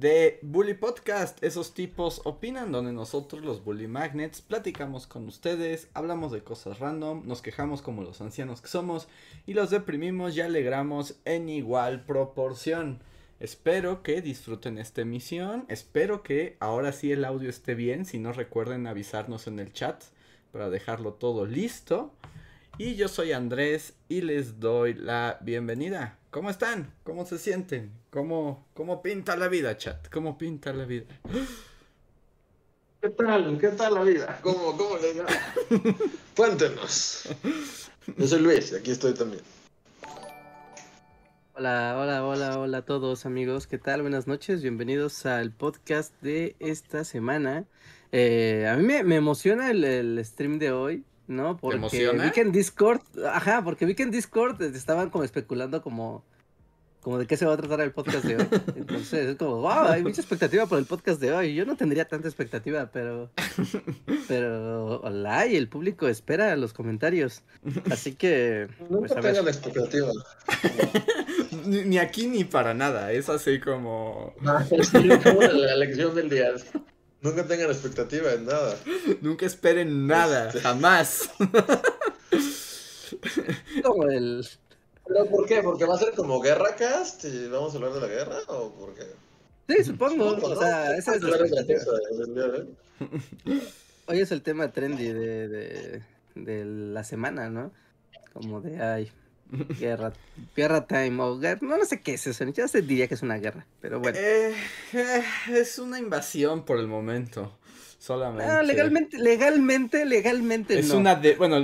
de Bully Podcast. Esos tipos opinan donde nosotros los Bully Magnets platicamos con ustedes, hablamos de cosas random, nos quejamos como los ancianos que somos y los deprimimos y alegramos en igual proporción. Espero que disfruten esta emisión, espero que ahora sí el audio esté bien, si no recuerden avisarnos en el chat para dejarlo todo listo. Y yo soy Andrés y les doy la bienvenida. ¿Cómo están? ¿Cómo se sienten? ¿Cómo, cómo pinta la vida, chat? ¿Cómo pinta la vida? ¿Qué tal? ¿Qué tal la vida? ¿Cómo, cómo le Cuéntenos. Yo soy Luis, aquí estoy también. Hola, hola, hola, hola a todos amigos, ¿qué tal? Buenas noches, bienvenidos al podcast de esta semana. Eh, a mí me, emociona el, stream de hoy, ¿no? Porque vi que en Discord, ajá, porque vi que en Discord estaban como especulando como, como de qué se va a tratar el podcast de hoy. Entonces es como, wow, hay mucha expectativa por el podcast de hoy. Yo no tendría tanta expectativa, pero, pero, hola, y el público espera los comentarios. Así que, pues, Nunca tengan expectativa. ni, aquí ni para nada, es así como... Ah, es la lección del día. Nunca tengan expectativa en nada. Nunca esperen nada, este. jamás. Como el. ¿Pero por qué? ¿Porque va a ser como Guerra Cast y vamos a hablar de la guerra? ¿O por qué? Sí, supongo. o sea, esa es la Hoy es el tema trendy de, de, de la semana, ¿no? Como de, ay, Guerra, guerra time o guerra, no, no sé qué es eso, ya se diría que es una guerra, pero bueno. Eh, eh, es una invasión por el momento, solamente. Ah, legalmente, legalmente, legalmente es una de, bueno,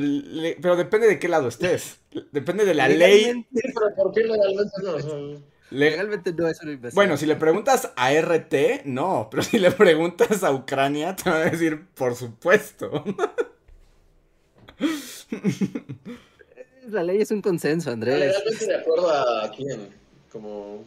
pero depende de qué lado estés, depende de la ley. pero ¿por qué legalmente no? legalmente no es una invasión. Bueno, si le preguntas a RT, no, pero si le preguntas a Ucrania, te va a decir, por supuesto. la ley es un consenso, Andrés. Legalmente de acuerdo a quién, como...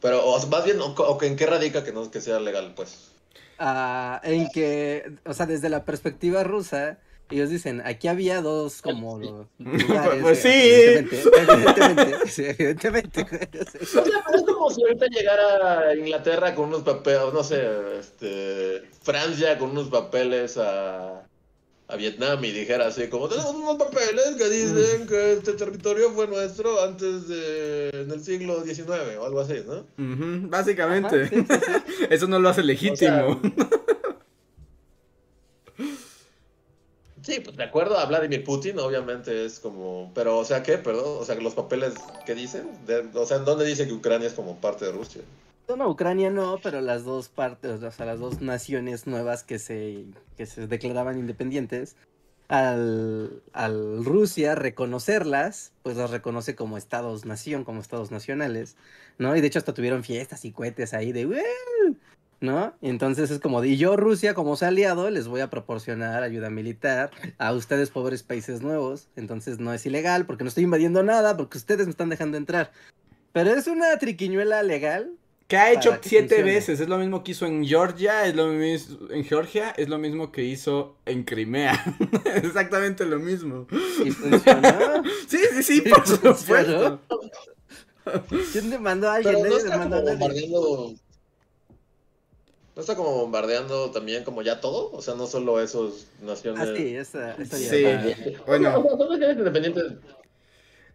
Pero, o más bien, o, en qué radica que no que sea legal, pues. Ah, en que, o sea, desde la perspectiva rusa, ellos dicen, aquí había dos como lugares. Pues sí. Evidentemente, sí, evidentemente. O sea, pero es como si ahorita llegara Inglaterra con unos papeles, no sé, este, Francia con unos papeles a a Vietnam y dijera así como tenemos unos papeles que dicen que este territorio fue nuestro antes de en el siglo XIX o algo así, ¿no? básicamente. Eso no lo hace legítimo. sí, pues de acuerdo a Vladimir Putin, obviamente es como, pero o sea, ¿qué? Perdón, o sea, los papeles que dicen, o sea, ¿en dónde dice que Ucrania es como parte de Rusia? No, Ucrania no, pero las dos partes, o sea, las dos naciones nuevas que se, que se declaraban independientes, al, al Rusia reconocerlas, pues las reconoce como estados-nación, como estados nacionales, ¿no? Y de hecho hasta tuvieron fiestas y cohetes ahí de, ¿no? Entonces es como, y yo Rusia como su aliado les voy a proporcionar ayuda militar a ustedes pobres países nuevos, entonces no es ilegal porque no estoy invadiendo nada, porque ustedes me están dejando entrar. Pero es una triquiñuela legal que ha hecho siete veces, es lo mismo que hizo en Georgia, es lo mismo en Georgia, es lo mismo que hizo en Crimea. Exactamente lo mismo. ¿Y funcionó? sí, sí, sí, por supuesto. ¿Quién demandó a alguien? Pero no está como bombardeando. ¿No está como bombardeando también como ya todo? O sea, no solo esos naciones. Ah, sí, esa, esa ya Sí, bueno. Independientes.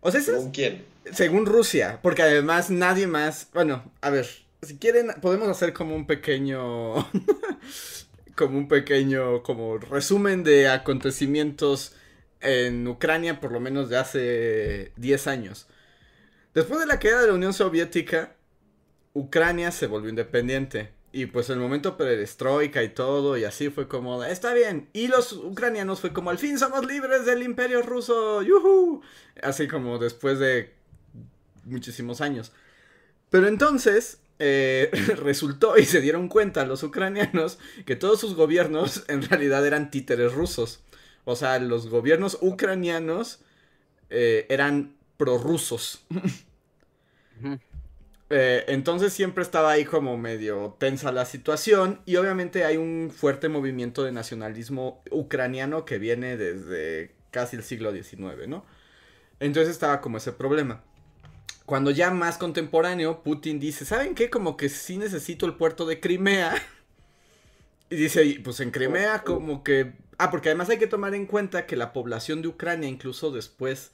O sea, ¿Según quién? Según Rusia, porque además nadie más. Bueno, a ver, si quieren, podemos hacer como un pequeño. como un pequeño. como resumen de acontecimientos en Ucrania, por lo menos de hace 10 años. Después de la caída de la Unión Soviética, Ucrania se volvió independiente. Y pues el momento perestroika y todo, y así fue como, está bien. Y los ucranianos fue como, al fin somos libres del imperio ruso, yuhu. Así como después de muchísimos años. Pero entonces, eh, resultó y se dieron cuenta los ucranianos que todos sus gobiernos en realidad eran títeres rusos. O sea, los gobiernos ucranianos eh, eran prorrusos. Eh, entonces siempre estaba ahí como medio tensa la situación y obviamente hay un fuerte movimiento de nacionalismo ucraniano que viene desde casi el siglo XIX, ¿no? Entonces estaba como ese problema. Cuando ya más contemporáneo, Putin dice, ¿saben qué? Como que sí necesito el puerto de Crimea. Y dice, pues en Crimea como que... Ah, porque además hay que tomar en cuenta que la población de Ucrania, incluso después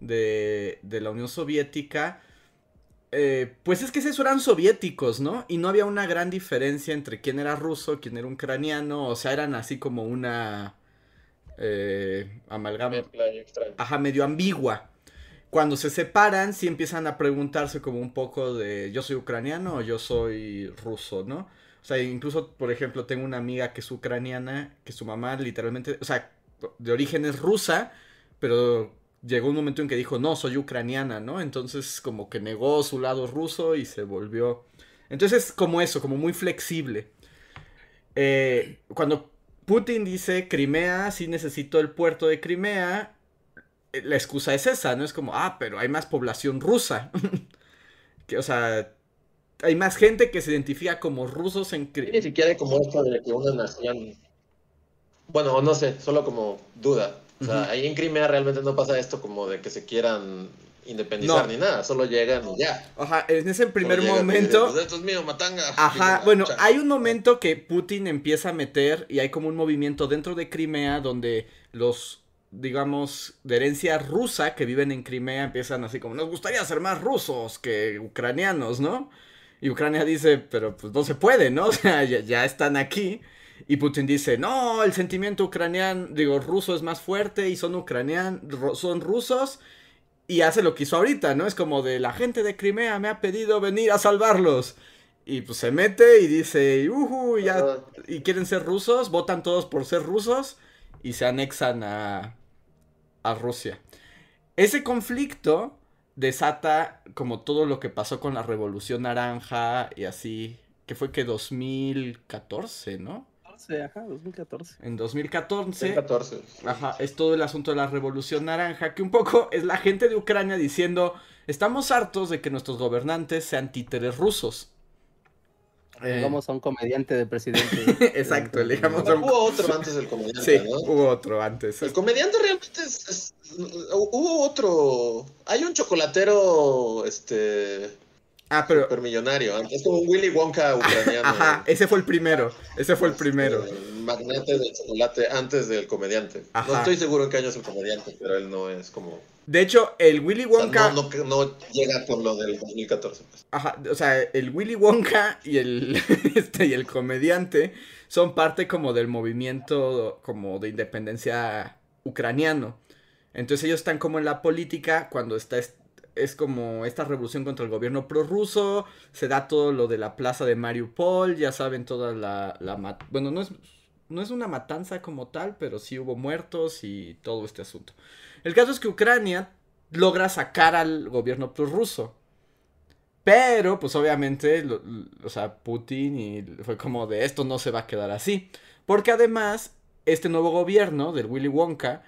de, de la Unión Soviética, eh, pues es que esos eran soviéticos, ¿no? Y no había una gran diferencia entre quién era ruso, quién era ucraniano, o sea, eran así como una eh, amalgama. Ajá, medio ambigua. Cuando se separan, sí empiezan a preguntarse como un poco de yo soy ucraniano o yo soy ruso, ¿no? O sea, incluso, por ejemplo, tengo una amiga que es ucraniana, que su mamá literalmente, o sea, de origen es rusa, pero llegó un momento en que dijo, no, soy ucraniana, ¿no? Entonces como que negó su lado ruso y se volvió... Entonces como eso, como muy flexible. Eh, cuando Putin dice Crimea, sí necesito el puerto de Crimea, la excusa es esa, ¿no? Es como, ah, pero hay más población rusa. que, o sea, hay más gente que se identifica como rusos en Crimea. Ni siquiera como esto de que una nación... Bueno, no sé, solo como duda. O sea, ahí en Crimea realmente no pasa esto como de que se quieran independizar ni nada, solo llegan y ya. Ajá, en ese primer momento. Pues esto es mío, matanga. Ajá, bueno, hay un momento que Putin empieza a meter y hay como un movimiento dentro de Crimea donde los, digamos, de herencia rusa que viven en Crimea empiezan así como, nos gustaría ser más rusos que ucranianos, ¿no? Y Ucrania dice, pero pues no se puede, ¿no? O sea, ya están aquí. Y Putin dice, no, el sentimiento ucraniano, digo, ruso es más fuerte y son ucranianos, son rusos. Y hace lo que hizo ahorita, ¿no? Es como de la gente de Crimea me ha pedido venir a salvarlos. Y pues se mete y dice, uhu, ya, y quieren ser rusos, votan todos por ser rusos y se anexan a, a Rusia. Ese conflicto desata como todo lo que pasó con la Revolución Naranja y así, que fue que 2014, ¿no? ajá, 2014. En 2014. Ajá, es todo el asunto de la Revolución Naranja, que un poco es la gente de Ucrania diciendo, estamos hartos de que nuestros gobernantes sean títeres rusos. Digamos a un comediante de presidente. Exacto, elegamos a un... Hubo otro antes del comediante, sí, hubo otro antes. El comediante realmente es, Hubo otro... Hay un chocolatero, este... Ah, pero. Supermillonario. Es como un Willy Wonka ucraniano. Ajá, ese fue el primero. Ese fue el primero. El magnate del chocolate antes del comediante. No estoy seguro en qué año es el comediante, pero él no es como. De hecho, el Willy Wonka. no, no, llega con lo del 2014. Pues. Ajá, o sea, el Willy Wonka y el, este, y el comediante son parte como del movimiento como de independencia ucraniano. Entonces ellos están como en la política cuando está es como esta revolución contra el gobierno prorruso, se da todo lo de la plaza de Mariupol, ya saben toda la, la bueno, no es, no es una matanza como tal, pero sí hubo muertos y todo este asunto. El caso es que Ucrania logra sacar al gobierno prorruso. Pero, pues obviamente, o sea, Putin y fue como de esto no se va a quedar así. Porque además, este nuevo gobierno del Willy Wonka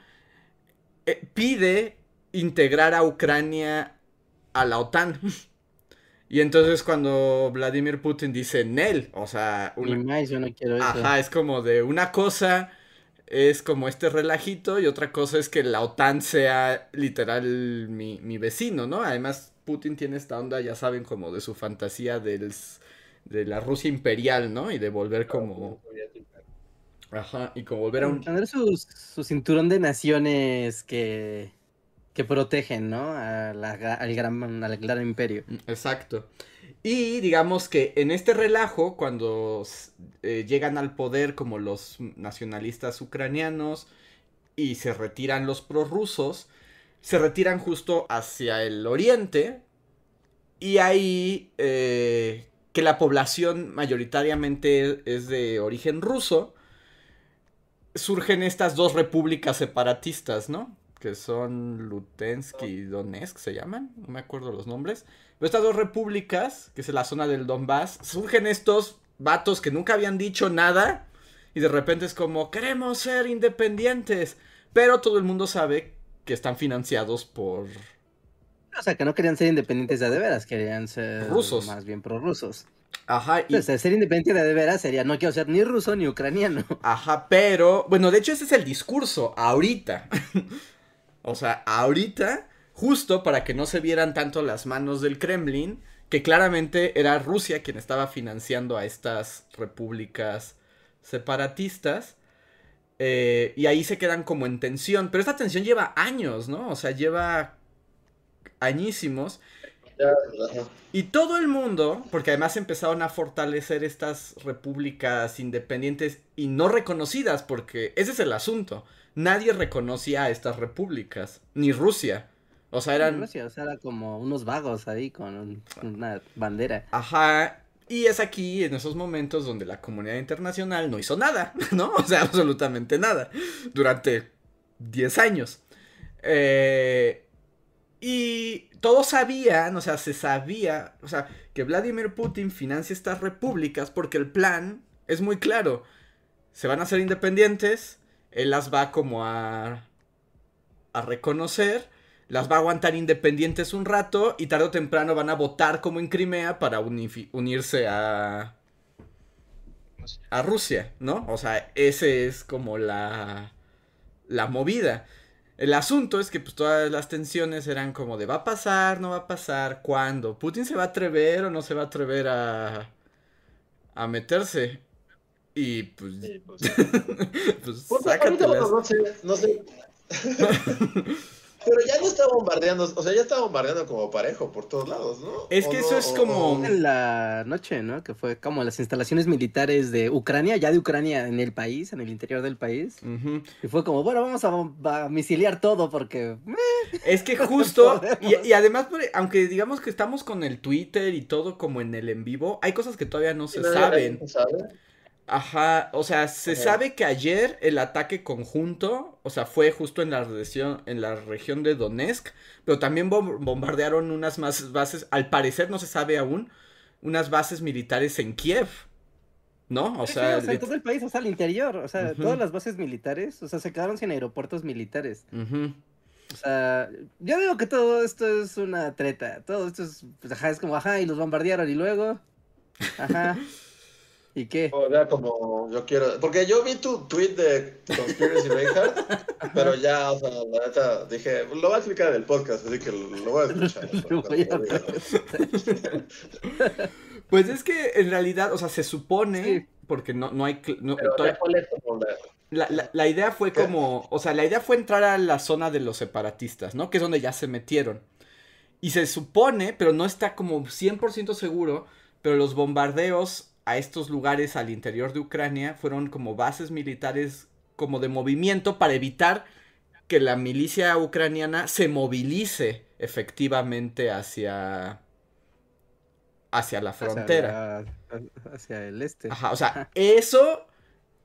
eh, pide integrar a Ucrania a la OTAN. Y entonces cuando Vladimir Putin dice Nel, o sea, yo no quiero eso. Ajá, es como de una cosa es como este relajito y otra cosa es que la OTAN sea literal mi, mi vecino, ¿no? Además Putin tiene esta onda, ya saben, como de su fantasía del, de la Rusia imperial, ¿no? Y de volver como... Ajá, y como volver a un... Tener su, su cinturón de naciones que que protegen, ¿no? al, gran, al gran imperio. Mm, exacto. Y digamos que en este relajo, cuando eh, llegan al poder como los nacionalistas ucranianos y se retiran los prorrusos, se retiran justo hacia el oriente y ahí eh, que la población mayoritariamente es de origen ruso, surgen estas dos repúblicas separatistas, ¿no? Que son Lutensky y Donetsk, se llaman, no me acuerdo los nombres. Pero estas dos repúblicas, que es la zona del Donbass, surgen estos vatos que nunca habían dicho nada y de repente es como, queremos ser independientes. Pero todo el mundo sabe que están financiados por... O sea, que no querían ser independientes de, de veras, querían ser rusos. más bien prorrusos. Ajá. Y... Entonces, ser independiente de, de veras sería, no quiero ser ni ruso ni ucraniano. Ajá, pero, bueno, de hecho ese es el discurso, ahorita. o sea, ahorita, justo para que no se vieran tanto las manos del Kremlin, que claramente era Rusia quien estaba financiando a estas repúblicas separatistas. Eh, y ahí se quedan como en tensión. Pero esta tensión lleva años, ¿no? O sea, lleva añísimos. Y todo el mundo, porque además empezaron a fortalecer estas repúblicas independientes y no reconocidas, porque ese es el asunto. Nadie reconocía a estas repúblicas, ni Rusia. O sea, eran. Rusia, o sea, era como unos vagos ahí con una bandera. Ajá. Y es aquí, en esos momentos, donde la comunidad internacional no hizo nada, ¿no? O sea, absolutamente nada. Durante 10 años. Eh, y todos sabían, o sea, se sabía, o sea, que Vladimir Putin financia estas repúblicas porque el plan es muy claro. Se van a hacer independientes, él las va como a, a reconocer las va a aguantar independientes un rato y tarde o temprano van a votar como en Crimea para unirse a a Rusia, ¿no? O sea, ese es como la la movida. El asunto es que pues todas las tensiones eran como de va a pasar, no va a pasar, ¿cuándo? ¿Putin se va a atrever o no se va a atrever a a meterse? Y pues, pues, pues, pues no sé, no sé. Pero ya no está bombardeando, o sea, ya está bombardeando como parejo por todos lados, ¿no? Es que eso es como... En la noche, ¿no? Que fue como las instalaciones militares de Ucrania, ya de Ucrania en el país, en el interior del país. Y fue como, bueno, vamos a, misiliar todo porque... Eh, es que justo, y, además, aunque digamos que estamos con el Twitter y todo como en el en vivo, hay cosas que todavía no se saben. ¿sabe? Ajá, o sea, se sabe que ayer el ataque conjunto, o sea, fue justo en la región, en la región de Donetsk, pero también bombardearon unas más bases, al parecer no se sabe aún, unas bases militares en Kiev. ¿No? O sea, en todo el país, o sea, al interior, o sea, todas las bases militares, o sea, se quedaron sin aeropuertos militares. O sea, yo digo que todo esto es una treta, todo esto es, pues, ajá, es como, ajá, y los bombardearon y luego, ajá. ¿Y qué? O sea, como yo quiero. Porque yo vi tu tweet de Conspiracy Reinhardt, pero ya, o sea, la neta, dije, lo voy a explicar en el podcast, así que lo, voy a escuchar. pues es que en realidad, o sea, se supone, porque no, no hay. No, la, la, la, idea fue como, o sea, la idea fue entrar a la zona de los separatistas, ¿no? Que es donde ya se metieron. Y se supone, pero no está como 100% seguro, pero los bombardeos a estos lugares al interior de Ucrania fueron como bases militares como de movimiento para evitar que la milicia ucraniana se movilice efectivamente hacia hacia la frontera. Hacia, el este. Ajá, o sea, eso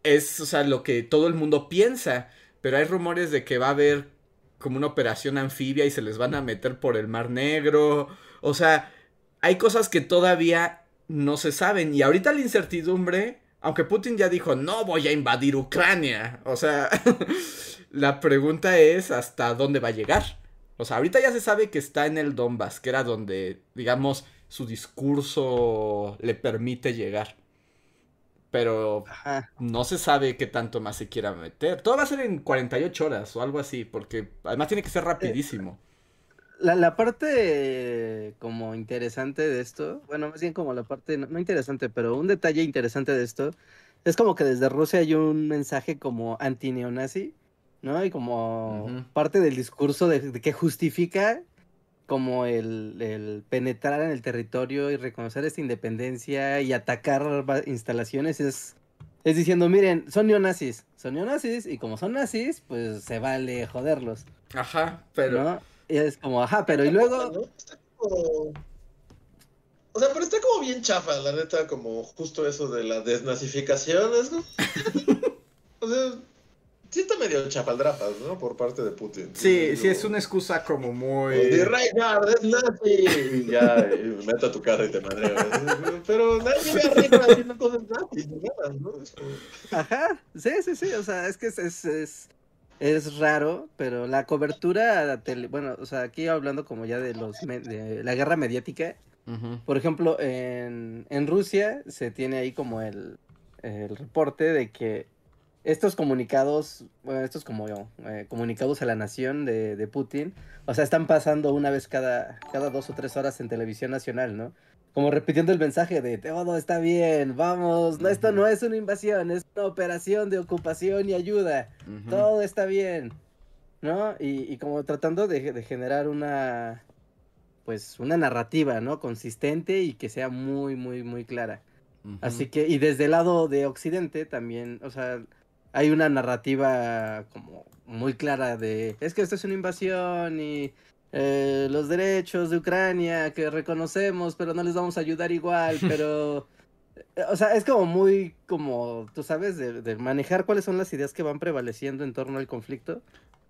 es, o sea, lo que todo el mundo piensa, pero hay rumores de que va a haber como una operación anfibia y se les van a meter por el Mar Negro. O sea, hay cosas que todavía no se saben. Y ahorita la incertidumbre, aunque Putin ya dijo, no voy a invadir Ucrania. O sea, la pregunta es hasta dónde va a llegar. O sea, ahorita ya se sabe que está en el Donbass, que era donde, digamos, su discurso le permite llegar. Pero no se sabe qué tanto más se quiera meter. Todo va a ser en 48 horas o algo así, porque además tiene que ser rapidísimo. La, la, parte como interesante de esto, bueno, más bien como la parte, no, interesante, pero un detalle interesante de esto, es como que desde Rusia hay un mensaje como anti-neonazi, ¿no? Y como parte del discurso de, que justifica como el, el, penetrar en el territorio y reconocer esta independencia y atacar instalaciones es, es diciendo, miren, son neonazis, son neonazis y como son nazis, pues se vale joderlos. Ajá, pero... Y es como, ajá, pero y luego. Está como... O sea, pero está como bien chafa, la neta, como justo eso de la desnazificación, ¿es? o sea, sí está medio chapaldrapas, ¿no? Por parte de Putin. Sí, sí, es una excusa como muy. De Reinhardt es nazi. Y ya, y meto a tu casa y te madreo. Pero nadie ve a Reinhardt haciendo cosas nazis ni nada, ¿no? Ajá, sí, sí, sí. O sea, es que es, es, es, es raro, pero la cobertura, tele... bueno, o sea, aquí hablando como ya de los de la guerra mediática. Por ejemplo, en, en Rusia se tiene ahí como el, el reporte de que estos comunicados, bueno, estos como eh, comunicados a la nación de, de, Putin, o sea, están pasando una vez cada, cada dos o tres horas en televisión nacional, ¿no? Como repitiendo el mensaje de todo está bien, vamos, no, esto no es una invasión, es una operación de ocupación y ayuda, todo está bien, ¿no? Y, y como tratando de, de, generar una, pues, una narrativa, ¿no? Consistente y que sea muy, muy, muy clara. Así que, y desde el lado de Occidente también, o sea, hay una narrativa como muy clara de, es que esto es una invasión y eh, los derechos de Ucrania que reconocemos, pero no les vamos a ayudar igual, pero... Eh, o sea, es como muy, como, tú sabes, de, manejar cuáles son las ideas que van prevaleciendo en torno al conflicto.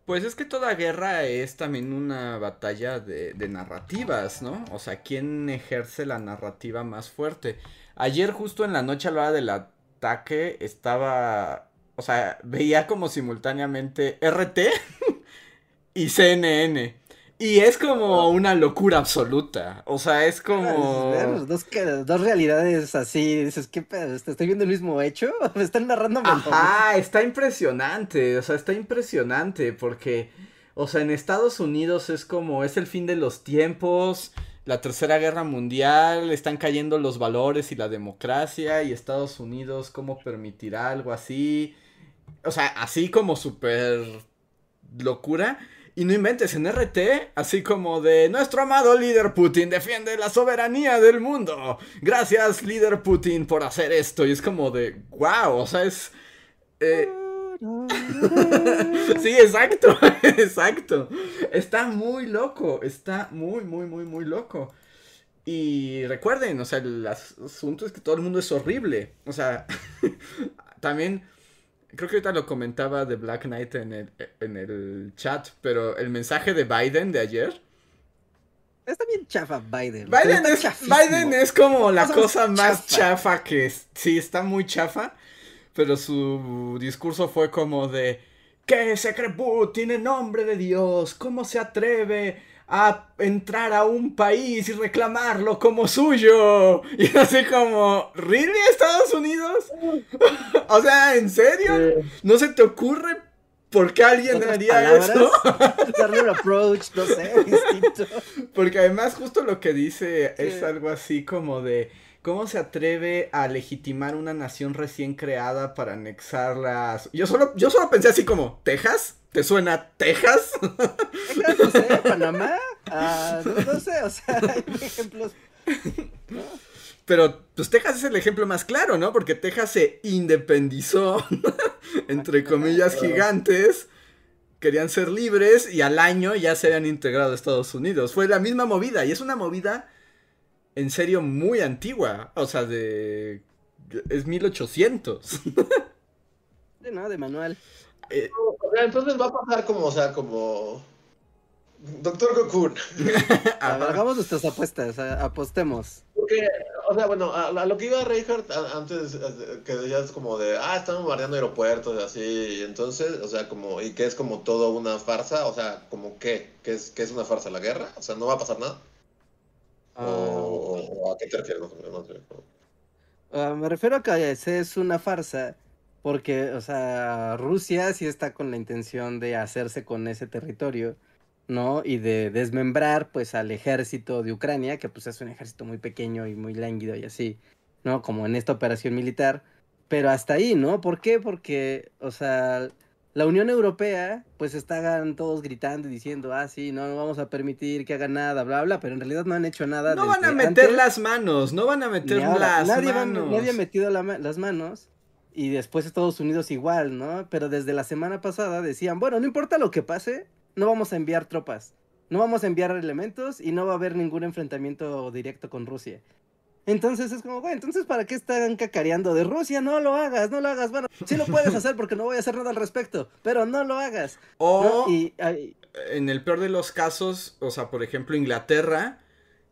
Pues es que toda guerra es también una batalla de, de, narrativas, ¿no? O sea, ¿quién ejerce la narrativa más fuerte? Ayer justo en la noche a la hora del ataque estaba o sea, veía como simultáneamente RT y CNN. Y es como una locura absoluta. O sea, es como. dos, dos realidades así. Dices, ¿qué pedo? ¿Estoy viendo el mismo hecho? ¿Me están narrando Ajá, está impresionante. O sea, está impresionante. Porque, o sea, en Estados Unidos es como. Es el fin de los tiempos. La tercera guerra mundial. Están cayendo los valores y la democracia. Y Estados Unidos, ¿cómo permitirá algo así? O sea, así como súper locura. Y no inventes en RT, así como de nuestro amado líder Putin defiende la soberanía del mundo. Gracias líder Putin por hacer esto. Y es como de, wow, o sea, es... Eh... sí, exacto, exacto. Está muy loco, está muy, muy, muy, muy loco. Y recuerden, o sea, el asunto es que todo el mundo es horrible. O sea, también creo que ahorita lo comentaba de Black Knight en el, en el chat, pero el mensaje de Biden de ayer. Está bien chafa Biden. Biden, es, Biden es, como la cosa más chafa. que sí, está muy chafa, pero su discurso fue como de, ¿qué se cree Putin en nombre de Dios? ¿Cómo se atreve a entrar a un país y reclamarlo como suyo. Y así como, ¿really Estados Unidos? o sea, ¿en serio? ¿No se te ocurre por qué alguien haría eso? Darle un approach, no sé, Porque además justo lo que dice es algo así como de... ¿Cómo se atreve a legitimar una nación recién creada para anexarlas? Yo solo, yo solo pensé así como, ¿Texas? ¿Te suena Texas? Texas, no sé, Panamá. Ah, no, sé, o sea, hay ejemplos. Pero, pues Texas es el ejemplo más claro, ¿no? Porque Texas se independizó, entre comillas gigantes. Querían ser libres y al año ya se habían integrado a Estados Unidos. Fue la misma movida y es una movida en serio muy antigua. O sea, de... Es 1800. De no, de manual. Eh, entonces va a pasar como, o sea, como. Doctor Cocoon. hagamos nuestras apuestas, apostemos. Porque, o sea, bueno, a, lo que iba Reinhardt antes, que decías como de, ah, están bombardeando aeropuertos y así, entonces, o sea, como, y que es como todo una farsa, o sea, como qué, ¿qué es, qué es una farsa? ¿La guerra? O sea, ¿no va a pasar nada? ¿O, ah. a qué te refieres? No. Ah, me refiero a que es una farsa porque, o sea, Rusia sí está con la intención de hacerse con ese territorio, ¿no? Y de desmembrar, pues, al ejército de Ucrania, que pues es un ejército muy pequeño y muy lánguido y así, ¿no? Como en esta operación militar. Pero hasta ahí, ¿no? ¿Por qué? Porque, o sea, la Unión Europea, pues están todos gritando y diciendo, ah, sí, no, no vamos a permitir que hagan nada, bla, bla, pero en realidad no han hecho nada. No van a meter las manos, no van a meter las nadie manos. nadie ha metido las manos y después Estados Unidos igual, ¿no? Pero desde la semana pasada decían, bueno, no importa lo que pase, no vamos a enviar tropas, no vamos a enviar elementos y no va a haber ningún enfrentamiento directo con Rusia. Entonces es como, güey, entonces ¿para qué están cacareando de Rusia? No lo hagas, no lo hagas. Bueno, sí lo puedes hacer porque no voy a hacer nada al respecto, pero no lo hagas. O en el peor de los casos, o sea, por ejemplo, Inglaterra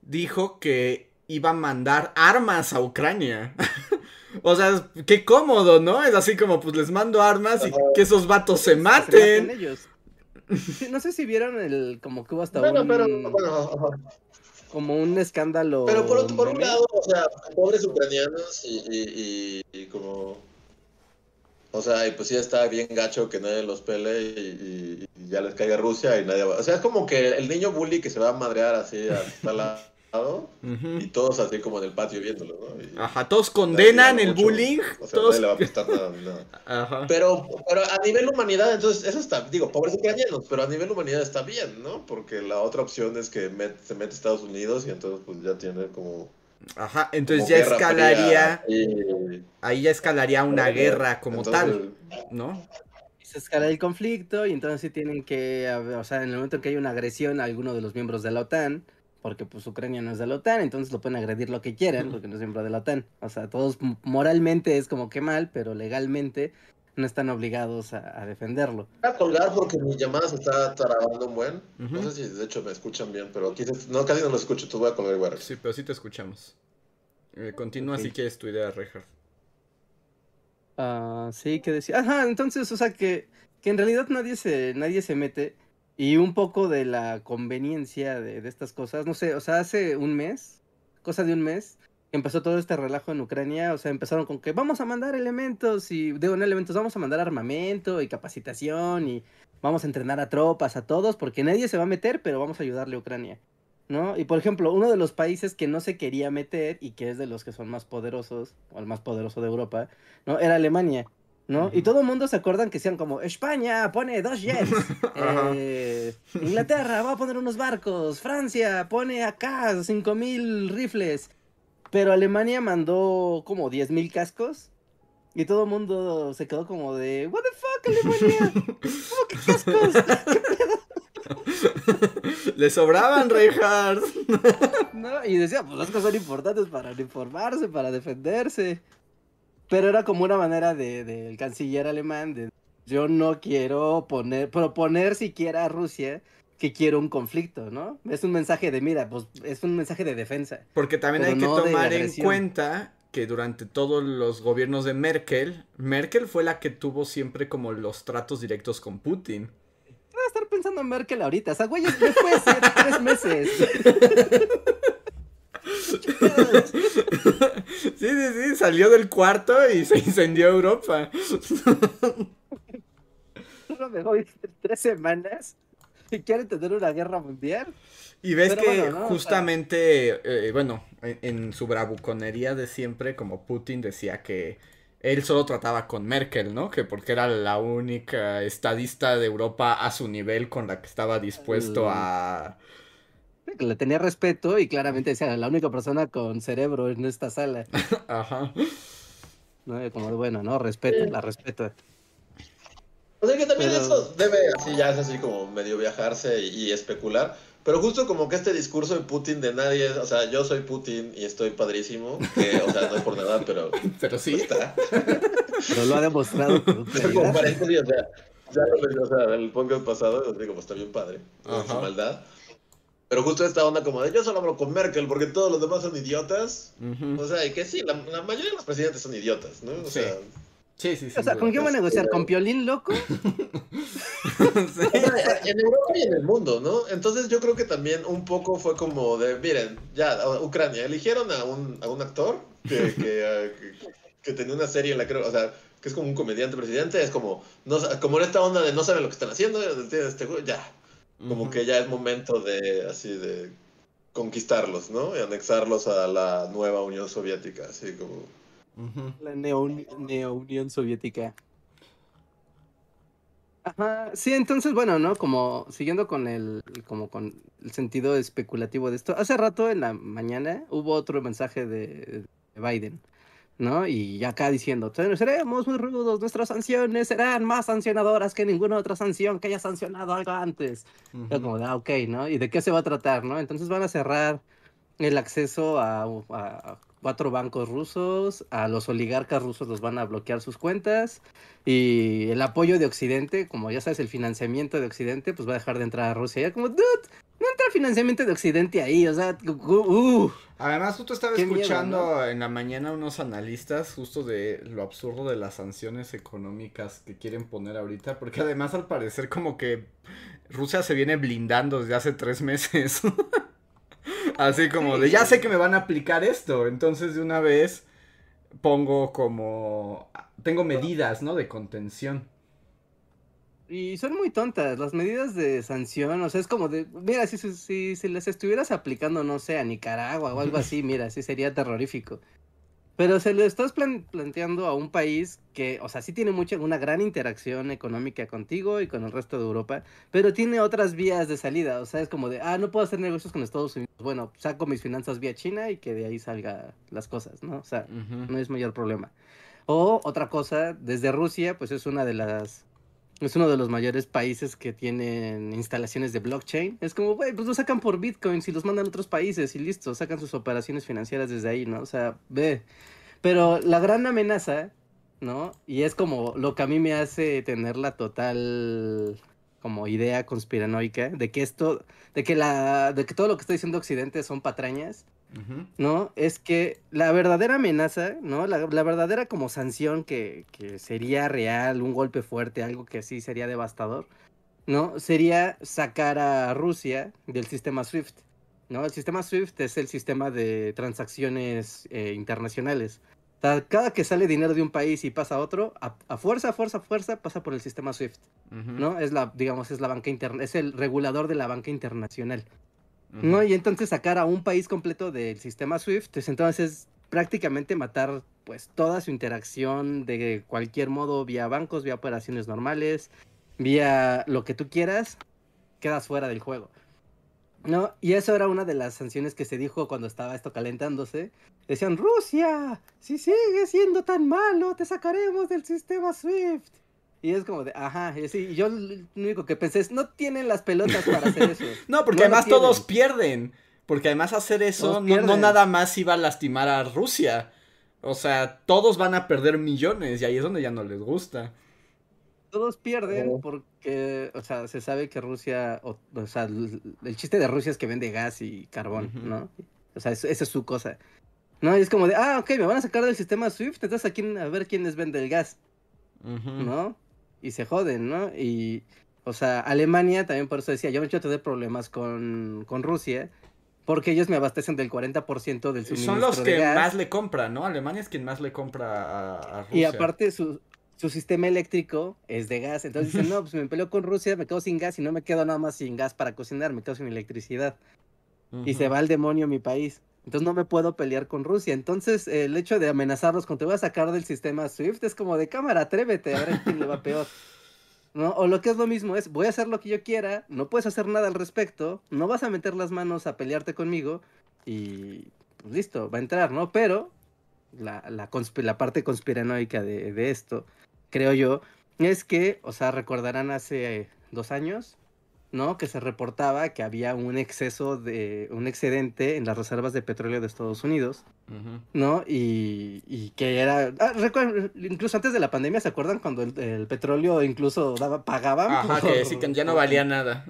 dijo que iba a mandar armas a Ucrania. o sea, qué cómodo, ¿no? Es así como, pues les mando armas y que esos vatos se maten. ellos. no sé si vieron el, como que hubo hasta bueno, Pero, bueno, como un escándalo. Pero por, por un lado, o sea, pobres ucranianos y, y, como. O sea, y pues sí está bien gacho que nadie los pele y, ya les caiga Rusia y nadie va. O sea, es como que el niño bully que se va a madrear así hasta la y todos así como en el patio viéndolo, ¿no? Ajá, todos condenan el bullying. O sea, todos... le va a prestar nada, nada. Pero, pero a nivel humanidad, entonces, eso está, digo, pobres ucranianos, pero a nivel humanidad está bien, ¿no? Porque la otra opción es que se mete Estados Unidos y entonces pues ya tiene como... Ajá, entonces ya escalaría, ahí ya escalaría una guerra como tal, ¿no? se escala el conflicto y entonces sí tienen que, o sea, en el momento en que hay una agresión a alguno de los miembros de la OTAN, porque pues Ucrania no es de la OTAN, entonces lo pueden agredir lo que quieran, porque no es miembro de la OTAN. O sea, todos moralmente es como que mal, pero legalmente no están obligados a, defenderlo. Voy a colgar porque mi llamada se está trabando un buen. No sé si de hecho me escuchan bien, pero aquí no, casi no lo escucho, tú voy a colgar igual. Sí, pero sí te escuchamos. Eh, continúa si quieres tu idea, Rejar. Ah, sí, que decía. Ajá, entonces, o sea que, que en realidad nadie se, nadie se mete y un poco de la conveniencia de, estas cosas. No sé, o sea, hace un mes, cosa de un mes, empezó todo este relajo en Ucrania. O sea, empezaron con que vamos a mandar elementos y, digo, no elementos, vamos a mandar armamento y capacitación y vamos a entrenar a tropas, a todos, porque nadie se va a meter, pero vamos a ayudarle a Ucrania. ¿No? Y por ejemplo, uno de los países que no se quería meter y que es de los que son más poderosos, o el más poderoso de Europa, ¿no? Era Alemania. ¿No? Y todo el mundo se acuerdan que sean como España pone dos jets, eh, Inglaterra va a poner unos barcos, Francia pone acá cinco mil rifles, pero Alemania mandó como diez mil cascos. Y todo el mundo se quedó como de What the fuck Alemania, ¿cómo que cascos? Le sobraban, Reinhardt. no, y decía, pues las cosas son importantes para uniformarse, para defenderse. Pero era como una manera del de, canciller alemán de yo no quiero poner, proponer siquiera a Rusia que quiero un conflicto, ¿no? Es un mensaje de, mira, pues es un mensaje de defensa. Porque también hay que tomar en cuenta que durante todos los gobiernos de Merkel, Merkel fue la que tuvo siempre como los tratos directos con Putin. Voy a estar pensando en Merkel ahorita, o sea, güey, fue hace tres meses. sí, sí, sí, salió del cuarto y se incendió Europa. Lo tres semanas y quieren tener una guerra mundial. Y ves que justamente, eh, bueno, en, su bravuconería de siempre, como Putin decía que él solo trataba con Merkel, ¿no? Que porque era la única estadista de Europa a su nivel con la que estaba dispuesto a que le tenía respeto y claramente decía, la única persona con cerebro en esta sala. Ajá. ¿No? Como bueno, ¿no? Respeto, la respeto. O sea que también eso debe, así ya es así como medio viajarse y, especular. Pero justo como que este discurso de Putin de nadie, o sea, yo soy Putin y estoy padrísimo, que, o sea, no es por nada, pero... Pero sí. Está. Pero lo ha demostrado. como paréntesis, o sea, ya lo o sea, el podcast pasado, digo, pues está bien padre, con su maldad. Pero justo esta onda como de yo solo hablo con Merkel porque todos los demás son idiotas. O sea, y que sí, la, mayoría de los presidentes son idiotas, ¿no? O sea. Sí, sí, sí. O sea, ¿con quién va a negociar? ¿Con Piolín loco? en Europa y en el mundo, ¿no? Entonces yo creo que también un poco fue como de, miren, ya, Ucrania, eligieron a un, a un actor que, que, que, tenía una serie en la que, o sea, que es como un comediante presidente, es como, no, como en esta onda de no saben lo que están haciendo, este, ya, como que ya es momento de, así, de conquistarlos, ¿no? Y anexarlos a la nueva Unión Soviética, así como... La neo-Unión Soviética. Ajá, sí, entonces, bueno, ¿no? Como siguiendo con el, como con el sentido especulativo de esto. Hace rato en la mañana hubo otro mensaje de Biden ¿no? Y acá diciendo, seremos muy rudos, nuestras sanciones serán más sancionadoras que ninguna otra sanción que haya sancionado algo antes. como, ah, ok, ¿no? ¿Y de qué se va a tratar, no? Entonces van a cerrar el acceso a, cuatro bancos rusos, a los oligarcas rusos los van a bloquear sus cuentas y el apoyo de Occidente, como ya sabes, el financiamiento de Occidente, pues va a dejar de entrar a Rusia. Ya como, dude, no entra financiamiento de Occidente ahí, o sea, uh, Además, justo estaba escuchando en la mañana unos analistas justo de lo absurdo de las sanciones económicas que quieren poner ahorita, porque además al parecer como que Rusia se viene blindando desde hace tres meses. Así como de, ya sé que me van a aplicar esto, entonces de una vez pongo como, tengo medidas, ¿no? De contención. Y son muy tontas las medidas de sanción, o sea, es como de, mira, si, si, si les estuvieras aplicando, no sé, a Nicaragua o algo así, mira, sí sería terrorífico. Pero se lo estás planteando a un país que, o sea, sí tiene mucha, una gran interacción económica contigo y con el resto de Europa, pero tiene otras vías de salida. O sea, es como de, ah, no puedo hacer negocios con Estados Unidos. Bueno, saco mis finanzas vía China y que de ahí salga las cosas, ¿no? O sea, no es mayor problema. O otra cosa, desde Rusia, pues es una de las es uno de los mayores países que tienen instalaciones de blockchain. Es como, güey, pues lo sacan por bitcoins y los mandan a otros países y listo, sacan sus operaciones financieras desde ahí, ¿no? O sea, ve. Pero la gran amenaza, ¿no? Y es como lo que a mí me hace tener la total como idea conspiranoica de que esto, de que la, de que todo lo que está diciendo Occidente son patrañas ¿no? Es que la verdadera amenaza, ¿no? La, verdadera como sanción que, sería real, un golpe fuerte, algo que sí sería devastador, ¿no? Sería sacar a Rusia del sistema SWIFT, ¿no? El sistema SWIFT es el sistema de transacciones eh, internacionales. cada que sale dinero de un país y pasa a otro, a, fuerza, a fuerza, a fuerza, pasa por el sistema SWIFT, ¿no? Es la, digamos, es la banca interna, es el regulador de la banca internacional. ¿No? Y entonces sacar a un país completo del sistema SWIFT, pues entonces prácticamente matar pues toda su interacción de cualquier modo vía bancos, vía operaciones normales, vía lo que tú quieras, quedas fuera del juego. ¿No? Y eso era una de las sanciones que se dijo cuando estaba esto calentándose. Decían, Rusia, si sigue siendo tan malo, te sacaremos del sistema SWIFT. Y es como de, ajá, y yo lo único que pensé es, no tienen las pelotas para hacer eso. no, porque además todos pierden. Porque además hacer eso no, nada más iba a lastimar a Rusia. O sea, todos van a perder millones y ahí es donde ya no les gusta. Todos pierden porque, o sea, se sabe que Rusia, o, sea, el, chiste de Rusia es que vende gas y carbón, ¿no? O sea, esa es su cosa. No, y es como de, ah, ok, me van a sacar del sistema SWIFT, entonces aquí a ver quién les vende el gas. ¿No? Y se joden, ¿no? Y, o sea, Alemania también por eso decía, yo no quiero tener problemas con, con Rusia, porque ellos me abastecen del 40% del suministro Son los que más le compran, ¿no? Alemania es quien más le compra a, Rusia. Y aparte su, su sistema eléctrico es de gas, entonces dicen, no, pues me peleo con Rusia, me quedo sin gas y no me quedo nada más sin gas para cocinar, me quedo sin electricidad. Y se va al demonio mi país. Entonces no me puedo pelear con Rusia. Entonces el hecho de amenazarlos con te voy a sacar del sistema SWIFT es como de cámara, atrévete, a ver quién le va peor. ¿No? O lo que es lo mismo es, voy a hacer lo que yo quiera, no puedes hacer nada al respecto, no vas a meter las manos a pelearte conmigo y pues listo, va a entrar, ¿no? Pero la, la, parte conspiranoica de, de, esto, creo yo, es que, o sea, recordarán hace dos años, ¿no? Que se reportaba que había un exceso de, un excedente en las reservas de petróleo de Estados Unidos, ¿no? Y, que era, ah, incluso antes de la pandemia, ¿se acuerdan cuando el, petróleo incluso daba, pagaba? Ajá, que sí, que ya no valía nada.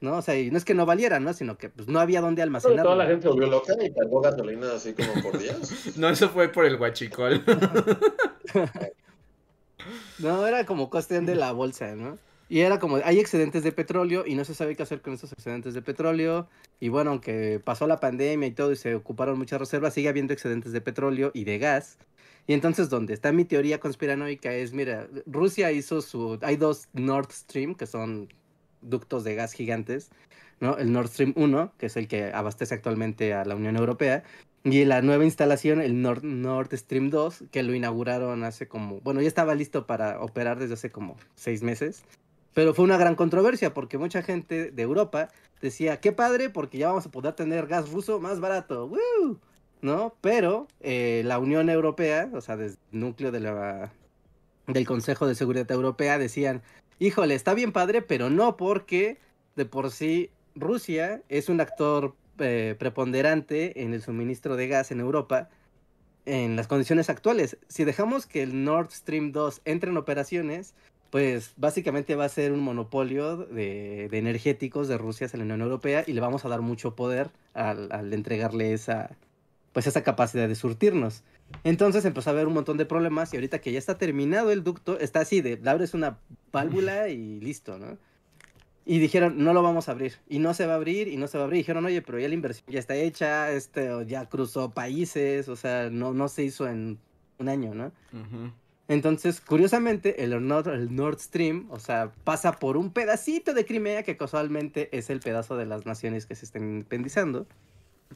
¿no? O sea, y no es que no valiera, ¿no? Sino que pues no había dónde almacenar. Toda la gente se volvió loca y cargó gasolina así como por días. no, eso fue por el guachicol. no, era como cuestión de la bolsa, ¿no? Y era como, hay excedentes de petróleo y no se sabe qué hacer con esos excedentes de petróleo. Y bueno, aunque pasó la pandemia y todo y se ocuparon muchas reservas, sigue habiendo excedentes de petróleo y de gas. Y entonces, donde está mi teoría conspiranoica es, mira, Rusia hizo su... Hay dos Nord Stream, que son ductos de gas gigantes, ¿no? El Nord Stream 1, que es el que abastece actualmente a la Unión Europea, y la nueva instalación, el Nord, Nord Stream 2, que lo inauguraron hace como, bueno, ya estaba listo para operar desde hace como seis meses. Pero fue una gran controversia porque mucha gente de Europa decía, qué padre, porque ya vamos a poder tener gas ruso más barato. ¿No? Pero eh, la Unión Europea, o sea, desde el núcleo de la, del Consejo de Seguridad Europea, decían, híjole, está bien padre, pero no porque de por sí Rusia es un actor eh, preponderante en el suministro de gas en Europa en las condiciones actuales. Si dejamos que el Nord Stream 2 entre en operaciones, pues básicamente va a ser un monopolio de, energéticos de Rusia hacia la Unión Europea y le vamos a dar mucho poder al, entregarle esa, pues esa capacidad de surtirnos. Entonces empezó a haber un montón de problemas y ahorita que ya está terminado el ducto, está así de, abres una válvula y listo, ¿no? Y dijeron, no lo vamos a abrir. Y no se va a abrir, y no se va a abrir. dijeron, oye, pero ya la inversión ya está hecha, este, ya cruzó países, o sea, no, no se hizo en un año, ¿no? Entonces, curiosamente, el Nord, el Nord Stream, o sea, pasa por un pedacito de Crimea que casualmente es el pedazo de las naciones que se están independizando.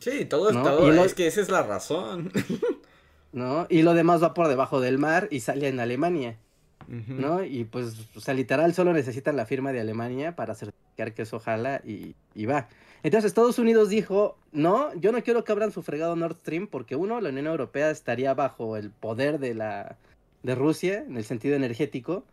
Sí, todo, es todo, es que esa es la razón. ¿No? Y lo demás va por debajo del mar y sale en Alemania. ¿no? Y pues, o sea, literal solo necesitan la firma de Alemania para certificar que eso jala y, y, va. Entonces Estados Unidos dijo, no, yo no quiero que abran su fregado Nord Stream porque uno, la Unión Europea estaría bajo el poder de la de Rusia en el sentido energético,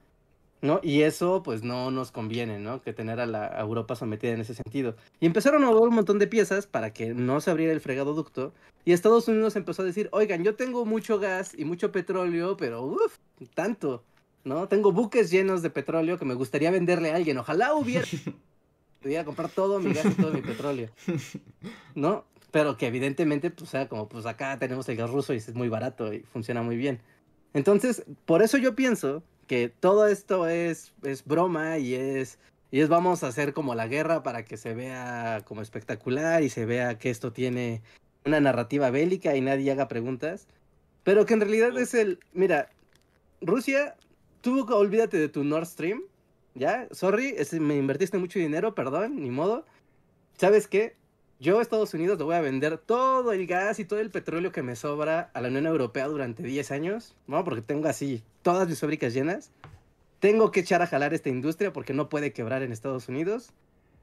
¿no? Y eso pues no nos conviene, ¿no? Que tener a la Europa sometida en ese sentido. Y empezaron a mover un montón de piezas para que no se abriera el fregado ducto. Y Estados Unidos empezó a decir, oigan, yo tengo mucho gas y mucho petróleo, pero uff, tanto. ¿no? Tengo buques llenos de petróleo que me gustaría venderle a alguien. Ojalá hubiera. Pudiera comprar todo mi gas y todo mi petróleo. ¿No? Pero que evidentemente, pues, sea, como pues acá tenemos el gas ruso y es muy barato y funciona muy bien. Entonces, por eso yo pienso que todo esto es, es broma y es, y es vamos a hacer como la guerra para que se vea como espectacular y se vea que esto tiene una narrativa bélica y nadie haga preguntas. Pero que en realidad es el, mira, Rusia tú olvídate de tu Nord Stream, ¿ya? Sorry, me invertiste mucho dinero, perdón, ni modo. ¿Sabes qué? Yo a Estados Unidos le voy a vender todo el gas y todo el petróleo que me sobra a la Unión Europea durante 10 años, ¿no? Porque tengo así todas mis fábricas llenas. Tengo que echar a jalar esta industria porque no puede quebrar en Estados Unidos.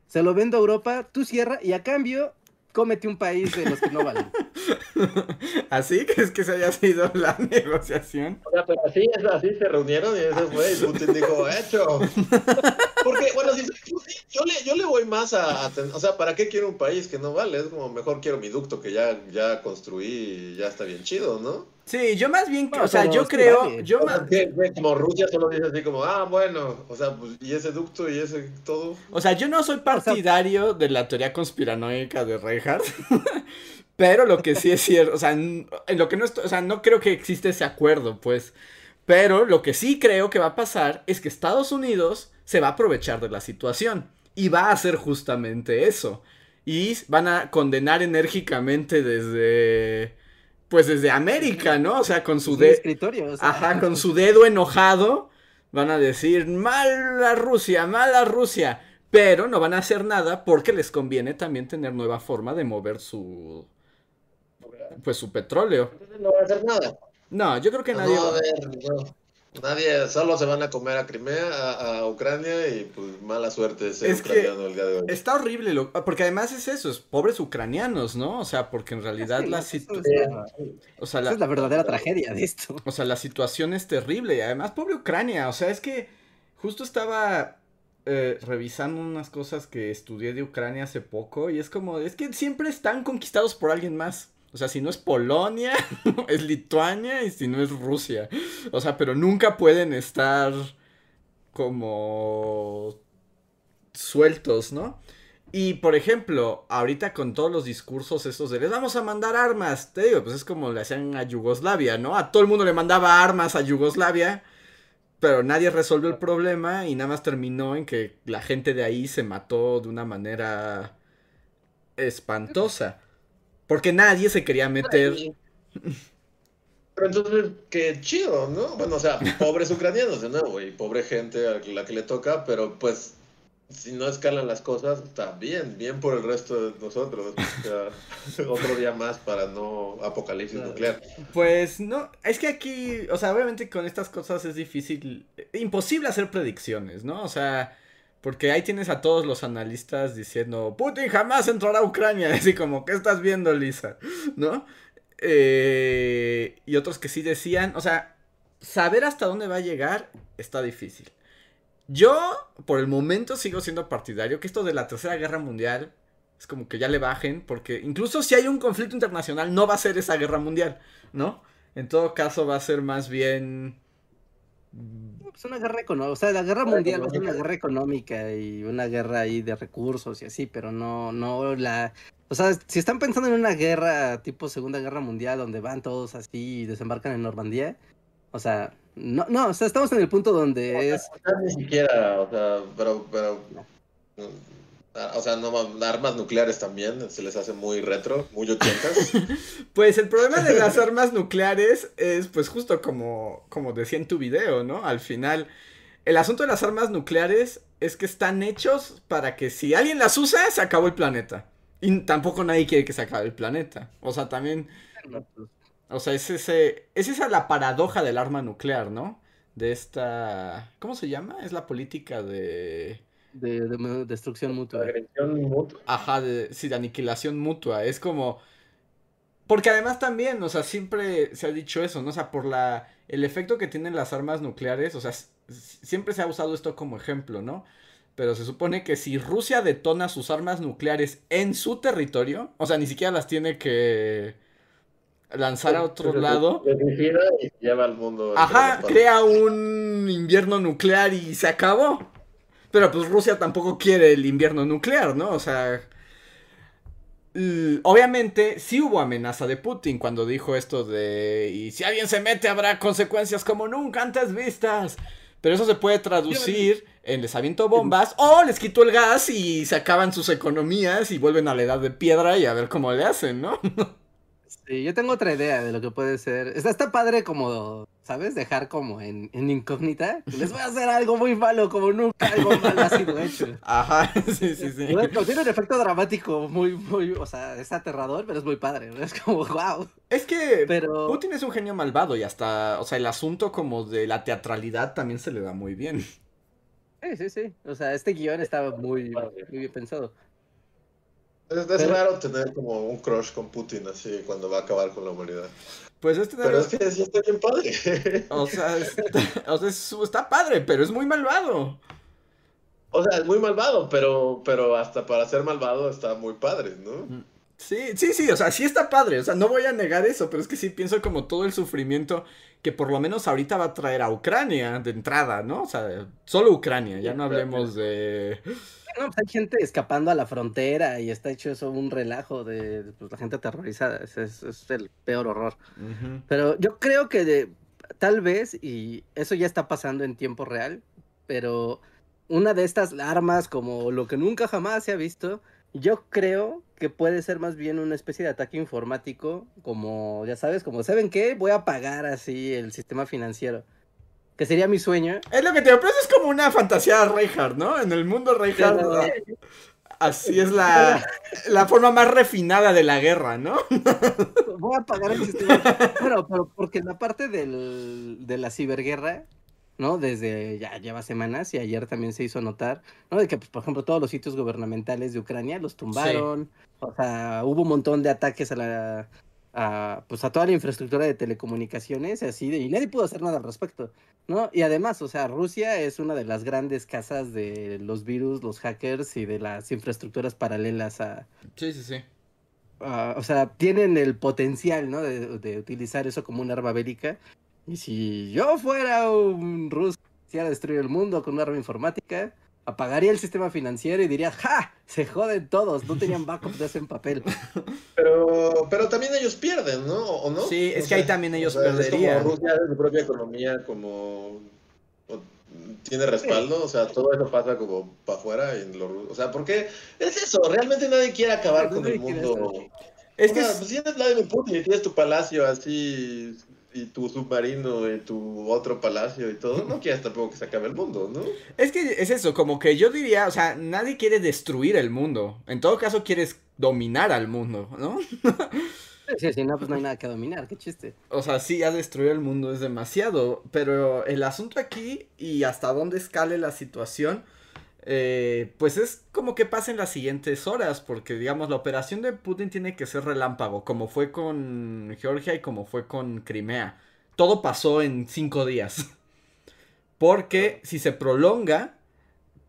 Se lo vendo a Europa, tú cierra y a cambio cómete un país de los que no valen. ¿Así crees que se haya sido la negociación? O sea, pero así, así se reunieron y ese fue, y Putin dijo, hecho. Porque, bueno, si, yo, le, yo le voy más a, o sea, ¿para qué quiero un país que no vale? Es como, mejor quiero mi ducto que ya, ya construí y ya está bien chido, ¿no? Sí, yo más bien, o sea, yo creo, yo más... como Rusia solo dice así como, ah, bueno, o sea, pues, y ese ducto y ese todo. O sea, yo no soy partidario de la teoría conspiranoica de Reinhardt, pero lo que sí es cierto, o sea, en lo que no, o sea, no creo que existe ese acuerdo, pues, pero lo que sí creo que va a pasar es que Estados Unidos se va a aprovechar de la situación y va a hacer justamente eso. Y van a condenar enérgicamente desde pues desde América, ¿no? O sea, con su dedo. Ajá, con su dedo enojado. Van a decir, mala Rusia, mala Rusia. Pero no van a hacer nada porque les conviene también tener nueva forma de mover su. Pues su petróleo. No va a hacer nada. No, yo creo que nadie. No, a ver, no. Nadie, solo se van a comer a Crimea, a, Ucrania y pues mala suerte ser es ucraniano el día de hoy. Está horrible, lo, porque además es eso, es pobres ucranianos, ¿no? O sea, porque en realidad la situación... O sea, la, es la verdadera tragedia de esto. O sea, la situación es terrible y además pobre Ucrania, o sea, es que justo estaba eh, revisando unas cosas que estudié de Ucrania hace poco y es como, es que siempre están conquistados por alguien más. O sea, si no es Polonia, es Lituania y si no es Rusia. O sea, pero nunca pueden estar como sueltos, ¿no? Y por ejemplo, ahorita con todos los discursos estos de les vamos a mandar armas, te digo, pues es como le hacían a Yugoslavia, ¿no? A todo el mundo le mandaba armas a Yugoslavia, pero nadie resolvió el problema y nada más terminó en que la gente de ahí se mató de una manera espantosa. Porque nadie se quería meter. Pero entonces, qué chido, ¿no? Bueno, o sea, pobres ucranianos de nuevo, y pobre gente a la que le toca, pero pues si no escalan las cosas, está bien, bien por el resto de nosotros. otro día más para no apocalipsis nuclear. Pues no, es que aquí, o sea, obviamente con estas cosas es difícil, imposible hacer predicciones, ¿no? O sea, porque ahí tienes a todos los analistas diciendo, Putin jamás entrará a Ucrania. Así como, ¿qué estás viendo, Lisa? ¿No? Eh, y otros que sí decían, o sea, saber hasta dónde va a llegar está difícil. Yo, por el momento, sigo siendo partidario que esto de la Tercera Guerra Mundial Es como que ya le bajen, porque incluso si hay un conflicto internacional, no va a ser esa guerra mundial, ¿no? En todo caso, va a ser más bien. Es una guerra económica, o sea, la guerra mundial es una guerra económica y una guerra ahí de recursos y así, pero no, no la, o sea, si están pensando en una guerra tipo Segunda Guerra Mundial donde van todos así y desembarcan en Normandía, o sea, no, no, o sea, estamos en el punto donde es... ni siquiera, o sea, pero, pero, o sea, no, armas nucleares también se les hace muy retro, muy ochentas. pues el problema de las armas nucleares es, pues justo como, como decía en tu video, ¿no? Al final, el asunto de las armas nucleares es que están hechos para que si alguien las usa, se acabó el planeta. Y tampoco nadie quiere que se acabe el planeta. O sea, también... O sea, es, ese, es esa la paradoja del arma nuclear, ¿no? De esta... ¿Cómo se llama? Es la política de... De, destrucción mutua. Agresión mutua. Ajá, de, sí, de aniquilación mutua. Es como... Porque además también, o sea, siempre se ha dicho eso, ¿no? O sea, por la... El efecto que tienen las armas nucleares, o sea, siempre se ha usado esto como ejemplo, ¿no? Pero se supone que si Rusia detona sus armas nucleares en su territorio, o sea, ni siquiera las tiene que lanzar a otro lado. y lleva al mundo. Ajá, crea un invierno nuclear y se acabó. Pero pues Rusia tampoco quiere el invierno nuclear, ¿no? O sea. Obviamente sí hubo amenaza de Putin cuando dijo esto de y si alguien se mete habrá consecuencias como nunca antes vistas. Pero eso se puede traducir en les aviento bombas o les quito el gas y se acaban sus economías y vuelven a la edad de piedra y a ver cómo le hacen, ¿no? Sí, yo tengo otra idea de lo que puede ser. Está, está padre como, ¿sabes? Dejar como en, en, incógnita. Les voy a hacer algo muy malo, como nunca algo malo ha sido hecho. Ajá, sí, sí, sí. tiene un efecto dramático muy, muy, o sea, es aterrador, pero es muy padre. Es como, wow. Es que pero... Putin es un genio malvado y hasta, o sea, el asunto como de la teatralidad también se le da muy bien. Sí, sí, sí. O sea, este guion estaba muy, muy bien pensado. Es, raro tener como un crush con Putin así cuando va a acabar con la humanidad. Pues este Pero es que sí está bien padre. O sea, está, o sea, está padre, pero es muy malvado. O sea, es muy malvado, pero, pero hasta para ser malvado está muy padre, ¿no? Sí, sí, sí, o sea, sí está padre, o sea, no voy a negar eso, pero es que sí pienso como todo el sufrimiento que por lo menos ahorita va a traer a Ucrania de entrada, ¿no? O sea, solo Ucrania, ya no hablemos de... No, pues hay gente escapando a la frontera y está hecho eso un relajo de pues, la gente aterrorizada, es, es, el peor horror. Pero yo creo que de, tal vez, y eso ya está pasando en tiempo real, pero una de estas armas como lo que nunca jamás se ha visto yo creo que puede ser más bien una especie de ataque informático, como, ya sabes, como, ¿saben qué? Voy a pagar así el sistema financiero. Que sería mi sueño. Es lo que te pero es como una fantasía Reinhardt, ¿no? En el mundo Reinhardt. Así es la, la forma más refinada de la guerra, ¿no? Voy a pagar el sistema. Bueno, pero porque en la parte del, de la ciberguerra, ¿no? Desde ya lleva semanas y ayer también se hizo notar, ¿no? De que, pues, por ejemplo, todos los sitios gubernamentales de Ucrania los tumbaron, o sea, hubo un montón de ataques a la, a, pues, a toda la infraestructura de telecomunicaciones, así, de, y nadie pudo hacer nada al respecto, ¿no? Y además, o sea, Rusia es una de las grandes casas de los virus, los hackers y de las infraestructuras paralelas a... Sí, sí, sí. o sea, tienen el potencial, ¿no? De, de, utilizar eso como un arma bélica y si yo fuera un ruso quisiera destruir el mundo con una arma informática, apagaría el sistema financiero y diría, ¡ja! Se joden todos, no tenían backups de ese en papel. Pero, pero también ellos pierden, ¿no? ¿O no? Sí, es que ahí también ellos perderían. como Rusia su propia economía, como tiene respaldo, o sea, todo eso pasa como para afuera y lo, o sea, porque es eso, realmente nadie quiere acabar con el mundo. Es que si tienes Vladimir Putin y tienes tu palacio así y tu submarino y tu otro palacio y todo, no quieres tampoco que se acabe el mundo, ¿no? Es que es eso, como que yo diría, o sea, nadie quiere destruir el mundo. En todo caso, quieres dominar al mundo, ¿no? Sí, sí, no, pues no hay nada que dominar, qué chiste. O sea, sí, ya destruir el mundo es demasiado, pero el asunto aquí y hasta dónde escale la situación eh, pues es como que pasen las siguientes horas, porque digamos la operación de Putin tiene que ser relámpago, como fue con Georgia y como fue con Crimea. Todo pasó en cinco días. Porque si se prolonga,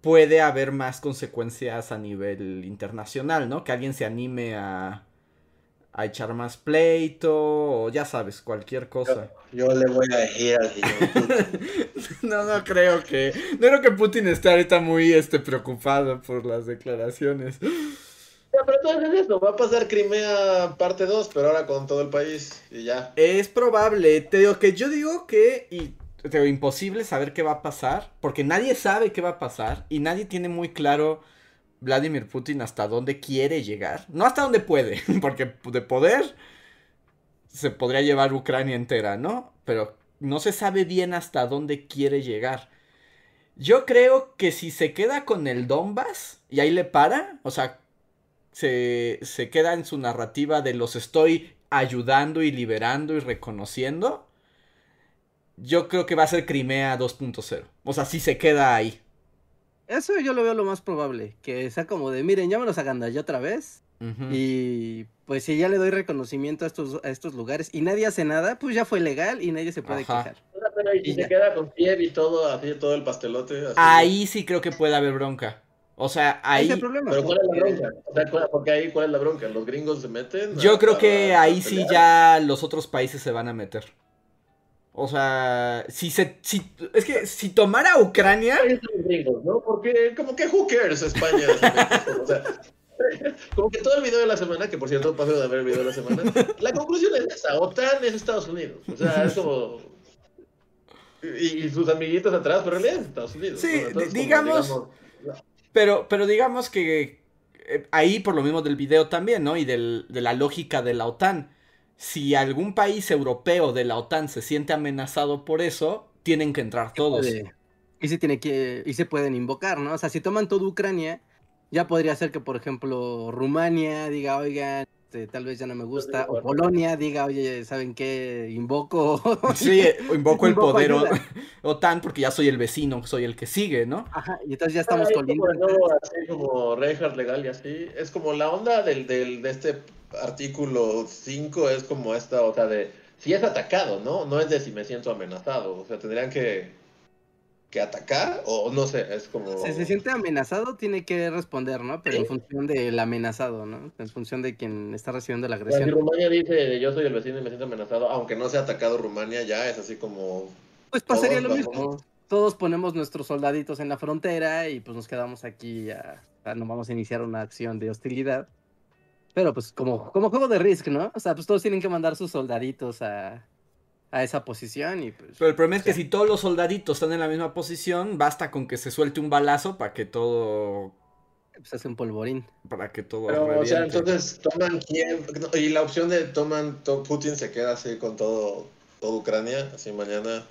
puede haber más consecuencias a nivel internacional, ¿no? Que alguien se anime a, a echar más pleito, o ya sabes, cualquier cosa. Yo, le voy a decir al señor no, no creo que. No creo que Putin esté ahorita muy este, preocupado por las declaraciones. pero entonces eso, va a pasar Crimea parte 2, pero ahora con todo el país y ya. Es probable, te digo que yo digo que, y te digo, imposible saber qué va a pasar, porque nadie sabe qué va a pasar y nadie tiene muy claro Vladimir Putin hasta dónde quiere llegar. No hasta dónde puede, porque de poder se podría llevar Ucrania entera, ¿no? Pero no se sabe bien hasta dónde quiere llegar. Yo creo que si se queda con el Donbass y ahí le para, o sea, se, se queda en su narrativa de los estoy ayudando y liberando y reconociendo, yo creo que va a ser Crimea 2.0. O sea, si se queda ahí. Eso yo lo veo lo más probable, que sea como de, miren, llámanos a Gandaya otra vez. Y pues si ya le doy reconocimiento a estos, a estos lugares y nadie hace nada, pues ya fue legal y nadie se puede quejar. Pero y, se queda con Kiev y todo, así todo el pastelote. Ahí sí creo que puede haber bronca. O sea, ahí. problema, Pero ¿cuál es la bronca? O sea, porque ahí, ¿cuál es la bronca? ¿Los gringos se meten? Yo creo que ahí sí ya los otros países se van a meter. O sea, si se. Si, es que si tomara Ucrania. Gringos, ¿no? Porque, como que, who cares España? o sea, como que todo el video de la semana, que por cierto paso de ver el video de la semana, la conclusión es esa: OTAN es Estados Unidos. O sea, es como. Y, sus amiguitos atrás, pero en realidad es Estados Unidos. Sí, digamos, pero, pero digamos que eh, ahí, por lo mismo del video también, ¿no? Y del, de la lógica de la OTAN. Si algún país europeo de la OTAN se siente amenazado por eso, tienen que entrar todos. Y se tiene que. Y se pueden invocar, ¿no? O sea, si toman toda Ucrania, ya podría ser que, por ejemplo, Rumania diga, oigan, este, tal vez ya no me gusta, o Polonia diga, oye, ¿saben qué? Invoco. Sí, invoco el poder OTAN porque ya soy el vecino, soy el que sigue, ¿no? Ajá, y entonces ya estamos con Como, así como Reinhardt legal y así. Es como la onda del, del, de este artículo 5, es como esta, o sea, de si es atacado, ¿no? No es de si me siento amenazado. O sea, tendrían que que atacar o no sé, es como... Si se siente amenazado tiene que responder, ¿no? Pero en función del amenazado, ¿no? En función de quien está recibiendo la agresión. Si Rumania dice yo soy el vecino y me siento amenazado, aunque no sea atacado Rumania, ya es así como... Pues pasaría lo mismo. Todos ponemos nuestros soldaditos en la frontera y pues nos quedamos aquí, a, no vamos a iniciar una acción de hostilidad. Pero pues como, como juego de Risk, ¿no? O sea, pues todos tienen que mandar sus soldaditos a, a esa posición y pues... Pero el problema es que si todos los soldaditos están en la misma posición, basta con que se suelte un balazo para que todo... Se hace un polvorín. Para que todo... Pero, o sea, entonces toman quién... Y la opción de toman... Putin se queda así con todo, todo Ucrania, así mañana...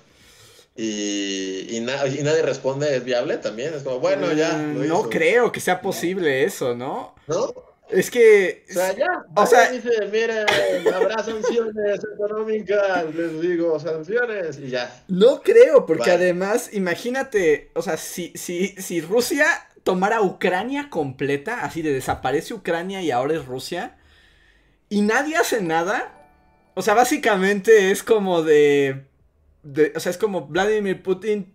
Y, y, y, nadie responde, ¿es viable también? Es como, bueno, ya. Mm, no creo que sea posible eso, ¿no? ¿No? Es que. O sea, ya. O sea, dice, miren, habrá sanciones económicas, les digo, sanciones, y ya. No creo, porque además, imagínate, o sea, si, si, si Rusia tomara Ucrania completa, así de desaparece Ucrania y ahora es Rusia, y nadie hace nada. O sea, básicamente es como de. de o sea, es como Vladimir Putin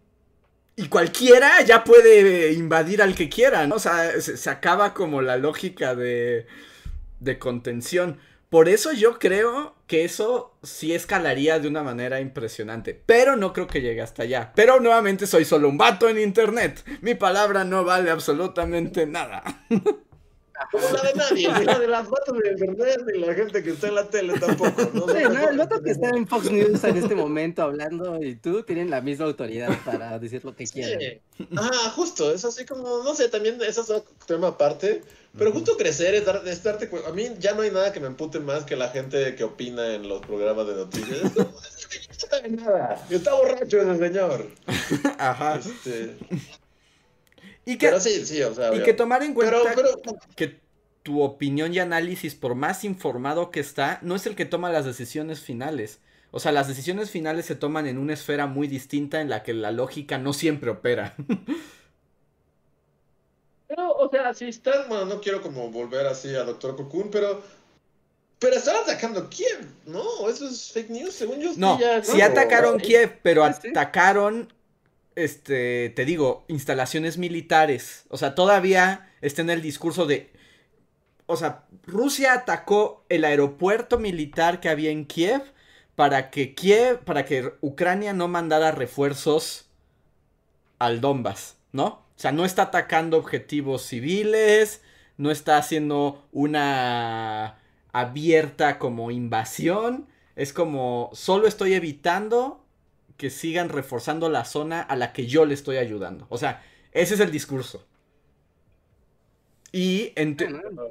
y cualquiera ya puede invadir al que quiera, ¿no? O sea, se, acaba como la lógica de, de contención. Por eso yo creo que eso sí escalaría de una manera impresionante. Pero no creo que llegue hasta allá. Pero nuevamente soy solo un vato en internet. Mi palabra no vale absolutamente nada. Como la de nadie, ni la de las fotos de internet, ni la gente que está en la tele tampoco. No, sí, no, el vato que está en Fox News en este momento hablando y tú tienen la misma autoridad para decir lo que quieran. Ah, justo, es así como, no sé, también eso es otro tema aparte. Pero justo crecer es, dar, es darte cuenta. A mí ya no hay nada que me empute más que la gente que opina en los programas de noticias. no sabe nada. Está borracho ese señor. Ajá. Este... Y que, sí, sí, o sea, y que tomar en cuenta que tu opinión y análisis, por más informado que está, no es el que toma las decisiones finales. O sea, las decisiones finales se toman en una esfera muy distinta en la que la lógica no siempre opera. pero, o sea, si están, bueno, no quiero como volver así a Doctor Cocoon, pero pero están atacando Kiev, ¿no? Eso es fake news, según yo. No, sí atacaron Kiev, pero atacaron este, te digo, instalaciones militares. O sea, todavía está en el discurso de... O sea, Rusia atacó el aeropuerto militar que había en Kiev para que Kiev, para que Ucrania no mandara refuerzos al Donbass, ¿no? O sea, no está atacando objetivos civiles, no está haciendo una abierta como invasión, es como solo estoy evitando que sigan reforzando la zona a la que yo le estoy ayudando. O sea, ese es el discurso. Y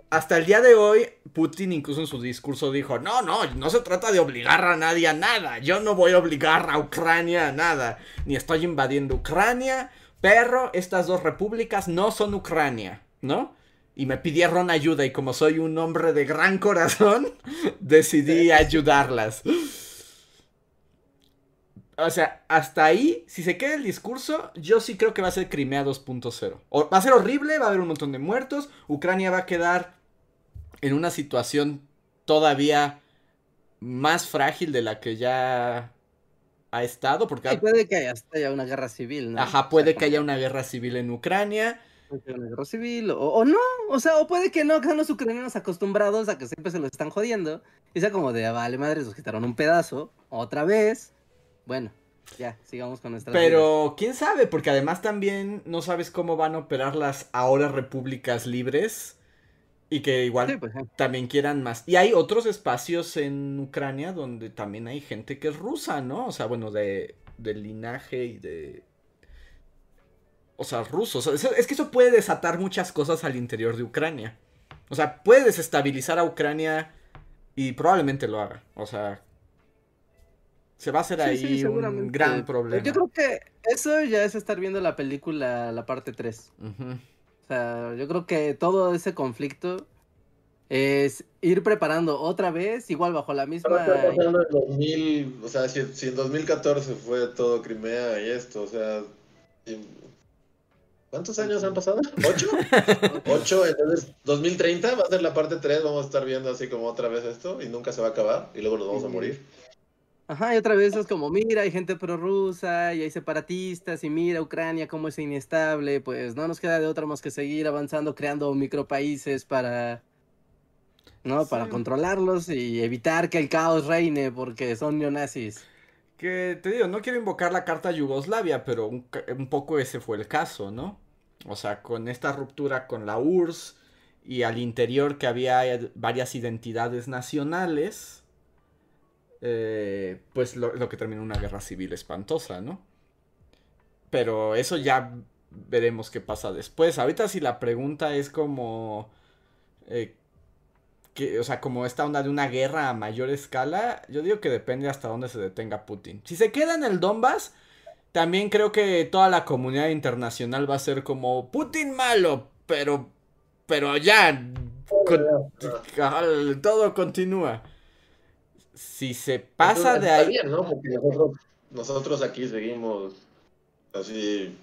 hasta el día de hoy, Putin incluso en su discurso dijo, no, no, no se trata de obligar a nadie a nada. Yo no voy a obligar a Ucrania a nada. Ni estoy invadiendo Ucrania. Pero estas dos repúblicas no son Ucrania, ¿no? Y me pidieron ayuda y como soy un hombre de gran corazón, decidí ayudarlas. O sea, hasta ahí, si se queda el discurso, yo sí creo que va a ser Crimea 2.0. Va a ser horrible, va a haber un montón de muertos. Ucrania va a quedar en una situación todavía más frágil de la que ya ha estado. Porque puede que haya, una guerra civil, ¿no? Ajá, puede que haya una guerra civil en Ucrania. Una guerra civil, o, no, o sea, o puede que no, que son los ucranianos acostumbrados a que siempre se los están jodiendo. Y sea como de, ah, vale, madre, nos quitaron un pedazo, otra vez bueno, ya, sigamos con nuestra. Pero, quién sabe, porque además también no sabes cómo van a operar las ahora repúblicas libres. Y que igual pues, también quieran más. Y hay otros espacios en Ucrania donde también hay gente que es rusa, ¿no? O sea, bueno, de, linaje y de... O sea, rusos. es que eso puede desatar muchas cosas al interior de Ucrania. O sea, puede desestabilizar a Ucrania y probablemente lo haga. O sea, se va a hacer ahí un gran problema. Yo creo que eso ya es estar viendo la película, la parte 3. O sea, yo creo que todo ese conflicto es ir preparando otra vez, igual bajo la misma... en 2000, o sea, si, si, en 2014 fue todo Crimea y esto, o sea... ¿Cuántos años han pasado? ¿Ocho? ¿Ocho? Entonces, 2030 va a ser la parte 3, vamos a estar viendo así como otra vez esto y nunca se va a acabar y luego nos vamos a morir. Ajá, y otra vez es como, mira, hay gente prorrusa y hay separatistas y mira Ucrania cómo es inestable, pues no nos queda de otra más que seguir avanzando creando micropaíses para ¿no? Para controlarlos y evitar que el caos reine porque son neonazis. Que te digo, no quiero invocar la carta Yugoslavia, pero un, un, poco ese fue el caso, ¿no? O sea, con esta ruptura con la URSS y al interior que había varias identidades nacionales, eh, pues lo, que termina una guerra civil espantosa, ¿no? Pero eso ya veremos qué pasa después. Ahorita si la pregunta es como... Eh, que, o sea, como esta onda de una guerra a mayor escala, yo digo que depende hasta dónde se detenga Putin. Si se queda en el Donbass, también creo que toda la comunidad internacional va a ser como Putin malo, pero pero ya todo continúa si se pasa de ahí. Bien, ¿no? Porque nosotros, aquí seguimos así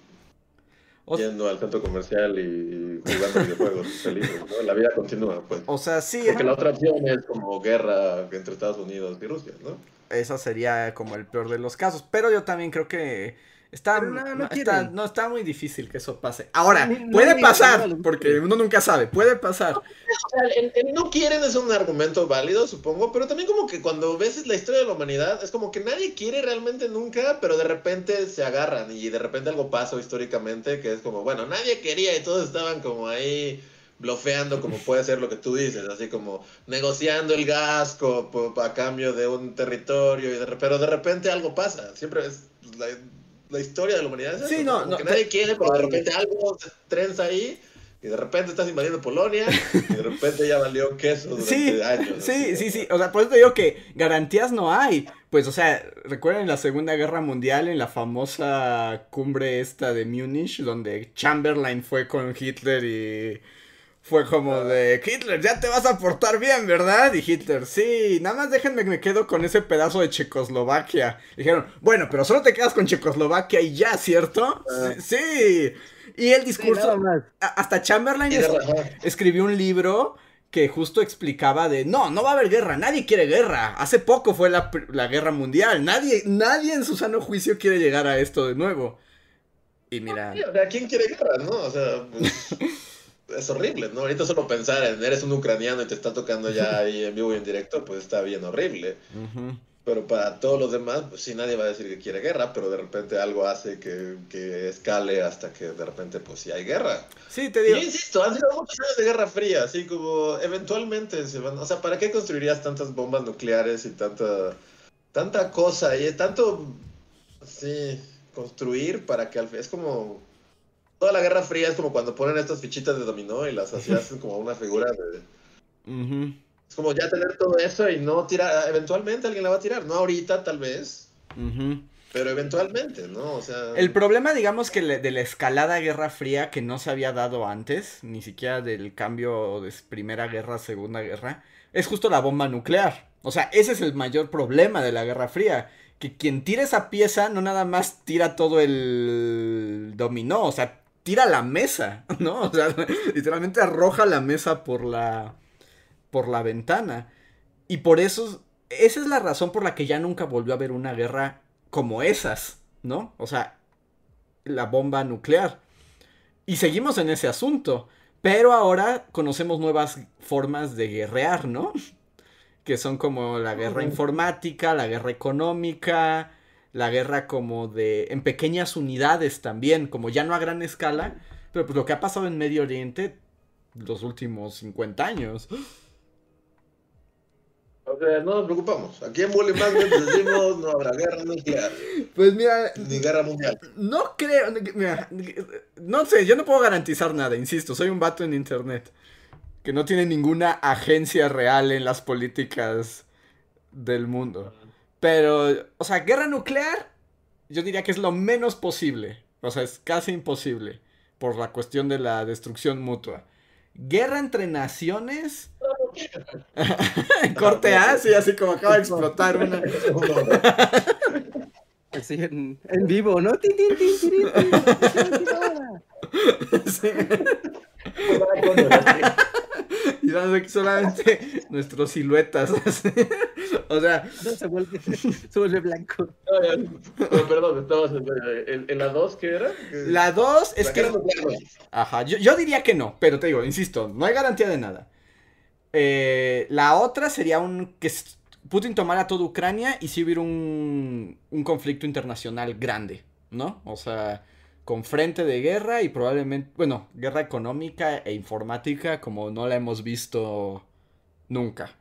yendo al centro comercial y jugando videojuegos felices, ¿no? La vida continúa, pues. O sea, sí. Porque la otra opción es como guerra entre Estados Unidos y Rusia, ¿no? Esa sería como el peor de los casos. Pero yo también creo que Está, no, está, muy difícil que eso pase. Ahora, puede pasar, porque uno nunca sabe, puede pasar. no quieren es un argumento válido, supongo, pero también como que cuando ves la historia de la humanidad, es como que nadie quiere realmente nunca, pero de repente se agarran y de repente algo pasa históricamente que es como, bueno, nadie quería y todos estaban como ahí blofeando como puede ser lo que tú dices, así como negociando el gas a cambio de un territorio, y de, pero de repente algo pasa, siempre es la historia de la humanidad. sí, no, no. Que nadie quiere, pero de repente algo se trenza ahí. Y de repente estás invadiendo Polonia y de repente ya valió queso durante sí, años. Sí, sí, sí. O sea, por eso te digo que garantías no hay. Pues, o sea, recuerden la Segunda Guerra Mundial en la famosa cumbre esta de Múnich, donde Chamberlain fue con Hitler y fue como de, Hitler, ya te vas a portar bien, ¿verdad? Y Hitler, sí, nada más déjenme que me quedo con ese pedazo de Checoslovaquia. Dijeron, bueno, pero solo te quedas con Checoslovaquia y ya, ¿cierto? Ah. Sí. Y el discurso, hasta Chamberlain escribió un libro que justo explicaba de, no, no va a haber guerra, nadie quiere guerra. Hace poco fue la, la guerra mundial, nadie, nadie en su sano juicio quiere llegar a esto de nuevo. Y mira. ¿quién quiere guerra, no? O sea, pues, es horrible, ¿no? Ahorita solo pensar en eres un ucraniano y te está tocando ya ahí en vivo y en directo, pues está bien horrible. Pero para todos los demás, pues sí, nadie va a decir que quiere guerra, pero de repente algo hace que, que escale hasta que de repente, pues sí hay guerra. Sí, te digo. Y insisto, han sido muchos años de guerra fría, así como eventualmente se van. O sea, ¿para qué construirías tantas bombas nucleares y tanta, tanta cosa? Y tanto, sí, construir para que al fin. Es como. Toda la guerra fría es como cuando ponen estas fichitas de dominó y las así hacen como una figura de. Es como ya tener todo eso y no tirar. Eventualmente alguien la va a tirar, no ahorita tal vez. Pero eventualmente, ¿no? O sea. El problema, digamos, que de la escalada Guerra Fría que no se había dado antes, ni siquiera del cambio de Primera Guerra, Segunda Guerra, es justo la bomba nuclear. O sea, ese es el mayor problema de la Guerra Fría. Que quien tira esa pieza no nada más tira todo el dominó, o sea, tira la mesa, ¿no? O sea, literalmente arroja la mesa por la por la ventana. Y por eso, esa es la razón por la que ya nunca volvió a haber una guerra como esas, ¿no? O sea, la bomba nuclear. Y seguimos en ese asunto. Pero ahora conocemos nuevas formas de guerrear, ¿no? Que son como la guerra informática, la guerra económica, la guerra como de... en pequeñas unidades también, como ya no a gran escala. Pero pues lo que ha pasado en Medio Oriente los últimos 50 años. O sea, no nos preocupamos. Aquí en Magnet decimos no habrá guerra nuclear. Pues mira. Ni guerra mundial. No creo. Mira, no sé, yo no puedo garantizar nada, insisto. Soy un vato en internet. Que no tiene ninguna agencia real en las políticas del mundo. Pero, o sea, guerra nuclear, yo diría que es lo menos posible. O sea, es casi imposible. Por la cuestión de la destrucción mutua. Guerra entre naciones Corte A, sí, así como acaba de explotar una. Así en, vivo, ¿no? ¡Tin, tin, sí. Y dando aquí solamente nuestras siluetas. o sea. No, se, vuelve, se vuelve blanco. No, perdón, estamos en, en, la 2, ¿qué era? La 2 es que. Ajá, yo, yo diría que no, pero te digo, insisto, no hay garantía de nada. Eh, la otra sería un que Putin tomara toda Ucrania y si hubiera un, un conflicto internacional grande, ¿no? O sea, con frente de guerra y probablemente, bueno, guerra económica e informática como no la hemos visto nunca.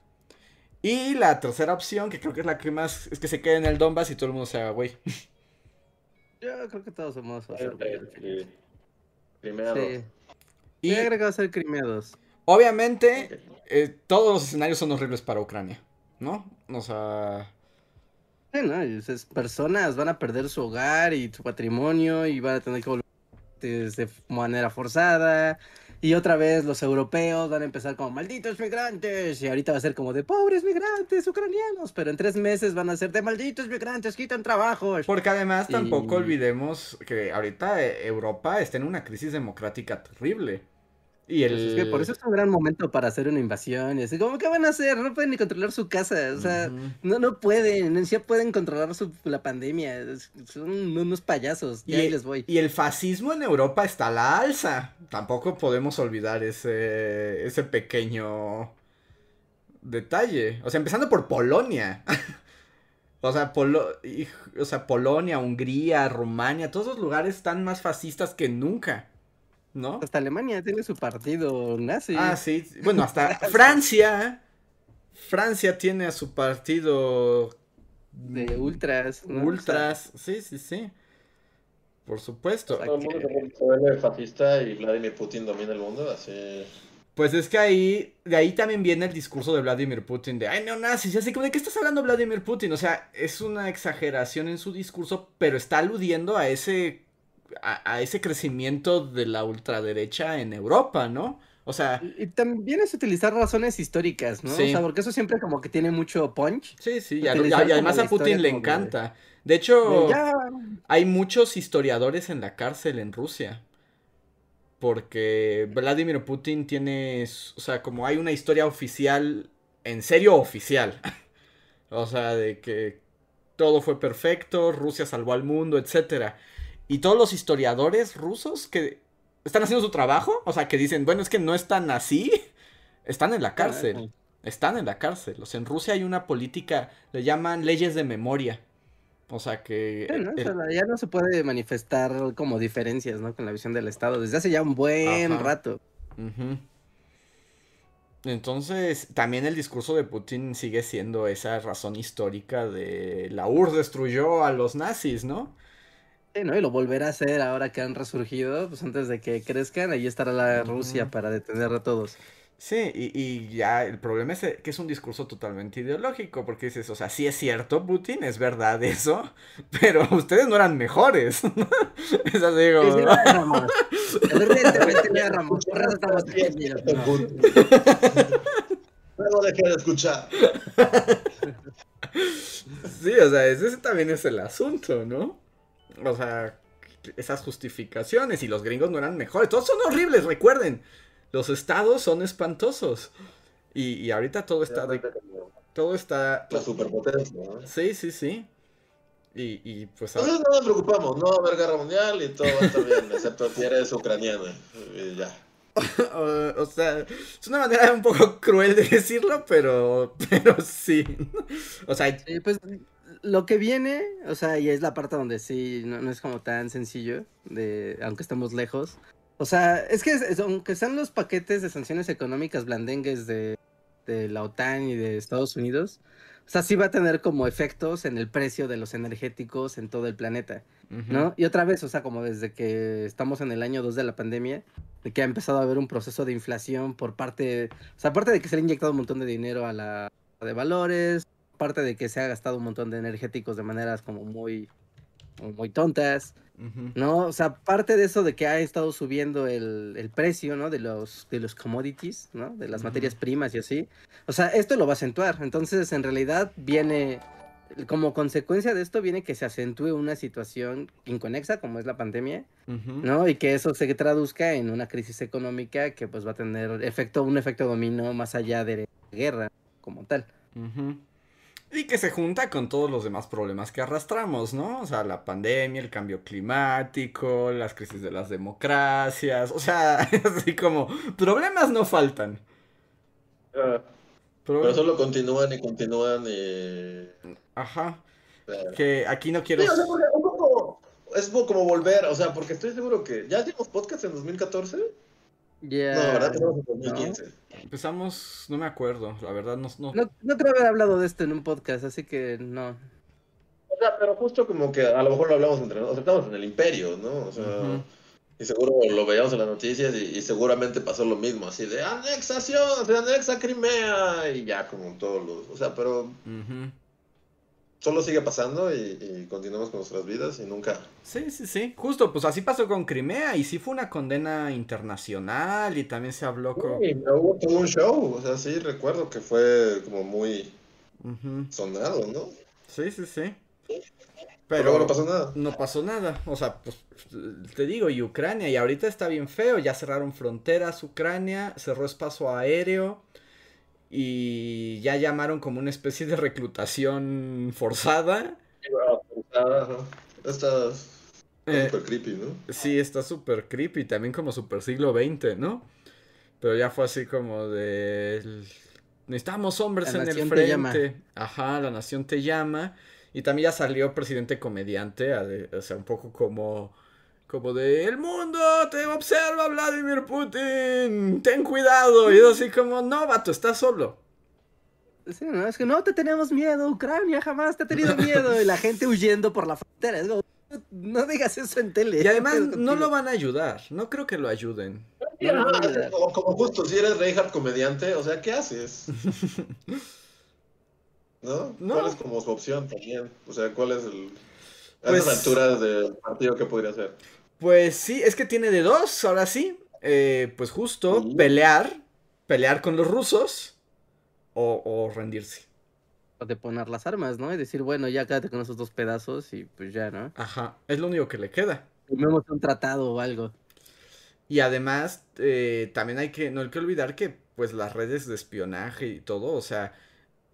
Y la tercera opción, que creo que es la que más, es que se quede en el Donbass y todo el mundo se haga güey. Yo creo que todos somos Primero. Sí. Y agregado a ser Crimea Obviamente, eh, todos los escenarios son horribles para Ucrania, ¿no? O sea... personas van a perder su hogar y su patrimonio y van a tener que volver de manera forzada. Y otra vez los europeos van a empezar como malditos migrantes. Y ahorita va a ser como de pobres migrantes ucranianos. Pero en tres meses van a ser de malditos migrantes, quitan trabajos. Porque además tampoco olvidemos que ahorita eh, Europa está en una crisis democrática terrible. Y el... por eso es un gran momento para hacer una invasión. Y así, ¿cómo que van a hacer? No pueden ni controlar su casa. O sea, no, no pueden. Ni siquiera pueden controlar su, la pandemia. Son unos payasos. Y ahí les voy. Y el fascismo en Europa está a la alza. Tampoco podemos olvidar ese, ese pequeño detalle. O sea, empezando por Polonia. o, sea, o sea, Polonia, Hungría, Rumania, todos esos lugares están más fascistas que nunca. ¿No? Hasta Alemania tiene su partido nazi. Ah, sí. Bueno, hasta Francia. Francia tiene a su partido. De ultras. Ultras, sí, sí, sí. Por supuesto. Todo el mundo fascista y Vladimir Putin domina el mundo, así. Pues es que ahí, de ahí también viene el discurso de Vladimir Putin de, ay, neonazis, así como, ¿de qué estás hablando Vladimir Putin? O sea, es una exageración en su discurso, pero está aludiendo a ese a, ese crecimiento de la ultraderecha en Europa, ¿no? O sea. Y, también es utilizar razones históricas, ¿no? O sea, porque eso siempre como que tiene mucho punch. Sí, sí, y, además a Putin le encanta. De, hecho, hay muchos historiadores en la cárcel en Rusia. Porque Vladimir Putin tiene. O sea, como hay una historia oficial. En serio, oficial. o sea, de que todo fue perfecto, Rusia salvó al mundo, etcétera. Y todos los historiadores rusos que están haciendo su trabajo, o sea, que dicen, bueno, es que no están así, están en la cárcel. Están en la cárcel. O sea, en Rusia hay una política, le llaman leyes de memoria. O sea que... ya no se puede manifestar como diferencias, ¿no? Con la visión del Estado desde hace ya un buen rato. Entonces, también el discurso de Putin sigue siendo esa razón histórica de la URSS destruyó a los nazis, ¿no? Sí, ¿no? Y lo volverá a hacer ahora que han resurgido, pues antes de que crezcan, ahí estará la Rusia para detener a todos. Sí, y, y, ya el problema es que es un discurso totalmente ideológico, porque dices, o sea, sí es cierto, Putin, es verdad eso, pero ustedes no eran mejores. es así como... Luego dejé de escuchar. sí, o sea, ese también es el asunto, ¿no? O sea, esas justificaciones y los gringos no eran mejores. Todos son horribles, recuerden los estados son espantosos. Y, y ahorita todo está todo está. La superpotencia, Sí, sí, sí. Y, y pues. Entonces no nos preocupamos, no va a haber guerra mundial y todo va a estar bien, excepto si eres ucraniana. Y ya. o, sea, es una manera un poco cruel de decirlo, pero, pero sí. o sea, pues lo que viene, o sea, y es la parte donde sí, no, no es como tan sencillo, de aunque estemos lejos, o sea, es que aunque sean los paquetes de sanciones económicas blandengues de, la OTAN y de Estados Unidos, o sea, sí va a tener como efectos en el precio de los energéticos en todo el planeta, ¿no? Y otra vez, o sea, como desde que estamos en el año 2 de la pandemia, de que ha empezado a haber un proceso de inflación por parte, o sea, aparte de que se le ha inyectado un montón de dinero a la de valores, aparte de que se ha gastado un montón de energéticos de maneras como muy, muy tontas, ¿no? O sea, parte de eso de que ha estado subiendo el, precio, ¿no? De los, de los commodities, ¿no? De las materias primas y así. O sea, esto lo va a acentuar. Entonces, en realidad, viene, como consecuencia de esto, viene que se acentúe una situación inconexa, como es la pandemia, ¿no? Y que eso se traduzca en una crisis económica que, pues, va a tener efecto, un efecto dominó más allá de la guerra como tal. Y que se junta con todos los demás problemas que arrastramos, ¿no? O sea, la pandemia, el cambio climático, las crisis de las democracias, o sea, así como problemas no faltan. Ah, pero solo continúan y continúan y... Ajá. que aquí no quiero... es como volver, o sea, porque estoy seguro que... ¿Ya hicimos podcast en 2014? Yeah. No, ¿verdad? Tenemos en 2015. Empezamos, no me acuerdo, la verdad no, no... no. creo haber hablado de esto en un podcast, así que no. O sea, pero justo como que a lo mejor lo hablamos entre nosotros, estamos en el imperio, ¿no? O sea, y seguro lo veíamos en las noticias y, seguramente pasó lo mismo, así de anexación, se anexa Crimea y ya como todos los, o sea, pero solo sigue pasando y, continuamos con nuestras vidas y nunca. Sí, sí, sí. Justo, pues así pasó con Crimea y sí fue una condena internacional y también se habló con. Sí, hubo todo un show. O sea, sí, recuerdo que fue como muy sonado, ¿no? Sí, sí, sí. Pero, no pasó nada. No pasó nada. O sea, pues te digo, y Ucrania, y ahorita está bien feo, ya cerraron fronteras, Ucrania, cerró espacio aéreo y ya llamaron como una especie de reclutación forzada. Está eh, súper creepy, ¿no? Sí, está súper creepy, también como super siglo XX, ¿no? Pero ya fue así como de... Necesitamos hombres en el frente. Ajá, la nación te llama. Y también ya salió presidente comediante, o sea, un poco como como de, el mundo te observa Vladimir Putin, ten cuidado. Y es así como, no, vato, estás solo. Sí, no, es que no te tenemos miedo, Ucrania jamás te ha tenido miedo. Y la gente huyendo por la frontera. no digas eso en tele. Y además no lo van a ayudar, no creo que lo ayuden. como, justo, si eres Reinhardt comediante, o sea, ¿qué haces? ¿No? no ¿Cuál es como su opción también? O sea, ¿cuál es el... A pues, alturas del partido que podría ser? Pues sí, es que tiene de dos, ahora sí. Eh, pues justo, pelear, pelear con los rusos o, rendirse. O de poner las armas, ¿no? Y decir, bueno, ya quédate con esos dos pedazos y pues ya, ¿no? Ajá, es lo único que le queda. Firmemos un tratado o algo. Y además, eh, también hay que, no hay que olvidar que pues las redes de espionaje y todo, o sea,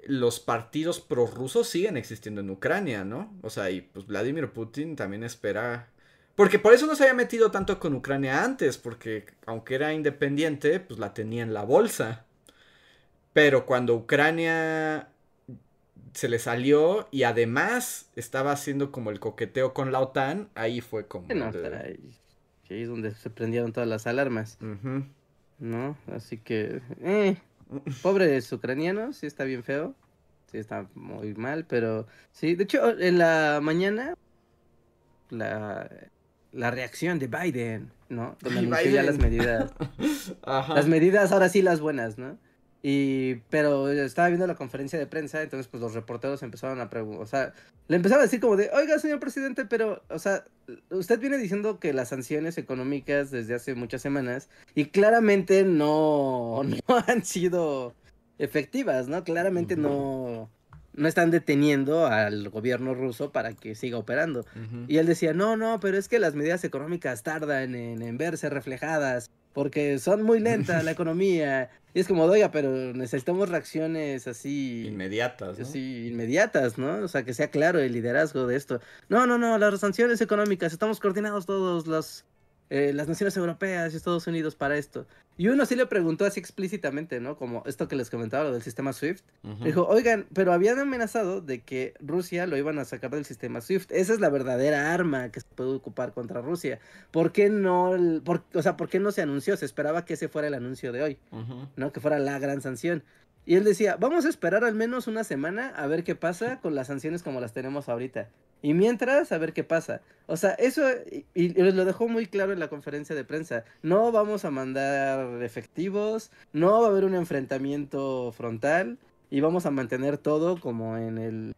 los partidos prorrusos siguen existiendo en Ucrania, ¿no? O sea, y pues Vladimir Putin también espera Porque por eso no se había metido tanto con Ucrania antes, porque aunque era independiente, pues la tenía en la bolsa. Pero cuando Ucrania se le salió y además estaba haciendo como el coqueteo con la OTAN, ahí fue como... No, ahí, es donde se prendieron todas las alarmas. ¿No? Así que... Eh, pobres ucranianos, sí está bien feo. Sí está muy mal, pero... Sí, de hecho, en la mañana... La, la reacción de Biden, ¿no? Donde anunció ya las medidas. Las medidas, ahora sí las buenas, ¿no? Y, pero estaba viendo la conferencia de prensa, entonces pues los reporteros empezaron a preguntar, o sea, le empezaron a decir como de, oiga señor presidente, pero, o sea, usted viene diciendo que las sanciones económicas desde hace muchas semanas y claramente no, no han sido efectivas, ¿no? Claramente no, no están deteniendo al gobierno ruso para que siga operando. Y él decía, no, no, pero es que las medidas económicas tardan en, en verse reflejadas porque son muy lentas la economía. Y es como, oiga, pero necesitamos reacciones así... Inmediatas, ¿no? Sí, inmediatas, ¿no? O sea, que sea claro el liderazgo de esto. No, no, no, las sanciones económicas, estamos coordinados todos los eh, las naciones europeas y Estados Unidos para esto. Y uno sí le preguntó así explícitamente, ¿no? Como esto que les comentaba, lo del sistema SWIFT. Dijo, oigan, pero habían amenazado de que Rusia lo iban a sacar del sistema SWIFT. Esa es la verdadera arma que se puede ocupar contra Rusia. ¿Por qué no, o sea, por qué no se anunció? Se esperaba que ese fuera el anuncio de hoy, ¿no? Que fuera la gran sanción. Y él decía, vamos a esperar al menos una semana a ver qué pasa con las sanciones como las tenemos ahorita. Y mientras, a ver qué pasa. O sea, eso, y, lo dejó muy claro en la conferencia de prensa. No vamos a mandar efectivos, no va a haber un enfrentamiento frontal y vamos a mantener todo como en el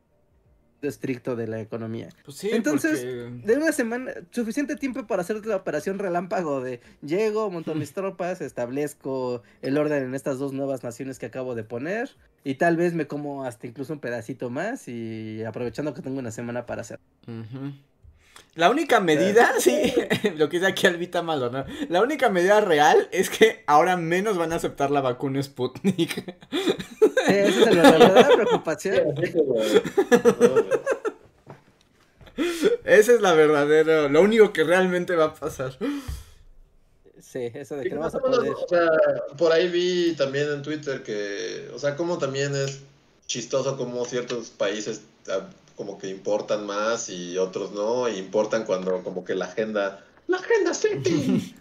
estricto de la economía. Pues Entonces, de una semana, suficiente tiempo para hacer la operación relámpago de llego, monto mis tropas, establezco el orden en estas dos nuevas naciones que acabo de poner y tal vez me como hasta incluso un pedacito más y aprovechando que tengo una semana para hacer. La única medida, sí, lo que dice aquí Albita Malo, ¿no? La única medida real es que ahora menos van a aceptar la vacuna Sputnik. Esa es la verdadera preocupación. Ese es la verdadera, lo único que realmente va a pasar. Sí, eso de que no vas a poder. O sea, por ahí vi también en Twitter que, o sea, como también es chistoso como ciertos países ah, como que importan más y otros no, e importan cuando como que la agenda, la agenda sí,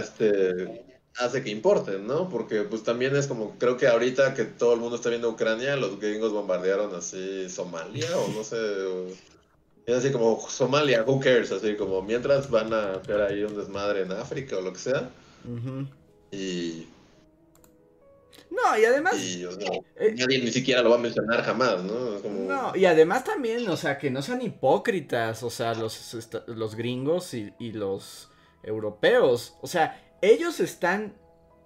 este, hace que importen, ¿no? Porque pues también es como, creo que ahorita que todo el mundo está viendo Ucrania, los gringos bombardearon así Somalia o no sé, es así como Somalia, who cares, así como mientras van a hacer ahí un desmadre en África o lo que sea. Y... No, y además... Eh, nadie ni siquiera lo va a mencionar jamás, ¿no? No, y además también, o sea, que no sean hipócritas, o sea, los, los gringos y, y los europeos. O sea, ellos están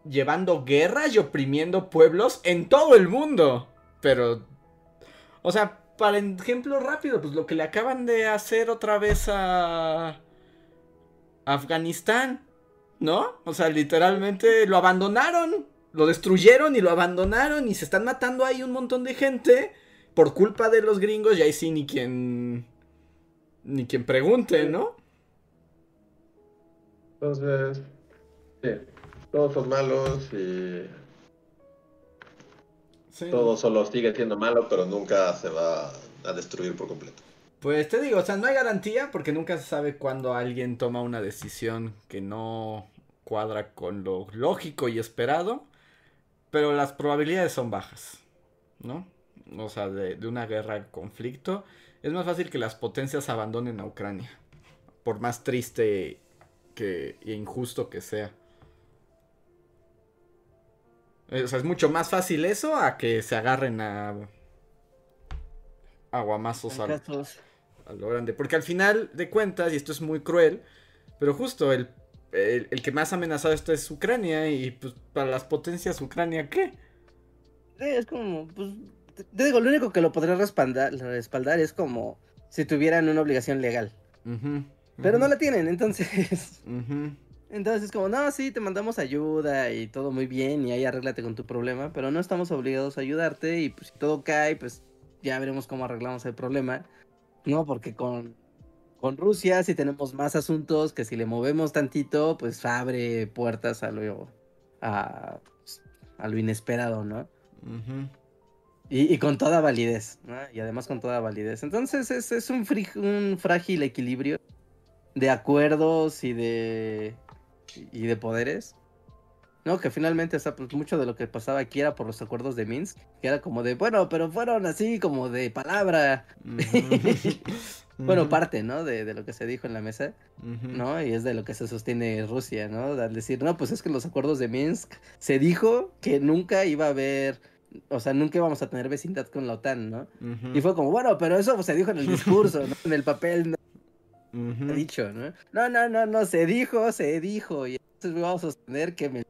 llevando guerras y oprimiendo pueblos en todo el mundo. Pero, o sea, para ejemplo rápido, pues lo que le acaban de hacer otra vez a Afganistán, ¿no? O sea, literalmente lo abandonaron, lo destruyeron y lo abandonaron y se están matando ahí un montón de gente por culpa de los gringos y ahí sí ni quien ni quien pregunte, ¿no? Entonces, todos son malos y todo solo sigue siendo malo, pero nunca se va a destruir por completo. Pues te digo, o sea, no hay garantía porque nunca se sabe cuando alguien toma una decisión que no cuadra con lo lógico y esperado, pero las probabilidades son bajas, ¿no? O sea, de, de una guerra, conflicto, es más fácil que las potencias abandonen a Ucrania, por más triste que, e injusto que sea. Eh, o sea, es mucho más fácil eso a que se agarren a aguamazos a, a, lo grande. Porque al final de cuentas, y esto es muy cruel, pero justo el, el, que más amenazado esto es Ucrania. Y pues para las potencias, ¿Ucrania qué? es como, pues, te digo, lo único que lo podría respaldar, respaldar es como si tuvieran una obligación legal. Pero no la tienen, entonces. Entonces es como, no, sí, te mandamos ayuda y todo muy bien y ahí arréglate con tu problema, pero no estamos obligados a ayudarte y pues si todo cae, pues ya veremos cómo arreglamos el problema. No, porque con, con Rusia sí tenemos más asuntos que si le movemos tantito, pues abre puertas a lo, a, a lo inesperado, ¿no? y, con toda validez, ¿no? Y además con toda validez. Entonces es, es un, un frágil equilibrio de acuerdos y de, y de poderes no, que finalmente, o pues mucho de lo que pasaba aquí era por los acuerdos de Minsk, que era como de, bueno, pero fueron así como de palabra. bueno, parte, ¿no? De, de, lo que se dijo en la mesa, ¿no? Y es de lo que se sostiene Rusia, ¿no? Al decir, no, pues es que los acuerdos de Minsk se dijo que nunca iba a haber o sea, nunca íbamos a tener vecindad con la OTAN, ¿no? Y fue como, bueno, pero eso se dijo en el discurso, ¿no? En el papel, no. dicho, ¿no? No, no, no, no, se dijo, se dijo. Y entonces vamos a sostener que me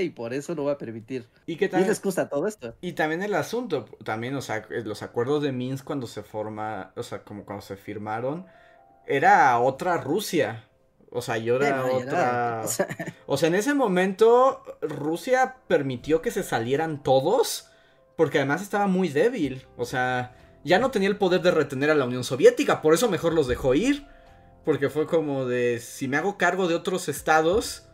y por eso lo voy a permitir. Y que también, excusa todo esto. Y también el asunto, también, o sea, los acuerdos de Minsk cuando se forma, o sea, como cuando se firmaron, era otra Rusia. O sea, yo era otra. O sea, en ese momento Rusia permitió que se salieran todos porque además estaba muy débil. O sea, ya no tenía el poder de retener a la Unión Soviética, por eso mejor los dejó ir. Porque fue como de, si me hago cargo de otros estados,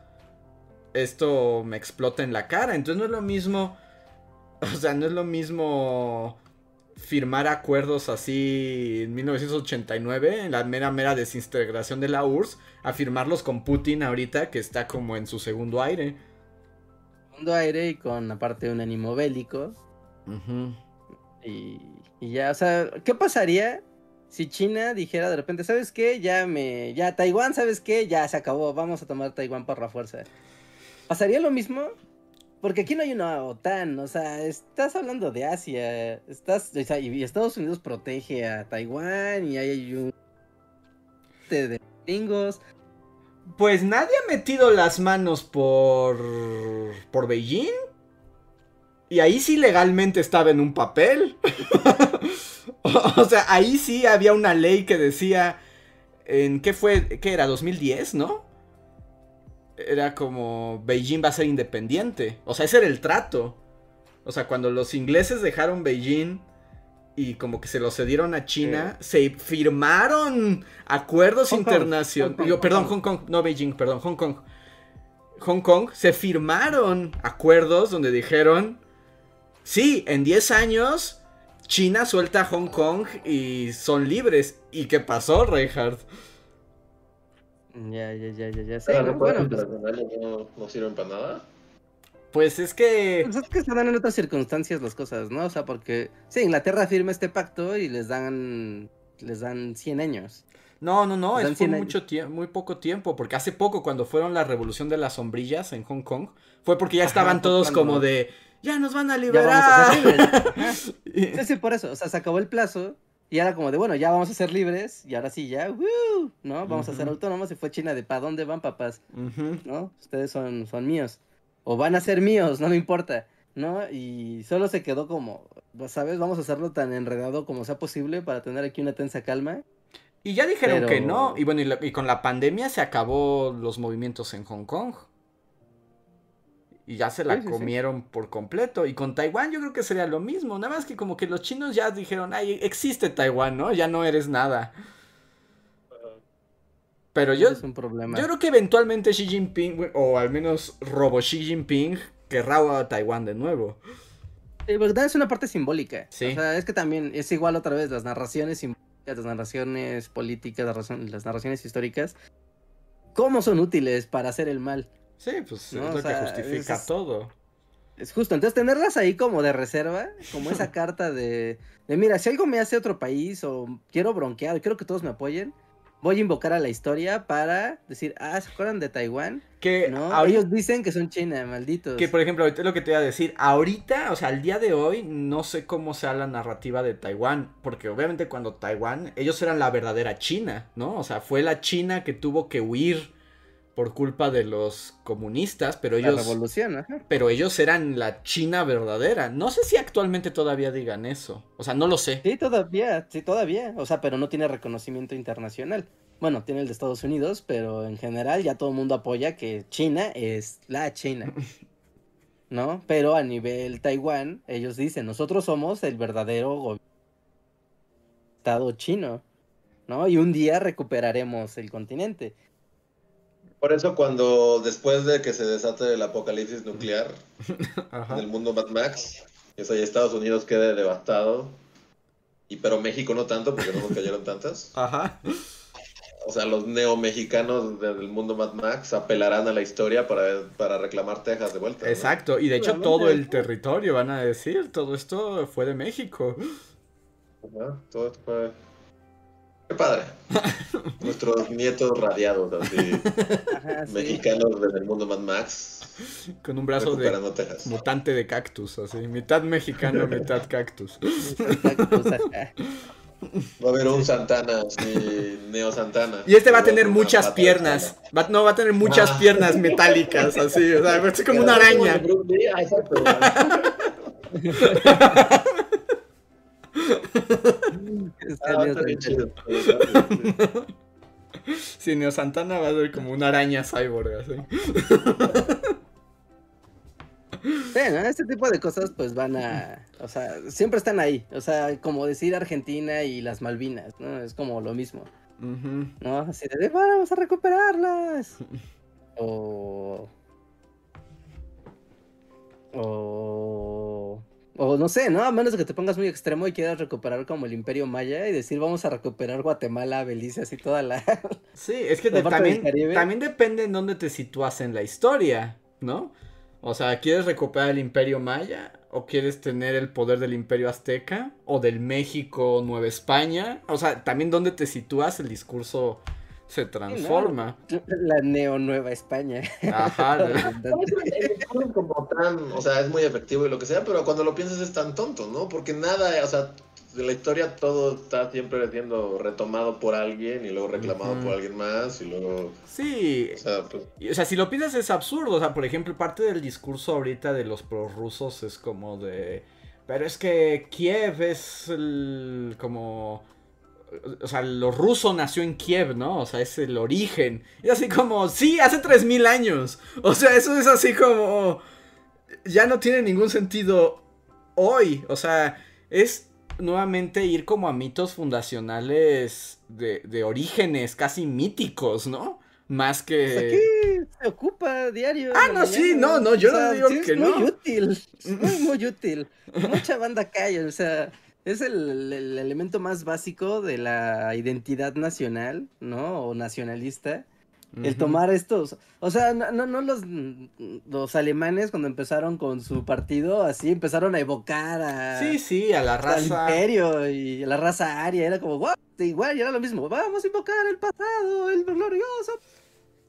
esto me explota en la cara. Entonces no es lo mismo, o sea, no es lo mismo firmar acuerdos así en 1989, en la mera mera desintegración de la URSS, a firmarlos con Putin ahorita que está como en su segundo aire. Segundo aire y con aparte un ánimo bélico. y, y, ya, o sea, ¿qué pasaría si China dijera de repente, ¿sabes qué? Ya me, ya Taiwán, ¿sabes qué? Ya se acabó, vamos a tomar Taiwán por la fuerza. ¿Pasaría lo mismo? Porque aquí no hay una OTAN, o sea, estás hablando de Asia, estás, o sea, y Estados Unidos protege a Taiwán y hay un de gringos. Pues nadie ha metido las manos por por Beijing. Y ahí sí legalmente estaba en un papel. o sea, ahí sí había una ley que decía en qué fue, qué era 2010, ¿no? era como Beijing va a ser independiente. O sea, ese era el trato. O sea, cuando los ingleses dejaron Beijing y como que se lo cedieron a China, se firmaron acuerdos internacionales. Perdón, Hong Kong, no Beijing, perdón, Hong Kong. Hong Kong se firmaron acuerdos donde dijeron, sí, en 10 años China suelta a Hong Kong y son libres. ¿Y qué pasó, Reinhardt? Ya, ya, ya, ya, ya sé. bueno, pues no, sirven para nada. Pues es que. Pues es que se dan en otras circunstancias las cosas, ¿no? O sea, porque. Sí, Inglaterra firma este pacto y les dan. Les dan 100 años. No, no, no, es por mucho tiempo, muy poco tiempo, porque hace poco cuando fueron la revolución de las sombrillas en Hong Kong, fue porque ya estaban todos como de, ya nos van a liberar. sí, sí, por eso, o sea, se acabó el plazo y era como de, bueno, ya vamos a ser libres, y ahora sí, ya, ¿no? Vamos a ser autónomos, y fue China de, ¿para dónde van, papás? ¿No? Ustedes son, son míos. O van a ser míos, no me importa, ¿no? Y solo se quedó como, pues, ¿sabes? Vamos a hacerlo tan enredado como sea posible para tener aquí una tensa calma. Y ya dijeron que no, y bueno, y con la pandemia se acabó los movimientos en Hong Kong y ya se la comieron por completo. Y con Taiwán yo creo que sería lo mismo. Nada más que como que los chinos ya dijeron, ay, existe Taiwán, ¿no? Ya no eres nada. Pero yo, es un problema. yo creo que eventualmente Xi Jinping, o al menos Robo Xi Jinping, querrá a Taiwán de nuevo. Sí, porque es una parte simbólica. Sí. O sea, es que también es igual otra vez las narraciones simbólicas, las narraciones políticas, las narraciones históricas. ¿Cómo son útiles para hacer el mal? Sí, pues es lo que justifica todo. Es justo, entonces tenerlas ahí como de reserva, como esa carta de, de, mira, si algo me hace otro país o quiero bronquear, quiero que todos me apoyen, voy a invocar a la historia para decir, ah, ¿se acuerdan de Taiwán? Que ¿No? ellos dicen que son China, malditos. Que por ejemplo, ahorita es lo que te iba a decir, ahorita, o sea, al día de hoy, no sé cómo sea la narrativa de Taiwán, porque obviamente cuando Taiwán, ellos eran la verdadera China, ¿no? O sea, fue la China que tuvo que huir por culpa de los comunistas, pero ellos... La revolución, Pero ellos eran la China verdadera. No sé si actualmente todavía digan eso. O sea, no lo sé. Sí, todavía, sí, todavía. O sea, pero no tiene reconocimiento internacional. Bueno, tiene el de Estados Unidos, pero en general ya todo el mundo apoya que China es la China. ¿No? Pero a nivel Taiwán, ellos dicen, nosotros somos el verdadero Estado chino. ¿no? Y un día recuperaremos el continente. Por eso cuando después de que se desate el apocalipsis nuclear en el mundo Mad Max, y Estados Unidos quede devastado, y pero México no tanto porque no nos cayeron tantas. Ajá. O sea, los neomexicanos del mundo Mad Max apelarán a la historia para, para reclamar Texas de vuelta. Exacto, y de hecho todo el territorio van a decir, todo esto fue de México. Ajá, todo esto fue Qué padre. Nuestros nietos radiados, así. Mexicanos del mundo Mad Max. Con un brazo de mutante de cactus, así. Mitad mexicano, mitad cactus. Va a haber un Santana, así, Neo Santana. Y este va a tener muchas piernas. no, va a tener muchas ah. piernas metálicas, así. O sea, va ser como una araña. Si Neo Santana va a ser como una araña cyborg, así. Bueno, este tipo de cosas pues van a, o sea, siempre están ahí, o sea, como decir Argentina y las Malvinas, ¿no? Es como lo mismo, ¿no? Así de, vamos a recuperarlas. O... O... O no sé, ¿no? A menos de que te pongas muy extremo y quieras recuperar como el Imperio Maya y decir vamos a recuperar Guatemala, Belice, así toda la... Sí, es que también, también depende en dónde te sitúas en la historia, ¿no? O sea, ¿quieres recuperar el Imperio Maya? ¿O quieres tener el poder del Imperio Azteca? ¿O del México Nueva España? O sea, también dónde te sitúas el discurso se transforma. La neo Nueva España. Ajá. como tan, o sea, es muy efectivo y lo que sea, pero cuando lo piensas es tan tonto, ¿no? Porque nada, o sea, de la historia todo está siempre siendo retomado por alguien y luego reclamado por alguien más y luego... Sí. O sea, pues... o sea, si lo piensas es absurdo. O sea, por ejemplo, parte del discurso ahorita de los prorrusos es como de... Pero es que Kiev es el... como o sea, lo ruso nació en Kiev, ¿no? O sea, es el origen. Y así como, sí, hace 3000 años. O sea, eso es así como... Ya no tiene ningún sentido hoy. O sea, es nuevamente ir como a mitos fundacionales de, de orígenes casi míticos, ¿no? Más que... Pues aquí se ocupa diario. Ah, no, sí, no, no, yo no digo que no. Es muy útil, muy, muy útil. Mucha banda cae, o sea es el, elemento más básico de la identidad nacional, ¿no? O nacionalista. El tomar estos, o sea, no, no los, los alemanes cuando empezaron con su partido, así empezaron a evocar a... Sí, sí, a la raza... Al imperio y a la raza aria, era como, wow, igual, y era lo mismo, vamos a invocar el pasado, el glorioso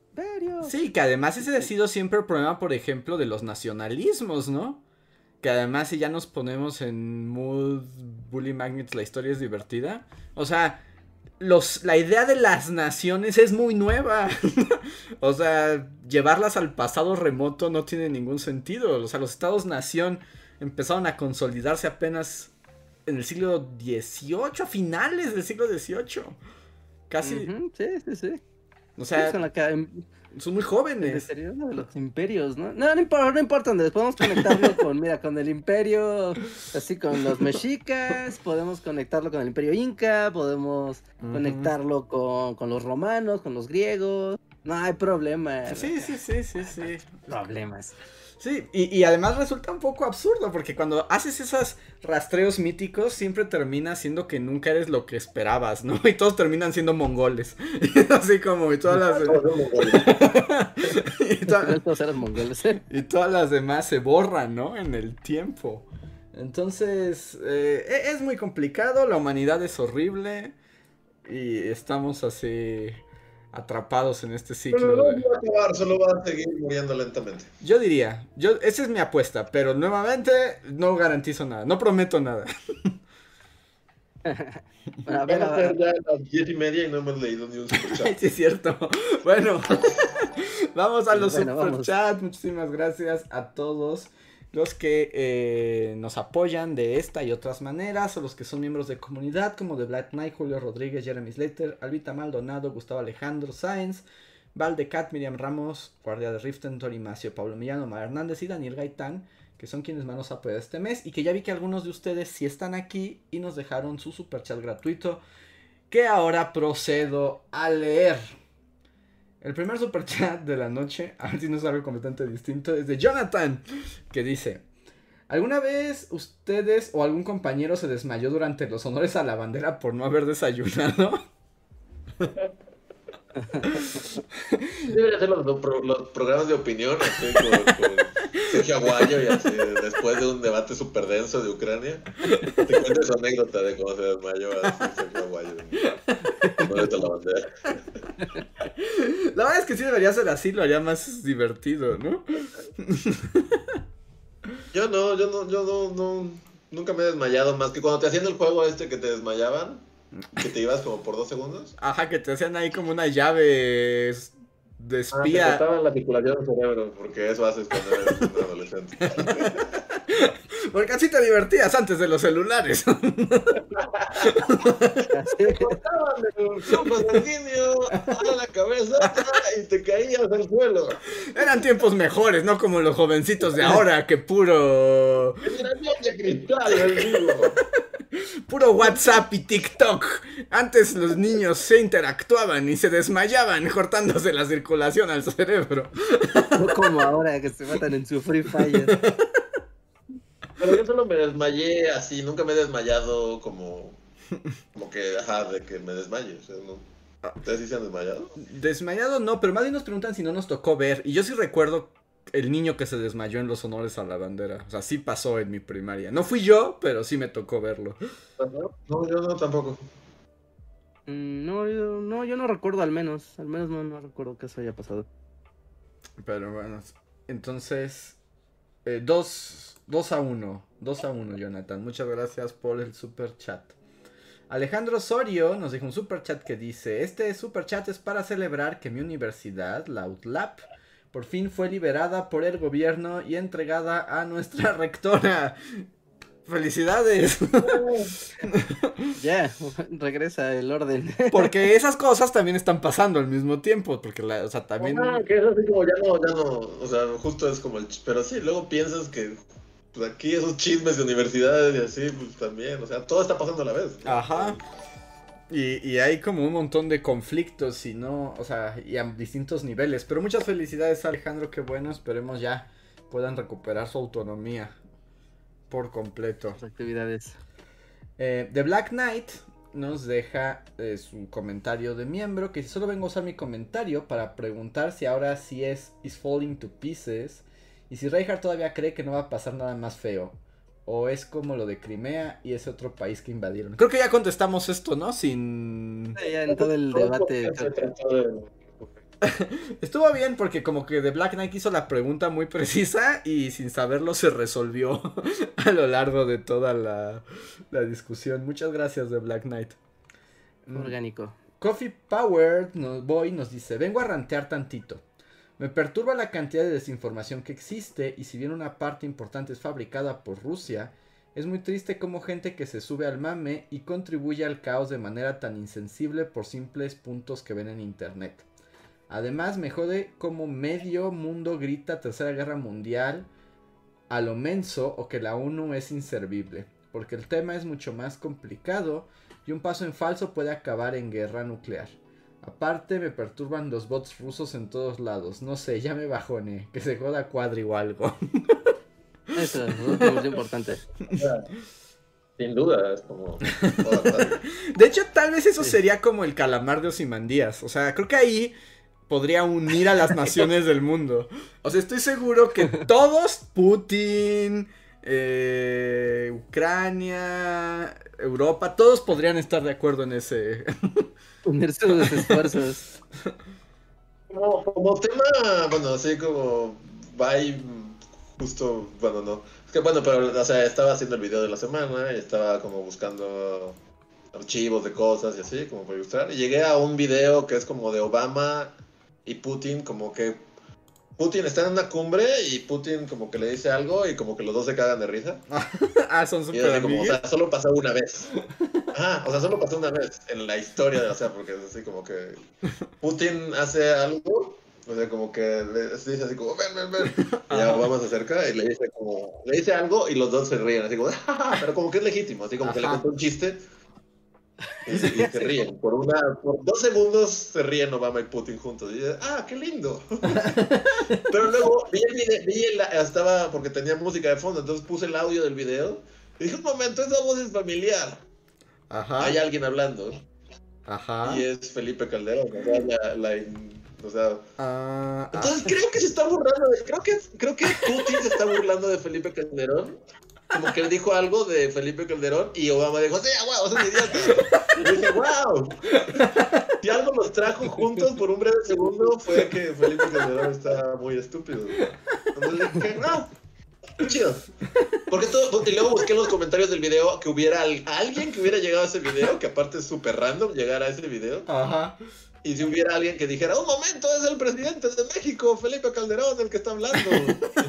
imperio. Sí, que además ese ha sido siempre el problema, por ejemplo, de los nacionalismos, ¿no? Que además si ya nos ponemos en mood Bully Magnets, la historia es divertida. O sea, los, la idea de las naciones es muy nueva. o sea, llevarlas al pasado remoto no tiene ningún sentido. O sea, los estados-nación empezaron a consolidarse apenas en el siglo XVIII, a finales del siglo XVIII. Casi. sí, sí, sí. O sea, son muy jóvenes. de los imperios, ¿no? No, no importa, no importa, Andrés. Podemos conectarlo con, mira, con el imperio, así con los mexicas, podemos conectarlo con el imperio inca, podemos conectarlo con, con los romanos, con los griegos. No hay problema. Sí, sí, sí, sí, sí. Problemas. Sí, y, además resulta un poco absurdo porque cuando haces esos rastreos míticos siempre termina siendo que nunca eres lo que esperabas, ¿no? Y todos terminan siendo mongoles. Así como y todas las y, todas... mongoles. y todas las demás se borran, ¿no? En el tiempo. Entonces, eh, e-, es muy complicado, la humanidad es horrible y estamos así atrapados en este ciclo. Pero no va a acabar, solo va a seguir muriendo lentamente. Yo diría, yo, esa es mi apuesta, pero nuevamente no garantizo nada, no prometo nada. a ver, a ser ya las diez y media y no hemos leído ni un superchat. sí, es cierto. Bueno, vamos a los superchats. Muchísimas gracias a todos los que eh, nos apoyan de esta y otras maneras, o los que son miembros de comunidad, como de Black Knight, Julio Rodríguez, Jeremy Slater, Albita Maldonado, Gustavo Alejandro Sáenz, Valdecat, Miriam Ramos, Guardia de Riften, Tori Macio, Pablo Millano, Mar Hernández y Daniel Gaitán, que son quienes más nos apoyan este mes, y que ya vi que algunos de ustedes sí están aquí y nos dejaron su super chat gratuito. que ahora procedo a leer. El primer super chat de la noche, a ver si no es algo completamente distinto, es de Jonathan, que dice, ¿alguna vez ustedes o algún compañero se desmayó durante los honores a la bandera por no haber desayunado? Debería hacer los, programas de opinión así con, Sergio Aguayo y así después de un debate súper denso de Ucrania. Te cuento su anécdota de cómo se desmayó así Sergio Aguayo. la bandera. La verdad es que sí debería ser así, lo haría más divertido, ¿no? Yo no, yo no, yo no, no, nunca me he desmayado más que cuando te hacían el juego este que te desmayaban que te ibas como por dos segundos. Ajá, que te hacían ahí como una llave de espía. Ah, te la articulación del cerebro, porque eso haces cuando eres un adolescente. Porque así te divertías antes de los celulares. te cortaban el flujo sanguíneo a la cabeza y te caías al suelo. Eran tiempos mejores, no como los jovencitos de ahora, que puro. Era de cristal, el vivo. Puro WhatsApp y TikTok. Antes los niños se interactuaban y se desmayaban cortándose la circulación al cerebro. No como ahora que se matan en su Free Fire. Pero yo solo me desmayé así, nunca me he desmayado como, como que, ajá, de que me desmaye. O sea, no. ¿Ustedes sí se han desmayado? Desmayado no, pero más bien nos preguntan si no nos tocó ver. Y yo sí recuerdo el niño que se desmayó en los honores a la bandera. O sea, sí pasó en mi primaria. No fui yo, pero sí me tocó verlo. No, yo no tampoco. Mm, no, yo no, yo no recuerdo al menos. Al menos no, no recuerdo que eso haya pasado. Pero bueno, entonces... Eh, dos, dos a uno. Dos a uno, Jonathan. Muchas gracias por el super chat. Alejandro Osorio nos dijo un super chat que dice, este super chat es para celebrar que mi universidad, la UTLAP, por fin fue liberada por el gobierno y entregada a nuestra rectora. ¡Felicidades! Ya, regresa el orden. Porque esas cosas también están pasando al mismo tiempo, porque la, o sea, también... Ah, que es así como ya no, ya no, o sea, justo es como el... Pero sí, luego piensas que pues aquí esos chismes de universidades y así, pues también, o sea, todo está pasando a la vez. Ajá. Y, hay como un montón de conflictos y no, o sea, y a distintos niveles. Pero muchas felicidades Alejandro, qué bueno, esperemos ya puedan recuperar su autonomía por completo. actividades. Eh, The Black Knight nos deja eh, su comentario de miembro, que solo vengo a usar mi comentario para preguntar si ahora sí es Is Falling to Pieces y si Reinhardt todavía cree que no va a pasar nada más feo o es como lo de Crimea y ese otro país que invadieron. Creo que ya contestamos esto, ¿no? Sin... ya en todo el debate. Estuvo bien porque como que The Black Knight hizo la pregunta muy precisa y sin saberlo se resolvió a lo largo de toda la, discusión. Muchas gracias The Black Knight. Mm. Orgánico. Coffee Power Boy nos dice, vengo a rantear tantito. Me perturba la cantidad de desinformación que existe y si bien una parte importante es fabricada por Rusia, es muy triste como gente que se sube al mame y contribuye al caos de manera tan insensible por simples puntos que ven en internet. Además me jode como medio mundo grita Tercera Guerra Mundial a lo menso o que la ONU es inservible, porque el tema es mucho más complicado y un paso en falso puede acabar en guerra nuclear. Aparte me perturban los bots rusos en todos lados. No sé, ya me bajone. Que se joda Cuadri o algo. Eso es muy importante. Sin duda, es como... de hecho, tal vez eso sería como el calamar de Osimandías. O sea, creo que ahí podría unir a las naciones del mundo. O sea, estoy seguro que todos, Putin, eh, Ucrania, Europa, todos podrían estar de acuerdo en ese... Unirse los esfuerzos. Como, como tema, bueno, así como va justo, bueno, no. Es que bueno, pero, o sea, estaba haciendo el video de la semana y estaba como buscando archivos de cosas y así, como para ilustrar. Y llegué a un video que es como de Obama y Putin, como que Putin está en una cumbre y Putin como que le dice algo y como que los dos se cagan de risa. ah, son súper O sea, solo pasó una vez. Ah, o sea, solo pasó una vez en la historia, o sea, porque es así como que Putin hace algo, o sea, como que le dice así como, ven, ven, ven. Y ya Obama se acerca y le dice como, le dice algo y los dos se ríen, así como, pero como que es legítimo, así como que le contó un chiste. Y, se ríen. Por, una, por dos segundos se ríen Obama y Putin juntos. Y dicen, ah, qué lindo. Pero luego vi el video, vi el, estaba, porque tenía música de fondo, entonces puse el audio del video. Y dije, un momento, esa voz es familiar. Ajá. Hay alguien hablando. Ajá. Y es Felipe Calderón. La, la o sea, ah, entonces creo que se está burlando de, creo que creo que Putin se está burlando de Felipe Calderón como que él dijo algo de Felipe Calderón y Obama dijo, sí, wow, es un idiota. Y dije, wow. Si algo los trajo juntos por un breve segundo fue que Felipe Calderón está muy estúpido. Entonces dije, no, chido. Porque todo, y luego busqué en los comentarios del video que hubiera alguien que hubiera llegado a ese video, que aparte es súper random llegar a ese video. Ajá. Y si hubiera alguien que dijera, un momento, es el presidente de México, Felipe Calderón, el que está hablando.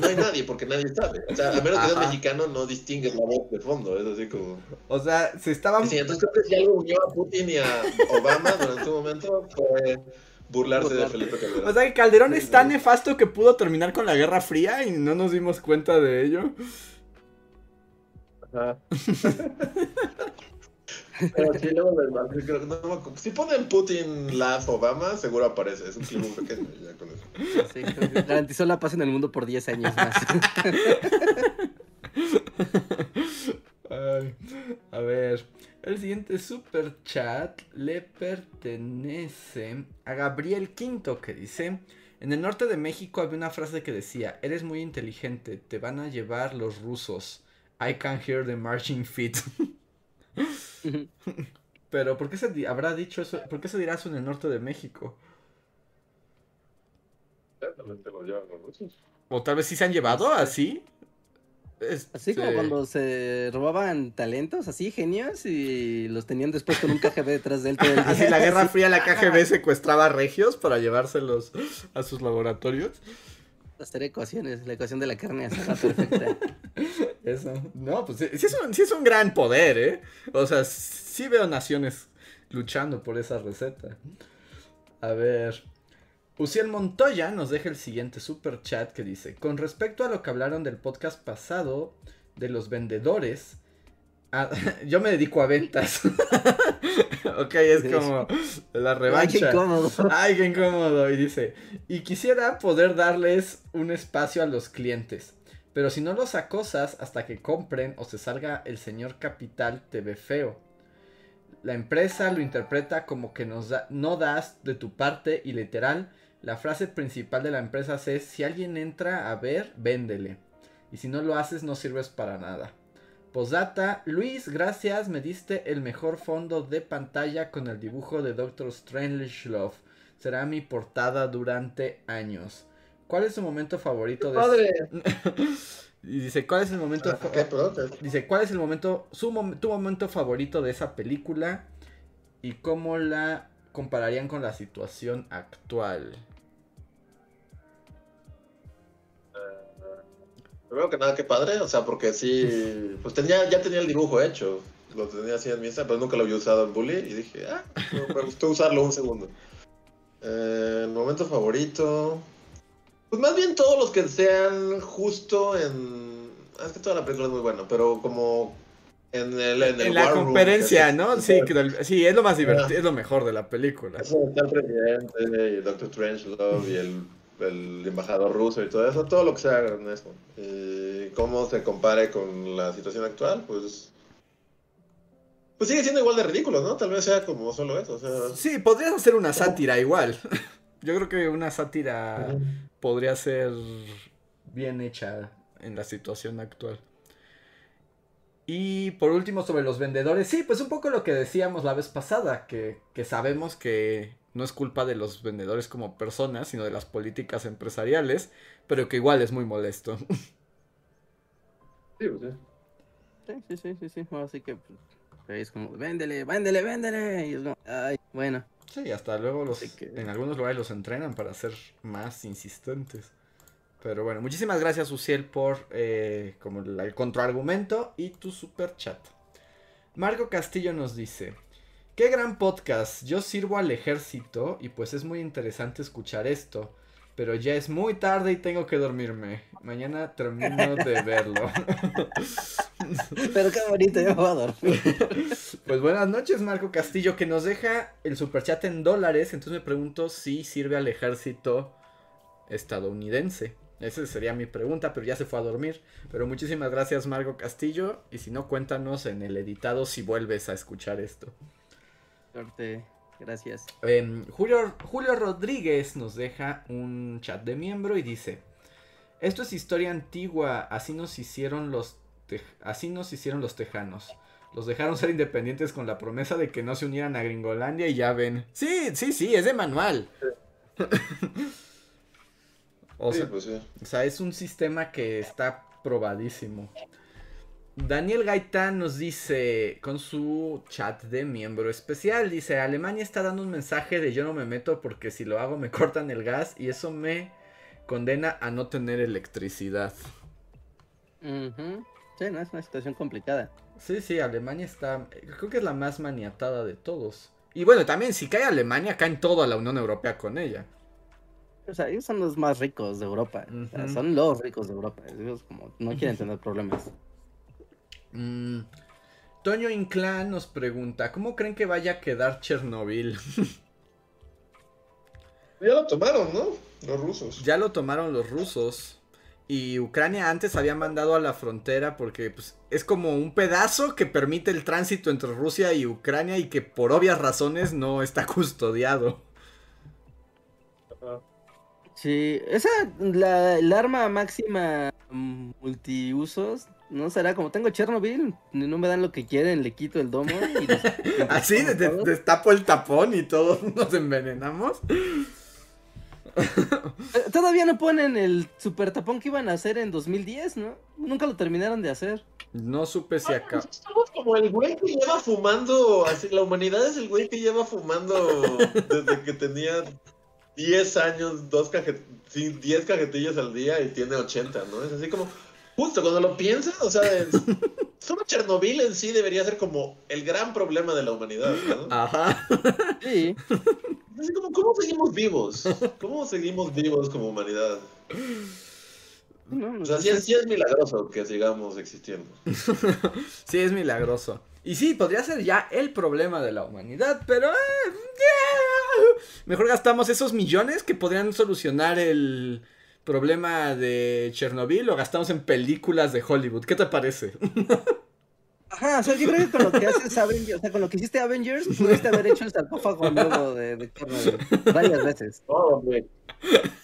no hay nadie, porque nadie sabe. O sea, a menos que seas mexicano, no distingues la voz de fondo. Es así como. O sea, se estaban. Sí, entonces creo que si algo unió a Putin y a Obama durante un momento fue burlarse de Felipe Calderón. O sea, que Calderón es tan nefasto que pudo terminar con la Guerra Fría y no nos dimos cuenta de ello. Ajá. Pero sí, luego creo, no, si ponen Putin Laugh Obama, seguro aparece. Es un clip muy pequeño. Ya con eso. Sí, garantizó la paz en el mundo por 10 años más. Ay, a ver, el siguiente super chat le pertenece a Gabriel Quinto que dice, en el norte de México había una frase que decía, eres muy inteligente, te van a llevar los rusos. I can hear the marching feet. Pero, ¿por qué se habrá dicho eso? ¿Por qué se dirá eso en el norte de México? O tal vez sí se han llevado así. Así como cuando se robaban talentos, así genios, y los tenían después con un KGB detrás de él. Así la Guerra Fría, la KGB secuestraba regios para llevárselos a sus laboratorios. Hacer ecuaciones, la ecuación de la carne asada perfecta. Eso. No, pues sí es, un, sí es un gran poder, ¿eh? O sea, sí veo naciones luchando por esa receta. A ver. Uciel Montoya nos deja el siguiente super chat que dice: Con respecto a lo que hablaron del podcast pasado de los vendedores, yo me dedico a ventas. ok, es como la revancha. Ay, qué incómodo. Ay, qué incómodo. Y dice, y quisiera poder darles un espacio a los clientes. Pero si no los acosas hasta que compren o se salga el señor capital, te ve feo. La empresa lo interpreta como que nos no das de tu parte y literal, la frase principal de la empresa es si alguien entra a ver, véndele. Y si no lo haces no sirves para nada. Posdata, Luis, gracias, me diste el mejor fondo de pantalla con el dibujo de Doctor Strangelove. Será mi portada durante años. ¿Cuál es su momento favorito de Y dice, ¿cuál es el momento Dice, ¿cuál es el momento su tu momento favorito de esa película y cómo la compararían con la situación actual? Primero que nada, qué padre, o sea, porque sí, pues tenía, ya tenía el dibujo hecho, lo tenía así en mi Insta, pero nunca lo había usado en Bully y dije, ah, me gustó usarlo un segundo. Eh, el momento favorito, pues más bien todos los que sean justo en, ah, es que toda la película es muy buena, pero como en el, en, en la conferencia, ¿no? Sí, sí, es lo más divertido, es lo mejor de la película. Está el presidente y Doctor Strangelove y el el embajador ruso y todo eso, todo lo que sea en eso. Y cómo se compare con la situación actual, pues. Pues sigue siendo igual de ridículo, ¿no? Tal vez sea como solo eso. O sea... Sí, podrías hacer una sátira igual. Yo creo que una sátira podría ser bien hecha en la situación actual. Y por último, sobre los vendedores, sí, pues un poco lo que decíamos la vez pasada, que, que sabemos que no es culpa de los vendedores como personas, sino de las políticas empresariales, pero que igual es muy molesto. Sí, pues, sí, sí, sí, sí, así que pues, es como, véndele, véndele, véndele, y es como, ay, bueno. Sí, hasta luego los, en algunos lugares los entrenan para ser más insistentes. Pero bueno, muchísimas gracias, Uciel, por eh, como el contraargumento y tu super chat. Marco Castillo nos dice: Qué gran podcast. Yo sirvo al ejército y pues es muy interesante escuchar esto. Pero ya es muy tarde y tengo que dormirme. Mañana termino de verlo. Pero qué bonito, yo voy a dormir. Pues buenas noches, Marco Castillo, que nos deja el superchat en dólares. Entonces me pregunto si sirve al ejército estadounidense. Esa sería mi pregunta, pero ya se fue a dormir. Pero muchísimas gracias, Marco Castillo. Y si no, cuéntanos en el editado si vuelves a escuchar esto. Suerte. Gracias. Em, Julio, Julio Rodríguez nos deja un chat de miembro y dice: Esto es historia antigua, así nos hicieron los así nos hicieron los tejanos. Los dejaron ser independientes con la promesa de que no se unieran a Gringolandia y ya ven. Sí, sí, sí, es de manual. o, sea, pues o sea, es un sistema que está probadísimo. Daniel Gaitán nos dice con su chat de miembro especial, dice, Alemania está dando un mensaje de yo no me meto porque si lo hago me cortan el gas y eso me condena a no tener electricidad. Sí, no, es una situación complicada. Sí, sí, Alemania está, creo que es la más maniatada de todos. Y bueno, también si cae Alemania, cae en toda la Unión Europea con ella. O sea, ellos son los más ricos de Europa. son los ricos de Europa. Ellos como no quieren tener problemas. Mm, Toño Inclán nos pregunta, ¿cómo creen que vaya a quedar Chernobyl? ya lo tomaron, ¿no? Los rusos. Ya lo tomaron los rusos. Y Ucrania antes había mandado a la frontera porque pues, es como un pedazo que permite el tránsito entre Rusia y Ucrania y que por obvias razones no está custodiado. Sí, esa, la, el arma máxima multiusos no será como tengo Chernobyl, no me dan lo que quieren, le quito el domo. Y Así, ¿Ah, destapo el tapón y todos nos envenenamos. Eh, todavía no ponen el super tapón que iban a hacer en 2010, ¿no? Nunca lo terminaron de hacer. No supe si acá. Estamos como el güey que lleva fumando, así, la humanidad es el güey que lleva fumando desde que tenía 10 años, dos cajet 10 cajetillas al día y tiene 80, ¿no? Es así como, Justo, cuando lo piensas, o sea, solo Chernobyl en sí debería ser como el gran problema de la humanidad, ¿no? Ajá. Sí. Así como, ¿cómo seguimos vivos? ¿Cómo seguimos vivos como humanidad? o sea, sí, es milagroso que sigamos existiendo. sí, es milagroso. Y sí, podría ser ya el problema de la humanidad, pero... Eh, mejor gastamos esos millones que podrían solucionar el problema de Chernobyl lo gastamos en películas de Hollywood. ¿Qué te parece? Ajá, o sea, yo creo que con lo que haces Avengers, o sea, con lo que hiciste Avengers, pudiste haber hecho el sarcófago nuevo de, de Chernobyl varias veces. Oh, güey.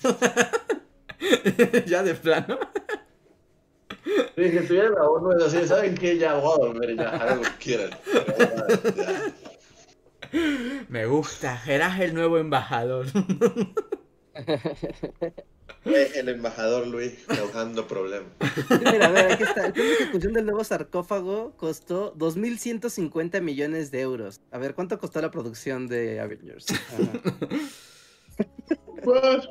ya de plano. Sí, que estuviera la ONU es así, ¿saben qué? Ya voy a dormir, ya, hagan lo que quieran. Me gusta, eras el nuevo embajador. El embajador Luis causando problemas. Mira, a ver, aquí está. El plan de ejecución del nuevo sarcófago costó 2.150 millones de euros. A ver, ¿cuánto costó la producción de Avengers? Pues,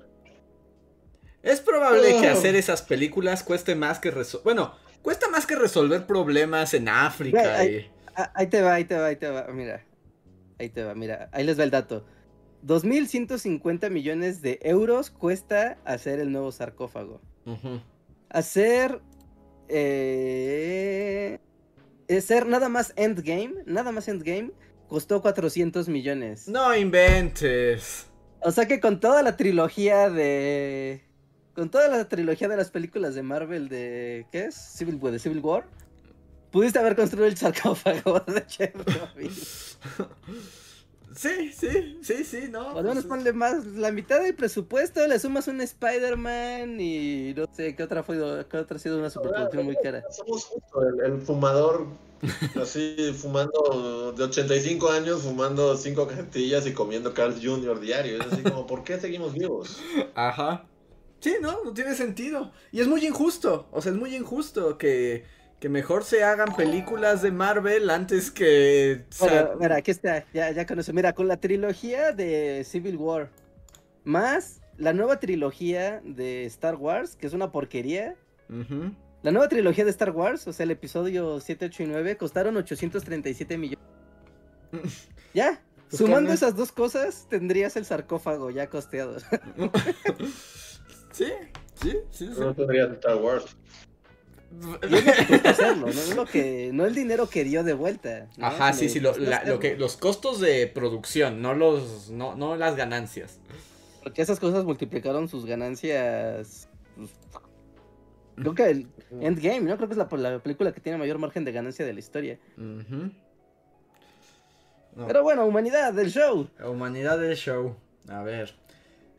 es probable que hacer esas películas cueste más que resolver. Bueno, cuesta más que resolver problemas en África. ahí te va, ahí te va, ahí te va. Mira. Ahí te va, mira. Ahí les va el dato. 2.150 millones de euros cuesta hacer el nuevo sarcófago. Hacer... Eh, hacer nada más Endgame, nada más Endgame, costó 400 millones. No inventes. O sea que con toda la trilogía de... Con toda la trilogía de las películas de Marvel de... ¿Qué es? Civil, de Civil War. Pudiste haber construido el sarcófago de Chernobyl. Sí, sí, sí, sí, no. Por lo menos ponle más la mitad del presupuesto, le sumas un Spider-Man y no sé qué otra fue, qué otra ha sido una superproducción muy cara. Somos justo el, fumador, así fumando de 85 años, fumando cinco cajetillas y comiendo Carl Jr. diario. Es así como, ¿por qué seguimos vivos? Ajá. Sí, no, no tiene sentido. Y es muy injusto, o sea, es muy injusto que que mejor se hagan películas de Marvel antes que... mira, aquí está, ya, ya con eso. Mira, con la trilogía de Civil War, más la nueva trilogía de Star Wars, que es una porquería. La nueva trilogía de Star Wars, o sea, el episodio 7, 8 y 9, costaron 837 millones. ya, pues sumando esas dos cosas, tendrías el sarcófago ya costeado. sí, sí, sí. No tendrías Star Wars. Hacerlo, no, lo que, no el dinero que dio de vuelta. Ajá, sí, sí, lo, que, los costos de producción, no, los, no, no las ganancias. Porque esas cosas multiplicaron sus ganancias. Pues, creo que el Endgame, ¿no? Creo que es la, la película que tiene mayor margen de ganancia de la historia. Pero bueno, humanidad del show. Humanidad del show. A ver.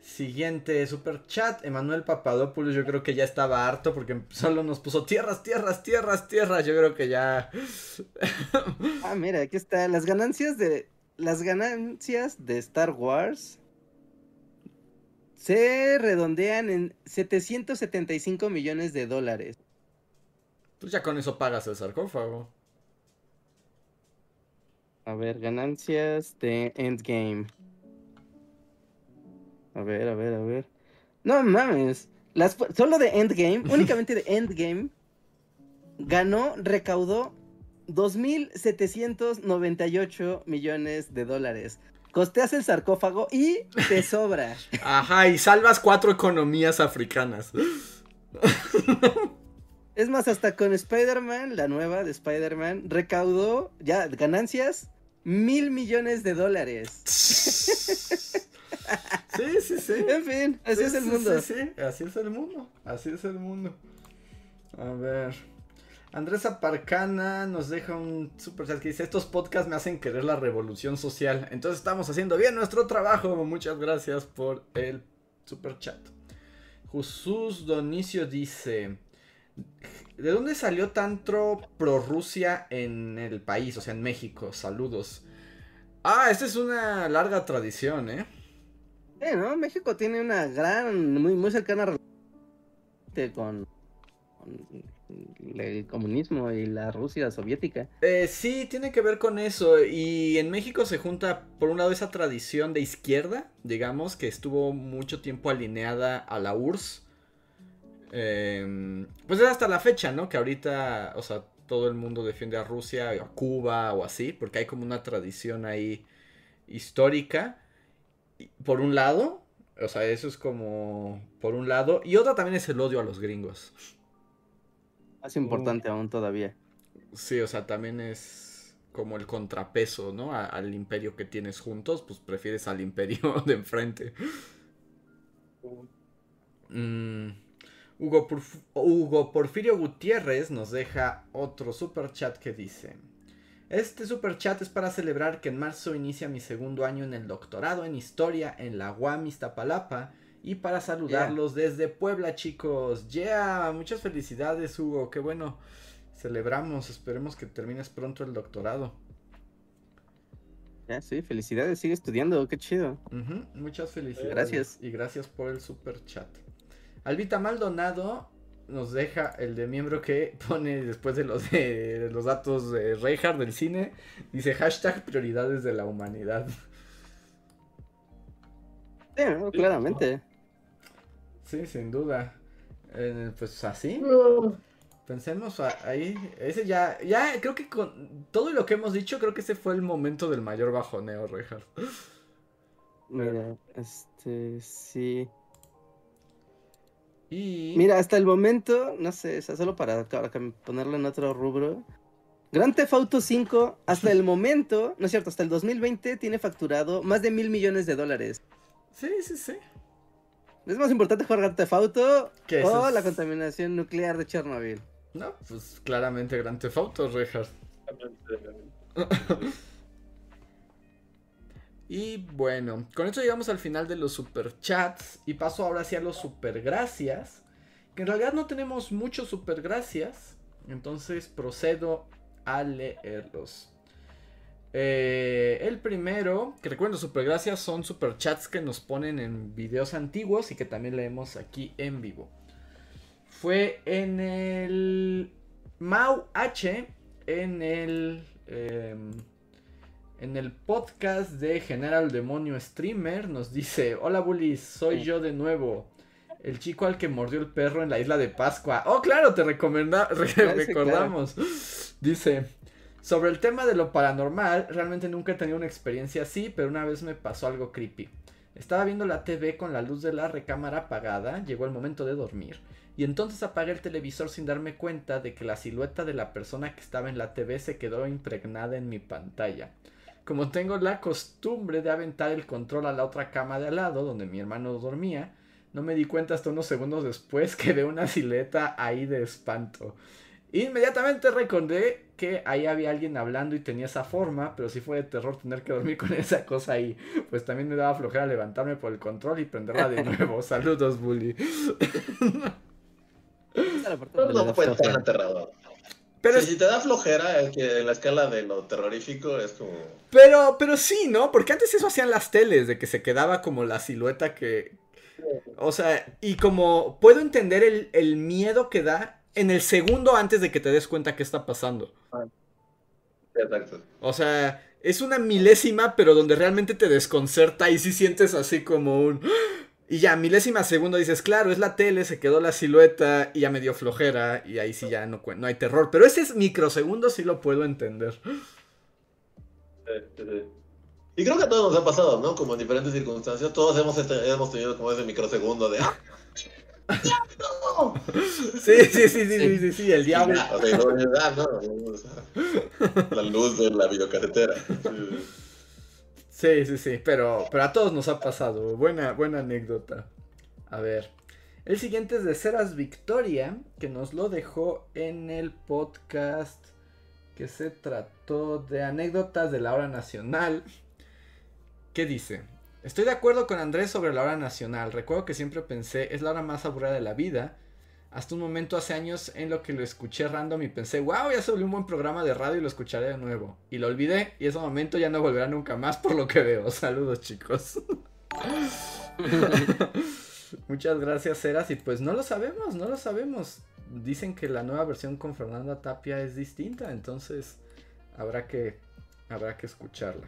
Siguiente super chat, Emanuel Papadopoulos, yo creo que ya estaba harto porque solo nos puso tierras, tierras, tierras, tierras, yo creo que ya... ah, mira, aquí está, las ganancias de... Las ganancias de Star Wars se redondean en 775 millones de dólares. Pues ya con eso pagas el sarcófago. A ver, ganancias de Endgame. A ver, a ver, a ver. No mames. Las, solo de Endgame, únicamente de Endgame, ganó, recaudó 2.798 millones de dólares. Costeas el sarcófago y te sobra. Ajá, y salvas cuatro economías africanas. Es más, hasta con Spider-Man, la nueva de Spider-Man, recaudó ya ganancias mil millones de dólares. Sí, sí, sí. En fin, así es el mundo. Sí, sí, así es el mundo. Así es el mundo. A ver. Andrés Aparcana nos deja un super chat que dice: Estos podcasts me hacen querer la revolución social. Entonces estamos haciendo bien nuestro trabajo. Muchas gracias por el super chat. Jesús Donicio dice: ¿De dónde salió tanto pro Rusia en el país? O sea, en México. Saludos. Ah, esta es una larga tradición, ¿eh? Sí, ¿no? México tiene una gran, muy, muy cercana relación con, el comunismo y la Rusia soviética. Eh, sí, tiene que ver con eso. Y en México se junta, por un lado, esa tradición de izquierda, digamos, que estuvo mucho tiempo alineada a la URSS. Em, pues es hasta la fecha, ¿no? Que ahorita, o sea, todo el mundo defiende a Rusia, a Cuba o así, porque hay como una tradición ahí histórica por un lado, o sea, eso es como por un lado, y otra también es el odio a los gringos. Más importante aún todavía. Sí, o sea, también es como el contrapeso, ¿no? al imperio que tienes juntos, pues prefieres al imperio de enfrente. Mm, Hugo, Hugo Porfirio Gutiérrez nos deja otro super chat que dice: este super chat es para celebrar que en marzo inicia mi segundo año en el doctorado en historia en la UAM Iztapalapa y para saludarlos desde Puebla, chicos. Yeah, muchas felicidades, Hugo. Qué bueno. Celebramos, esperemos que termines pronto el doctorado. Ya, sí, felicidades, sigue estudiando, qué chido. muchas felicidades. Gracias. Y gracias por el super chat. Albita Maldonado nos deja el de miembro que pone después de los, de, los datos de Reinhardt del cine, dice hashtag prioridades de la humanidad. Sí, claramente. Sí, sin duda. Eh, pues así. Pensemos ahí. Ese ya, ya creo que con todo lo que hemos dicho, creo que ese fue el momento del mayor bajoneo, Reinhardt. Mira, este, sí. Mira, hasta el momento, no sé, solo para, ponerlo en otro rubro. Grand Theft Auto 5, hasta el momento, no es cierto, hasta el 2020 tiene facturado más de mil millones de dólares. Sí, sí, sí. ¿Es más importante jugar Grand Theft Auto o la contaminación nuclear de Chernobyl? No, pues claramente Grand Theft Auto, Richard. Y bueno, con esto llegamos al final de los super chats y paso ahora hacia los super gracias. Que en realidad no tenemos muchos super gracias, entonces procedo a leerlos. Eh, el primero, que recuerdo, super gracias son super chats que nos ponen en videos antiguos y que también leemos aquí en vivo. Fue en el Mau H, en el... Em, en el podcast de General Demonio Streamer nos dice, hola bullies, soy yo de nuevo, el chico al que mordió el perro en la isla de Pascua. Oh, claro, te recomenda recordamos. Dice, sobre el tema de lo paranormal, realmente nunca he tenido una experiencia así, pero una vez me pasó algo creepy. Estaba viendo la TV con la luz de la recámara apagada, llegó el momento de dormir, y entonces apagué el televisor sin darme cuenta de que la silueta de la persona que estaba en la TV se quedó impregnada en mi pantalla. Como tengo la costumbre de aventar el control a la otra cama de al lado, donde mi hermano dormía, no me di cuenta hasta unos segundos después que de una silueta ahí de espanto. Inmediatamente recordé que ahí había alguien hablando y tenía esa forma, pero sí fue de terror tener que dormir con esa cosa ahí. Pues también me daba flojera levantarme por el control y prenderla de nuevo. Saludos, Bully. no fue tan aterrador. Pero si te da flojera, es que en la escala de lo terrorífico es como. Pero, pero sí, ¿no? Porque antes eso hacían las teles, de que se quedaba como la silueta que. O sea, y como puedo entender el, el miedo que da en el segundo antes de que te des cuenta qué está pasando. Exacto. O sea, es una milésima, pero donde realmente te desconcerta y si sientes así como un... Y ya, milésima segundo dices, claro, es la tele, se quedó la silueta y ya me dio flojera y ahí sí ya no, no hay terror. Pero ese es microsegundo sí lo puedo entender. Y creo que a todos nos ha pasado, ¿no? Como en diferentes circunstancias, todos hemos, hemos tenido como ese microsegundo de... ¡Ah! Sí, sí, sí, sí, sí, sí, el diablo. La luz de la videocarretera. Sí, sí, sí, pero, pero a todos nos ha pasado. Buena, buena anécdota. A ver. El siguiente es de Ceras Victoria, que nos lo dejó en el podcast que se trató de anécdotas de la hora nacional. ¿Qué dice? Estoy de acuerdo con Andrés sobre la hora nacional. Recuerdo que siempre pensé, es la hora más aburrida de la vida. Hasta un momento hace años en lo que lo escuché random y pensé, wow, ya se volvió un buen programa de radio y lo escucharé de nuevo. Y lo olvidé y ese momento ya no volverá nunca más por lo que veo. Saludos chicos. Muchas gracias, Eras. Y pues no lo sabemos, no lo sabemos. Dicen que la nueva versión con Fernanda Tapia es distinta, entonces habrá que, habrá que escucharla.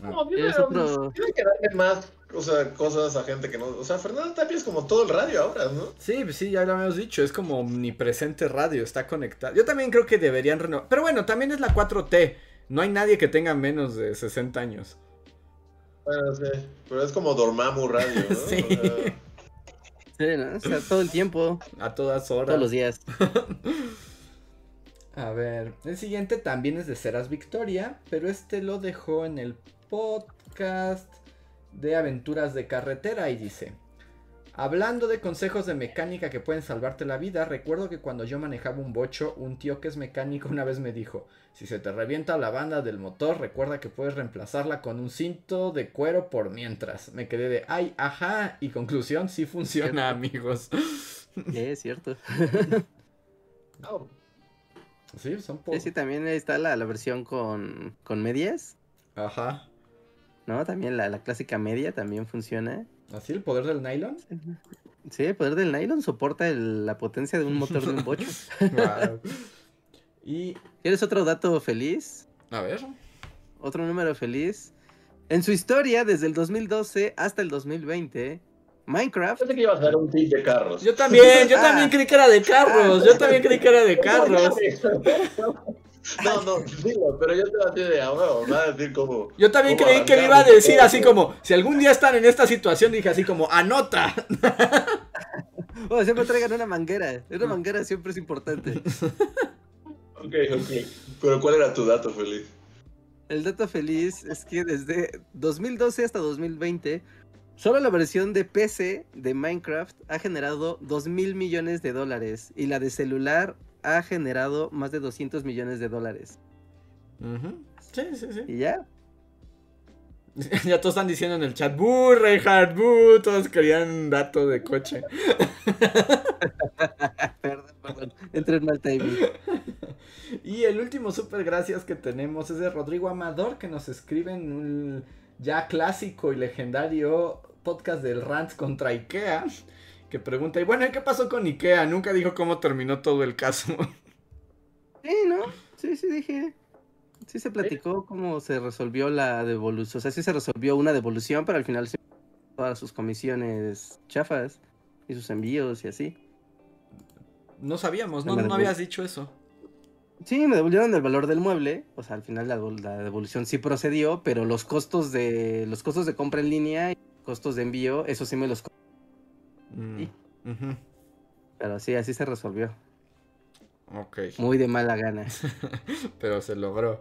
Ah. No, tiene que darle más o sea, cosas a gente que no. O sea, Fernando Tapia es como todo el radio ahora, ¿no? Sí, pues sí, ya lo habíamos dicho. Es como omnipresente radio, está conectado. Yo también creo que deberían renovar. Pero bueno, también es la 4T. No hay nadie que tenga menos de 60 años. Bueno, sí. Pero es como Dormammu Radio, ¿no? sí. Sí, ¿no? O sea, todo el tiempo. A todas horas. Todos los días. A ver, el siguiente también es de Ceras Victoria, pero este lo dejó en el podcast de aventuras de carretera y dice, hablando de consejos de mecánica que pueden salvarte la vida, recuerdo que cuando yo manejaba un bocho, un tío que es mecánico una vez me dijo, si se te revienta la banda del motor, recuerda que puedes reemplazarla con un cinto de cuero por mientras. Me quedé de, ay, ajá, y conclusión, sí funciona, amigos. Sí, es cierto. Oh. Sí, son Sí, sí, también está la, la versión con, con medias. Ajá. ¿No? También la, clásica media también funciona. ¿Así el poder del nylon? Sí, el poder del nylon soporta la potencia de un motor de un bocho. ¿Y quieres otro dato feliz? A ver. Otro número feliz. En su historia, desde el 2012 hasta el 2020, Minecraft. Pensé que iba a ser un tip de carros. Yo también, yo también ah. creí que era de carros. Yo también creí que era de carros. No, no, digo, pero yo te la de ahora, va a decir como. Yo también creí que me iba a decir así como, si algún día están en esta situación, dije así como, anota. O siempre traigan una manguera. Una manguera siempre es importante. Ok, ok. Pero ¿cuál era tu dato feliz? El dato feliz es que desde 2012 hasta 2020, solo la versión de PC de Minecraft ha generado 2 mil millones de dólares y la de celular ha generado más de 200 millones de dólares. Sí, sí, sí. ¿Y ya? ya todos están diciendo en el chat, ¡Buh, Reinhardt! ¡Buh! Todos querían dato de coche. perdón, perdón. Entré en mal timing. y el último super gracias que tenemos es de Rodrigo Amador, que nos escribe en un ya clásico y legendario podcast del Rants contra Ikea que pregunta, y bueno, qué pasó con Ikea? Nunca dijo cómo terminó todo el caso. Sí, ¿no? Sí, sí, dije. Sí se platicó cómo se resolvió la devolución. O sea, sí se resolvió una devolución, pero al final se todas sus comisiones chafas y sus envíos y así. No sabíamos, no, no habías dicho eso. Sí, me devolvieron el valor del mueble, o sea, al final la, devolución sí procedió, pero los costos de los costos de compra en línea y costos de envío, eso sí me los mm, Pero sí, así se resolvió. Ok. Muy de mala gana. pero se logró.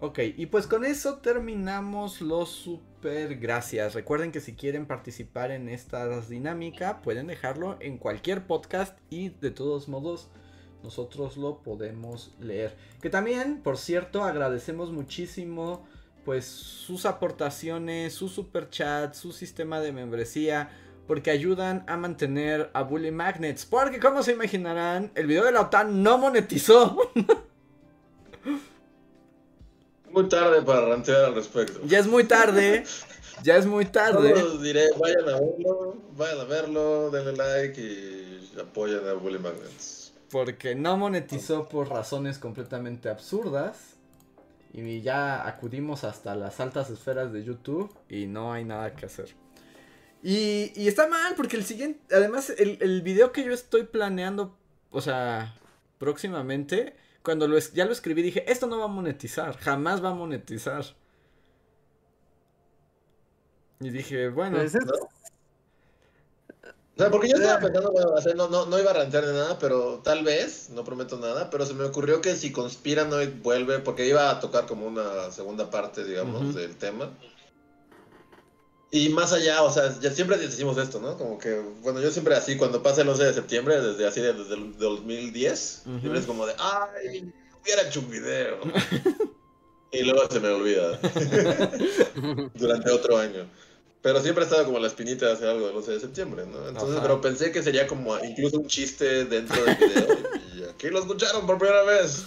Ok, y pues con eso terminamos los super gracias. Recuerden que si quieren participar en esta dinámica, pueden dejarlo en cualquier podcast y de todos modos nosotros lo podemos leer. Que también, por cierto, agradecemos muchísimo pues sus aportaciones, su super chat, su sistema de membresía, porque ayudan a mantener a Bully Magnets. Porque como se imaginarán, el video de la OTAN no monetizó. Muy tarde para rantear al respecto. Ya es muy tarde. Ya es muy tarde. Diré, vayan a verlo, vayan a verlo, denle like y apoyen a Bully Magnets. Porque no monetizó por razones completamente absurdas. Y ya acudimos hasta las altas esferas de YouTube y no hay nada que hacer. Y, y está mal porque el siguiente, además el, el video que yo estoy planeando, o sea, próximamente cuando lo ya lo escribí dije, esto no va a monetizar, jamás va a monetizar. Y dije, bueno. Pues o sea, porque yo estaba pensando, no, no, no, iba a rantear de nada, pero tal vez, no prometo nada, pero se me ocurrió que si conspiran hoy vuelve, porque iba a tocar como una segunda parte, digamos, del tema. Y más allá, o sea, ya siempre decimos esto, ¿no? Como que, bueno, yo siempre así, cuando pasa el 11 de septiembre, desde así, desde el 2010, siempre es como de, ay, hubiera hecho un video. y luego se me olvida. Durante otro año. Pero siempre ha estado como la espinita de hacer algo del 11 de septiembre, ¿no? Entonces, pero pensé que sería como incluso un chiste dentro del video. y aquí lo escucharon por primera vez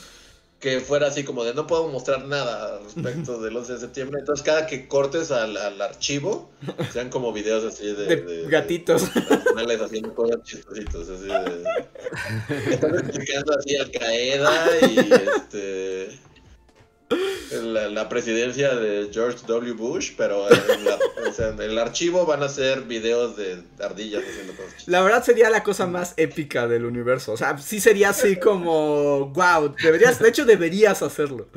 que fuera así como de no puedo mostrar nada respecto del 11 de septiembre. Entonces, cada que cortes al, al archivo, sean como videos así de, de, gatitos. De, haciendo cosas chistositos, así de. Están explicando así Al Qaeda y este la, presidencia de George W. Bush, pero en, el archivo van a ser videos de ardillas haciendo cosas. La verdad sería la cosa más épica del universo. O sea, sí sería así como, wow, deberías, de hecho deberías hacerlo.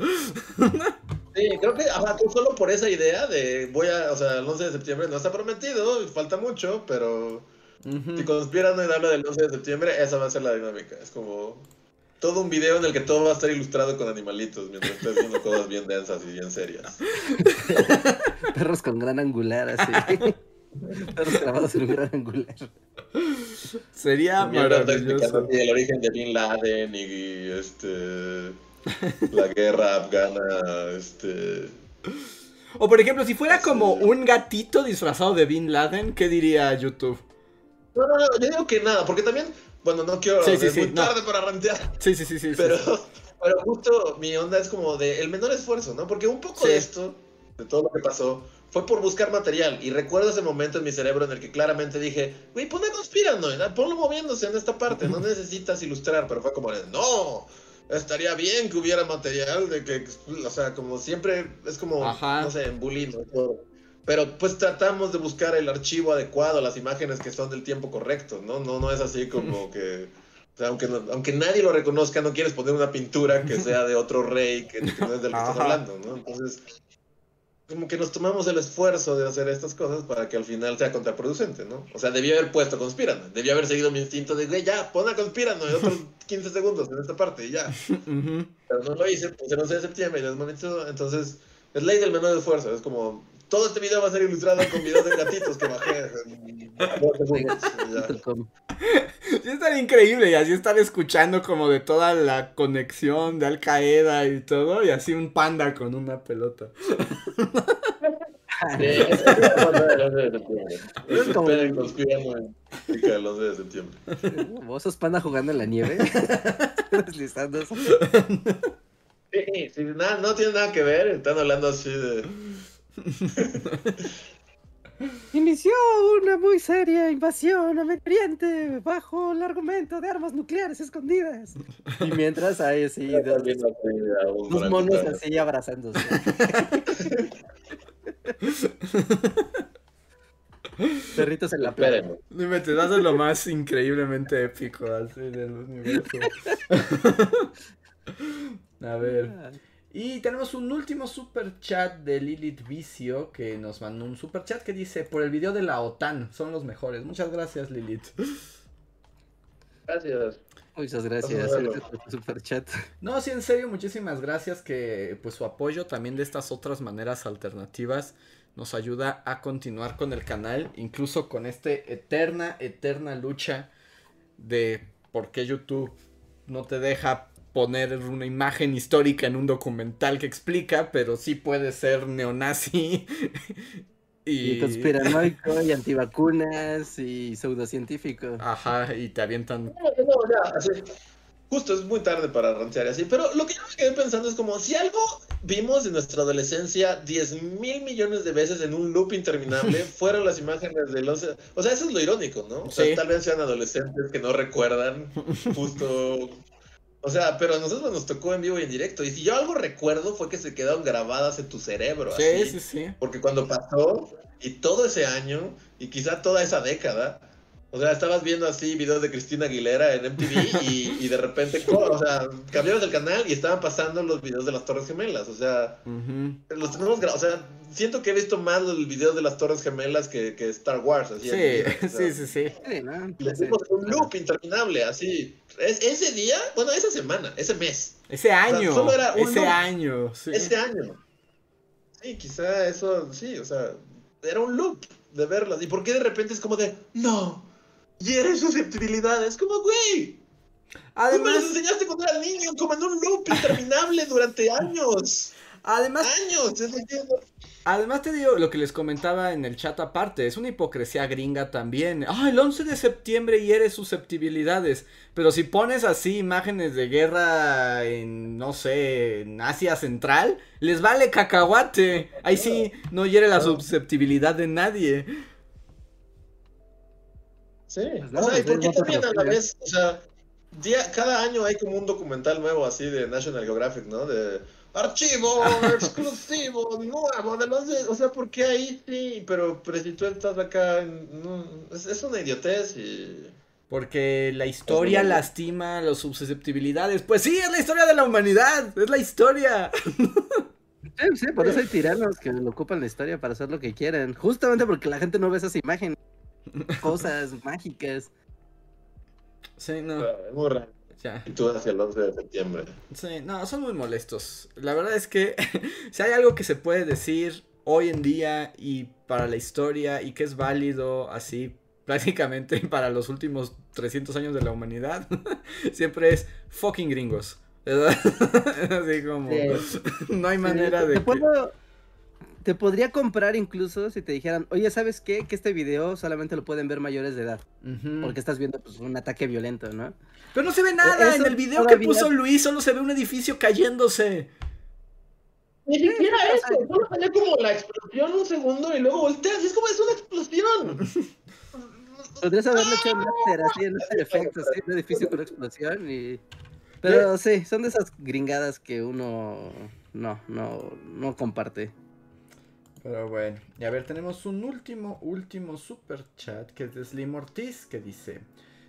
Sí, creo que solo por esa idea de voy a, o sea, el 11 de septiembre no está prometido, falta mucho, pero si conspiran y habla del 11 de septiembre, esa va a ser la dinámica. Es como, todo un video en el que todo va a estar ilustrado con animalitos mientras estés viendo cosas bien densas y bien serias. Perros con gran angular, así. Perros grabados en gran angular. Sería maravilloso. El origen de Bin Laden y este la guerra afgana, este o por ejemplo, si fuera como un gatito disfrazado de Bin Laden, ¿qué diría YouTube? No, no, no, yo digo que nada, porque también bueno, no quiero. Sí, es muy tarde para rantear. Sí, sí, sí, sí. Pero, pero justo mi onda es como de el menor esfuerzo, ¿no? Porque un poco de esto, de todo lo que pasó, fue por buscar material. Y recuerdo ese momento en mi cerebro en el que claramente dije, güey, pon a conspirando, ponlo moviéndose en esta parte, no necesitas ilustrar, pero fue como de, no, estaría bien que hubiera material de que, o sea, como siempre, es como, no sé, en bullying, ¿no? Pero pues tratamos de buscar el archivo adecuado, las imágenes que son del tiempo correcto, ¿no? No, no es así como que, o sea, aunque, aunque nadie lo reconozca, no quieres poner una pintura que sea de otro rey que, no es del que estás hablando, ¿no? Entonces, como que nos tomamos el esfuerzo de hacer estas cosas para que al final sea contraproducente, ¿no? O sea, debía haber puesto conspirando, debía haber seguido mi instinto de, güey, ya, pon a conspirando, en otros 15 segundos en esta parte y ya. Pero no lo hice, puse el 11 de septiembre y desmonetizó, entonces, es ley del menor esfuerzo, es como, todo este video va a ser ilustrado con videos de gatitos que bajé. Sí, es tan increíble y así están escuchando como de toda la conexión de Al Qaeda y todo, y así un panda con una pelota. Sí, es como el los de septiembre. ¿Vos sos panda jugando en la nieve? Deslizándose. Sí, sí, nada, no tiene nada que ver, están hablando así de Inició una muy seria invasión a bajo el argumento de armas nucleares escondidas. Y mientras hay así dos, monos así abrazándose. Perritos en la playa. Dime, te das lo más increíblemente épico así del universo. A ver. Y tenemos un último super chat de Lilith Vicio que nos mandó un super chat que dice por el video de la OTAN, son los mejores. Muchas gracias Lilith. Gracias. Muchas gracias super chat. No, sí, en serio, muchísimas gracias que pues su apoyo también de estas otras maneras alternativas nos ayuda a continuar con el canal, incluso con este eterna, eterna lucha de por qué YouTube no te deja poner una imagen histórica en un documental que explica, pero sí puede ser neonazi. y... y conspiranoico y antivacunas y pseudocientífico. Ajá, y te avientan. Justo es muy tarde para ranchear así, pero lo que yo me quedé pensando es como si algo vimos en nuestra adolescencia 10 mil millones de veces en un loop interminable, fueron las imágenes del 11. O sea, eso es lo irónico, ¿no? O sea, tal vez sean adolescentes que no recuerdan justo o sea, pero a nosotros nos tocó en vivo y en directo. Y si yo algo recuerdo fue que se quedaron grabadas en tu cerebro. Sí, sí, sí. Porque cuando pasó, y todo ese año, y quizá toda esa década, o sea, estabas viendo así videos de Cristina Aguilera en MTV y, y de repente, o sea, cambiabas el canal y estaban pasando los videos de las Torres Gemelas. O sea, los tenemos o sea, siento que he visto más los videos de las Torres Gemelas que, que Star Wars. Así, sí, sí, sí, sí, un loop interminable, así. Es, ese día, bueno, esa semana, ese mes. Ese año. solo era ese año. Sí. Ese año. Sí, quizá eso, sí, o sea, era un loop de verlas. ¿Y por qué de repente es como de, no, y eres susceptibilidades, como, güey. Además, me los enseñaste cuando era niño, como en un loop interminable durante años. Además, años, Además te digo lo que les comentaba en el chat aparte, es una hipocresía gringa también. Ah, el 11 de septiembre hieres susceptibilidades, pero si pones así imágenes de guerra en, no sé, en Asia Central, les vale cacahuate. Ahí sí no hiere la susceptibilidad de nadie. Sí, pues o sea, ¿y por qué también a la vez? O sea, día, cada año hay como un documental nuevo así de National Geographic, ¿no? De archivo exclusivo, nuevo, de los... O sea, ¿por qué ahí sí? Pero, pero si tú estás acá, es, una idiotez y... Porque la historia lastima las susceptibilidades. Pues sí, es la historia de la humanidad. Es la historia. Sí, sí, por eso hay tiranos que lo ocupan la historia para hacer lo que quieren. Justamente porque la gente no ve esas imágenes cosas mágicas. Sí, no. muy raro. Y tú hacia el 11 de septiembre. Sí, no, son muy molestos. La verdad es que si hay algo que se puede decir hoy en día y para la historia y que es válido así prácticamente para los últimos 300 años de la humanidad, siempre es fucking gringos. Así como, no hay manera de... Te podría comprar incluso si te dijeran, oye, ¿sabes qué? Que este video solamente lo pueden ver mayores de edad. Porque estás viendo pues, un ataque violento, ¿no? Pero no se ve nada. en el video que puso Luis solo se ve un edificio cayéndose. Ni siquiera eso, solo sale como la explosión un segundo y luego volteas y es como es una explosión. Podrías haberlo hecho en After, así en After Effects, así, un edificio con explosión y... Pero sí, son de esas gringadas que uno no, no, no comparte. Pero bueno, y a ver, tenemos un último, último super chat que es de Slim Ortiz que dice: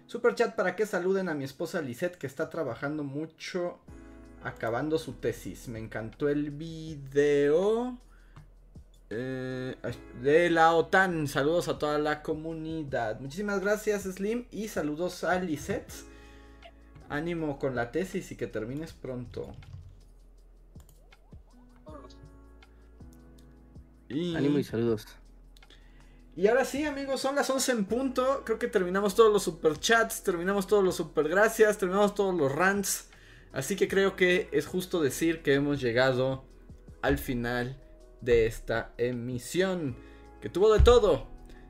Super chat para que saluden a mi esposa Lisette que está trabajando mucho acabando su tesis. Me encantó el video eh, de la OTAN. Saludos a toda la comunidad. Muchísimas gracias, Slim, y saludos a Lisette. Ánimo con la tesis y que termines pronto. Y... Ánimo y saludos. Y ahora sí, amigos, son las 11 en punto. Creo que terminamos todos los super chats, terminamos todos los super gracias, terminamos todos los rants. Así que creo que es justo decir que hemos llegado al final de esta emisión. Que tuvo de todo.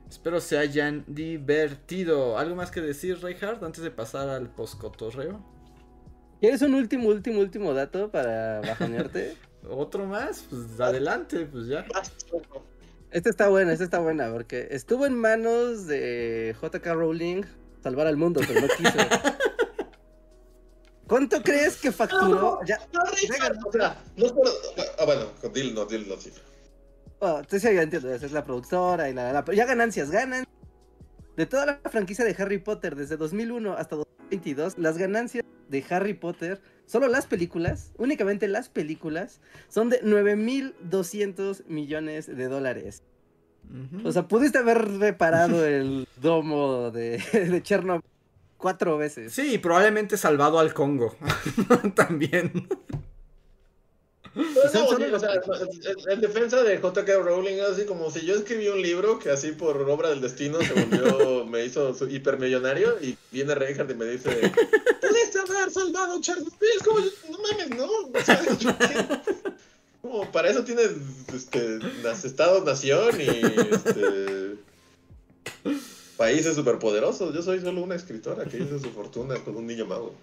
Espero se hayan divertido. ¿Algo más que decir, Reinhardt, antes de pasar al poscotorreo? ¿Quieres un último, último, último dato para bajonearte? ¿Otro más? Pues adelante, pues ya. Esta está buena, esta está buena, porque estuvo en manos de JK Rowling salvar al mundo, pero no quiso. ¿Cuánto crees que facturó? No, ya, no, o sea, no es por... Ah, bueno, dilo, no, dilo, no, Oh, sí, ya entiendo, es la productora y la, la, ya ganancias, ganan. De toda la franquicia de Harry Potter desde 2001 hasta 2022, las ganancias de Harry Potter, solo las películas, únicamente las películas, son de 9.200 millones de dólares. O sea, pudiste haber reparado el domo de, de Chernobyl cuatro veces. Sí, probablemente salvado al Congo. También. En defensa de J.K. Rowling, así como si yo escribí un libro que así por obra del destino se volvió, me hizo hipermillonario y viene Reinhardt y me dice, pudiste haber salvado Chernobyl, como, no mames, no, como para eso tienes este, estados nación y este países superpoderosos. Yo soy solo una escritora que hizo su fortuna con un niño mago.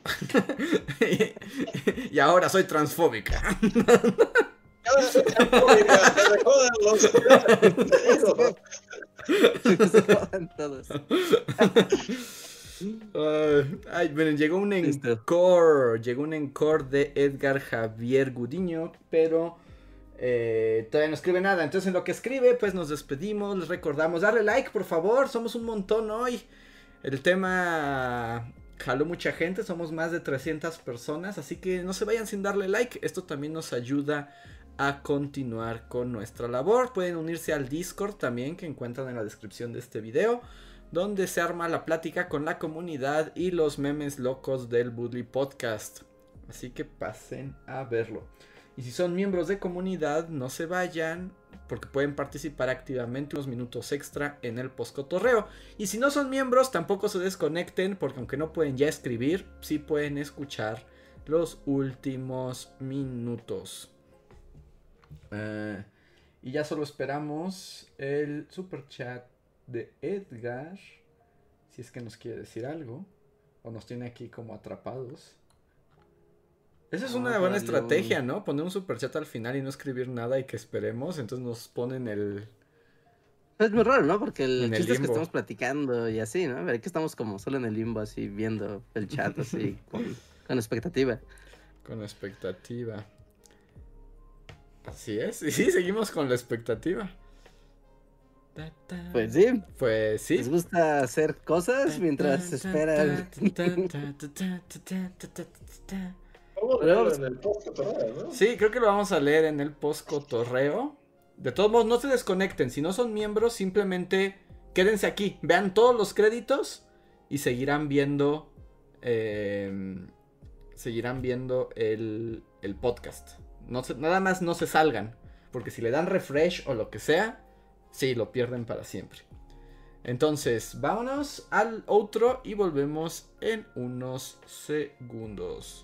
y ahora soy transfóbica. ahora soy transfóbica. todos. ay, bueno, llegó un encore, llegó un encore de Edgar Javier Gudiño, pero eh, todavía no escribe nada. Entonces, en lo que escribe, pues nos despedimos. Les recordamos, darle like, por favor. Somos un montón hoy. El tema jaló mucha gente. Somos más de 300 personas. Así que no se vayan sin darle like. Esto también nos ayuda a continuar con nuestra labor. Pueden unirse al Discord también, que encuentran en la descripción de este video. Donde se arma la plática con la comunidad y los memes locos del Budley Podcast. Así que pasen a verlo. Y si son miembros de comunidad, no se vayan porque pueden participar activamente unos minutos extra en el postcotorreo. Y si no son miembros, tampoco se desconecten porque aunque no pueden ya escribir, sí pueden escuchar los últimos minutos. Eh, y ya solo esperamos el super chat de Edgar. Si es que nos quiere decir algo. O nos tiene aquí como atrapados. Esa es una buena estrategia, ¿no? Poner un superchat al final y no escribir nada y que esperemos. Entonces nos ponen el. Es muy raro, ¿no? Porque el chiste es que estamos platicando y así, ¿no? Ver que estamos como solo en el limbo, así viendo el chat, así, con, expectativa. Con expectativa. Así es. Y sí, seguimos con la expectativa. Pues sí. Pues sí. Les gusta hacer cosas mientras esperan. Sí, creo que lo vamos a leer en el post cotorreo. De todos modos, no se desconecten. Si no son miembros, simplemente quédense aquí. Vean todos los créditos y seguirán viendo. Em, seguirán viendo el, podcast. No nada más no se salgan. Porque si le dan refresh o lo que sea, sí, lo pierden para siempre. Entonces, vámonos al otro y volvemos en unos segundos.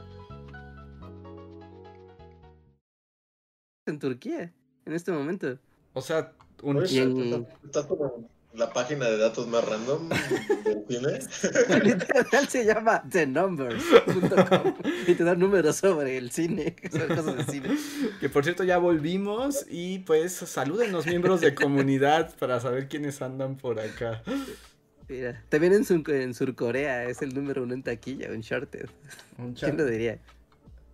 En Turquía en este momento. O sea, un Estás como la página de datos más random del cine. Literal se llama TheNumbers.com y te da números sobre el cine, cosas de cine. Que por cierto ya volvimos y pues saluden miembros de comunidad para saber quiénes andan por acá. Mira, también en, Sur en Surcorea es el número uno en taquilla, Uncharted. Uncharted. ¿Quién lo diría?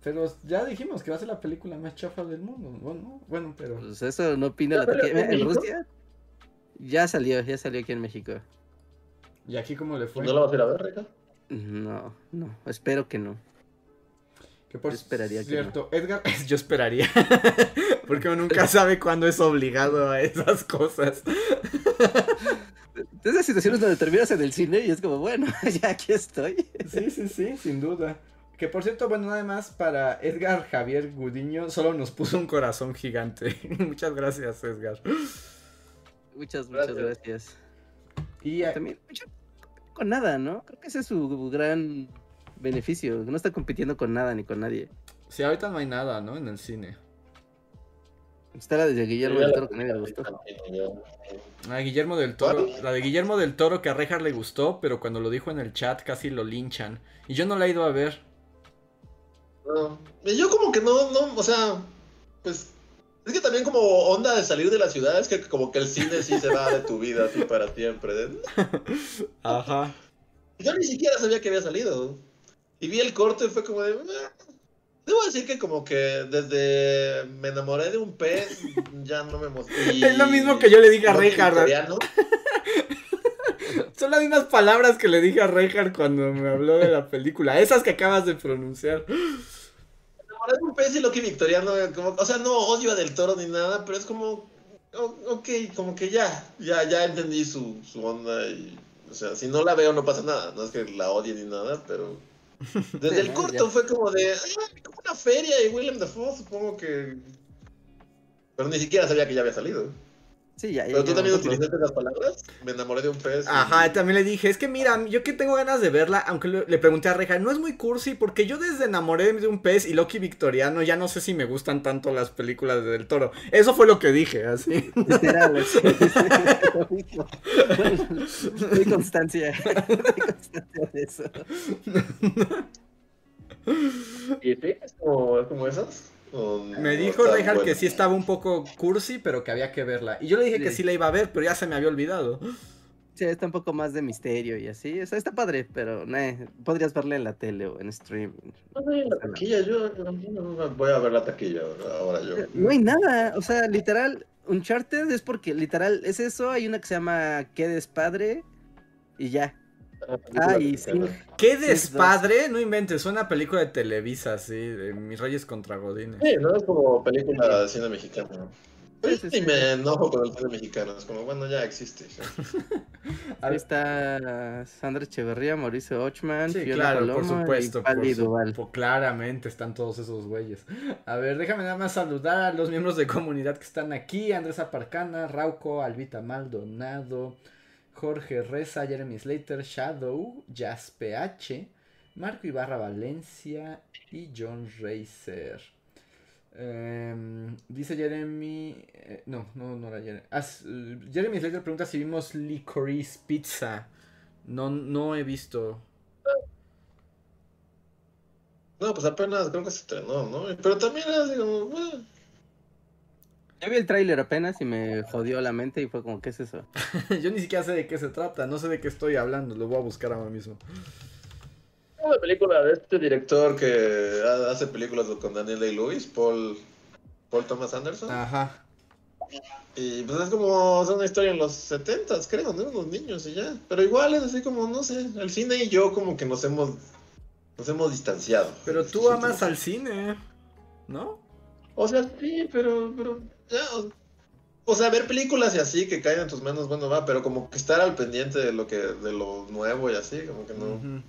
Pero ya dijimos que va a ser la película más chafa del mundo. Bueno, bueno pero. Pues eso no opina la ¿En Rusia? Ya salió, ya salió aquí en México. ¿Y aquí cómo le fue? ¿No la vas a ir a ver, Rica? No, no, espero que no. Que por esperaría cierto, Edgar, yo esperaría. Porque uno nunca sabe cuándo es obligado a esas cosas. Esas situaciones donde terminas en el cine y es como, bueno, ya aquí estoy. Sí, sí, sí, sin duda. Que por cierto, bueno, nada más para Edgar Javier Gudiño, solo nos puso un corazón gigante. muchas gracias, Edgar. Muchas, muchas gracias. Y también con nada, ¿no? Creo que ese es su gran beneficio. No está compitiendo con nada ni con nadie. Sí, ahorita no hay nada, ¿no? En el cine. Está la de Guillermo del Toro que nadie le gustó. Ah, Guillermo del Toro. La de Guillermo del Toro que a Rejar le gustó, pero cuando lo dijo en el chat casi lo linchan. Y yo no la he ido a ver. No. Yo como que no, no, o sea, pues es que también como onda de salir de la ciudad, es que como que el cine sí se va de tu vida así para siempre. Ajá. Yo ni siquiera sabía que había salido. Y vi el corte y fue como de... Debo decir que como que desde me enamoré de un pez, ya no me emocioné. Es lo mismo que yo le dije a Reinhardt. Son las mismas palabras que le dije a Reinhardt cuando me habló de la película. Esas que acabas de pronunciar. De un pez y Loki Victoriano, como, o sea, no odio a Del Toro ni nada, pero es como, ok, como que ya, ya, ya entendí su, su onda y, o sea, si no la veo no pasa nada, no es que la odie ni nada, pero desde el corto fue como de, como una feria y William Dafoe, supongo que... Pero ni siquiera sabía que ya había salido. Sí, ya, Pero tú también utilizaste las palabras. Me enamoré de un pez. Ajá, también le dije, es que mira, yo que tengo ganas de verla, aunque le, pregunté a Reja, no es muy cursi, porque yo desde enamoré de un pez y Loki Victoriano ya no sé si me gustan tanto las películas de Del Toro. Eso fue lo que dije, así. Literal, Hay constancia. constancia de eso. ¿Y? ¿Es como, es como esas? Me dijo Reinhardt que sí estaba un poco cursi, pero que había que verla. Y yo le dije que sí la iba a ver, pero ya se me había olvidado. Sí, está un poco más de misterio y así. O sea, está padre, pero podrías verla en la tele o en stream. No, en la taquilla, yo voy a ver la taquilla ahora yo. No hay nada, o sea, literal, Uncharted es porque literal es eso, hay una que se llama Qué despadre y ya. Ah, y sí. ¡Qué despadre! No inventes, una película de Televisa, sí, de Mis Reyes contra Godines. Sí, no es como película de cine mexicano. Y me enojo con el cine mexicano, es como, bueno, ya existe. Ahí está Sandra Echeverría, Mauricio Ochman, sí, claro, por supuesto. Por claramente están todos esos güeyes. A ver, déjame nada más saludar a los miembros de comunidad que están aquí: Andrés Aparcana, Rauco, Albita Maldonado. Jorge Reza, Jeremy Slater, Shadow, Jazz PH, Marco Ibarra Valencia y John Racer. Em, dice Jeremy. Eh, no, no, no era Jeremy. Jeremy Slater pregunta si vimos Licorice Pizza. No, no he visto. No, pues apenas creo que se estrenó, ¿no? Pero también es como. Yo vi el tráiler apenas y me jodió la mente y fue como, ¿qué es eso? Yo ni siquiera sé de qué se trata, no sé de qué estoy hablando, lo voy a buscar ahora mismo. Una película de este director que hace películas con Daniel Day-Lewis, Paul, Paul Thomas Anderson. Ajá. Y pues es como, es una historia en los 70 creo, ¿no? Los niños y ya. Pero igual es así como, no sé, el cine y yo como que nos hemos, nos hemos distanciado. Pero tú amas al cine, ¿no? O sea, sí, pero, pero o, sea, ver películas y así que caigan en tus manos, bueno, va, pero como que estar al pendiente de lo que, de lo nuevo y así, como que no.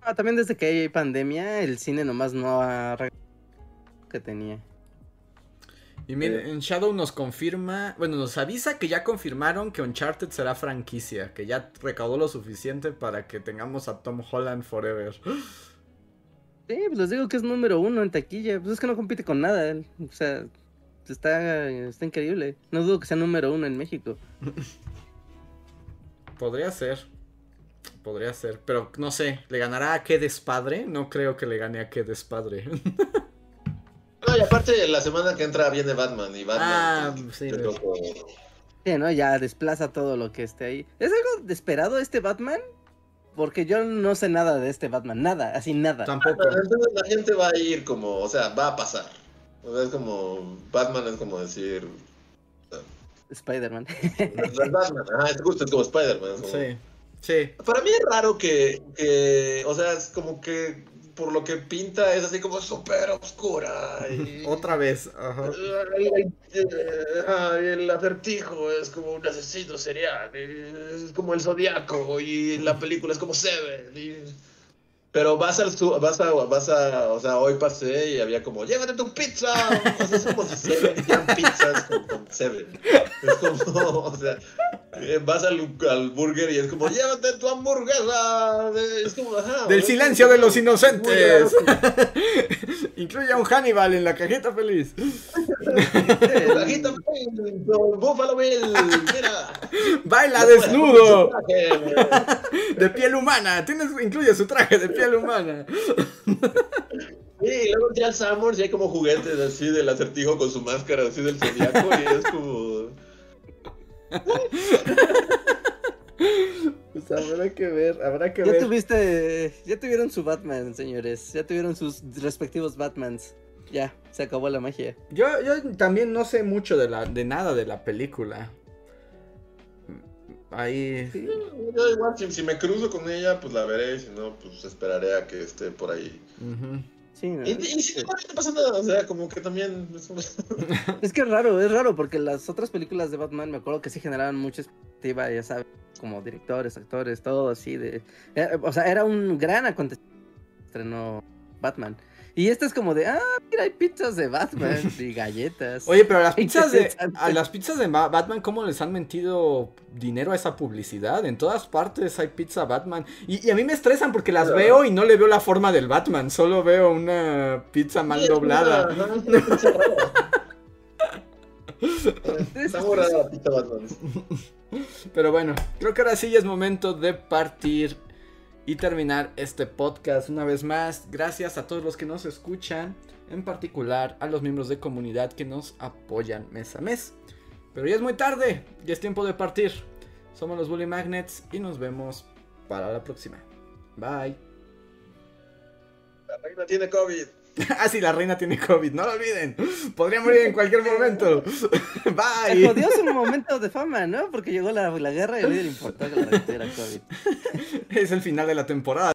Ah, también desde que hay pandemia, el cine nomás no ha que tenía. Y miren, en Shadow nos confirma, bueno, nos avisa que ya confirmaron que Uncharted será franquicia, que ya recaudó lo suficiente para que tengamos a Tom Holland forever. Sí, pues les digo que es número uno en taquilla, pues es que no compite con nada, o sea, está, está increíble. No dudo que sea número uno en México. Podría ser. Podría ser. Pero no sé, ¿le ganará a qué despadre? No creo que le gane a qué despadre. no, y aparte la semana que entra viene Batman y Batman. Ah, sí. Sí, ¿no? Ya desplaza todo lo que esté ahí. ¿Es algo desesperado este Batman? Porque yo no sé nada de este Batman, nada, así nada. Tampoco. Entonces la gente va a ir como, o sea, va a pasar. O sea, es como. Batman es como decir. Spider-Man. Batman, ajá, es justo, es como Spider-Man. Sí, sí. Para mí es raro que, que. O sea, es como que. Por lo que pinta es así como súper oscura. Y, Otra vez, ajá. el acertijo es como un asesino serial. Es como el zodiaco. Y la película es como Seven. Y, pero vas al vas a, vas a, o sea, hoy pasé y había como, llévate tu pizza. O sea, si Seven pizzas con, con, Seven. Es como, o sea, vas al, al, burger y es como, llévate tu hamburguesa. Es como, ajá. Del silencio de los inocentes. Incluye a un Hannibal en la cajita feliz. cajita feliz, Buffalo Bill, mira. Baila desnudo. De piel humana. Tienes, incluye su traje de piel humana. Sí, y luego entré al Summers y hay como juguetes así del acertijo con su máscara así del zodiaco y es como. Pues habrá que ver, habrá que ya ver. Tuviste, ya tuvieron su Batman, señores. Ya tuvieron sus respectivos Batmans. Ya, se acabó la magia. Yo, yo también no sé mucho de, la, de nada de la película. Ahí. yo igual, si, me cruzo con ella, pues la veré. Si no, pues esperaré a que esté por ahí. Sí, y, si no, no pasa nada, o sea, como que también... es que es raro, es raro, porque las otras películas de Batman me acuerdo que sí generaban mucha expectativa, ya sabes, como directores, actores, todo así de... Eh, o sea, era un gran acontecimiento estrenó Batman. Y esta es como de, ah, mira, hay pizzas de Batman y galletas. Oye, pero las pizzas de, a las pizzas de Batman, ¿cómo les han mentido dinero a esa publicidad? En todas partes hay pizza Batman. Y, a mí me estresan porque las veo y no le veo la forma del Batman, solo veo una pizza mal doblada. Está la pizza Batman. Pero bueno, creo que ahora sí ya es momento de partir y terminar este podcast una vez más. Gracias a todos los que nos escuchan, en particular a los miembros de comunidad que nos apoyan mes a mes. Pero ya es muy tarde, ya es tiempo de partir. Somos los Bully Magnets y nos vemos para la próxima. Bye. La reina tiene COVID. ah, sí, la reina tiene COVID, no lo olviden. Podría morir en cualquier momento. Bye. Se jodió su momento de fama, ¿no? Porque llegó la, la guerra y a nadie le importó que la reina tuviera COVID. es el final de la temporada.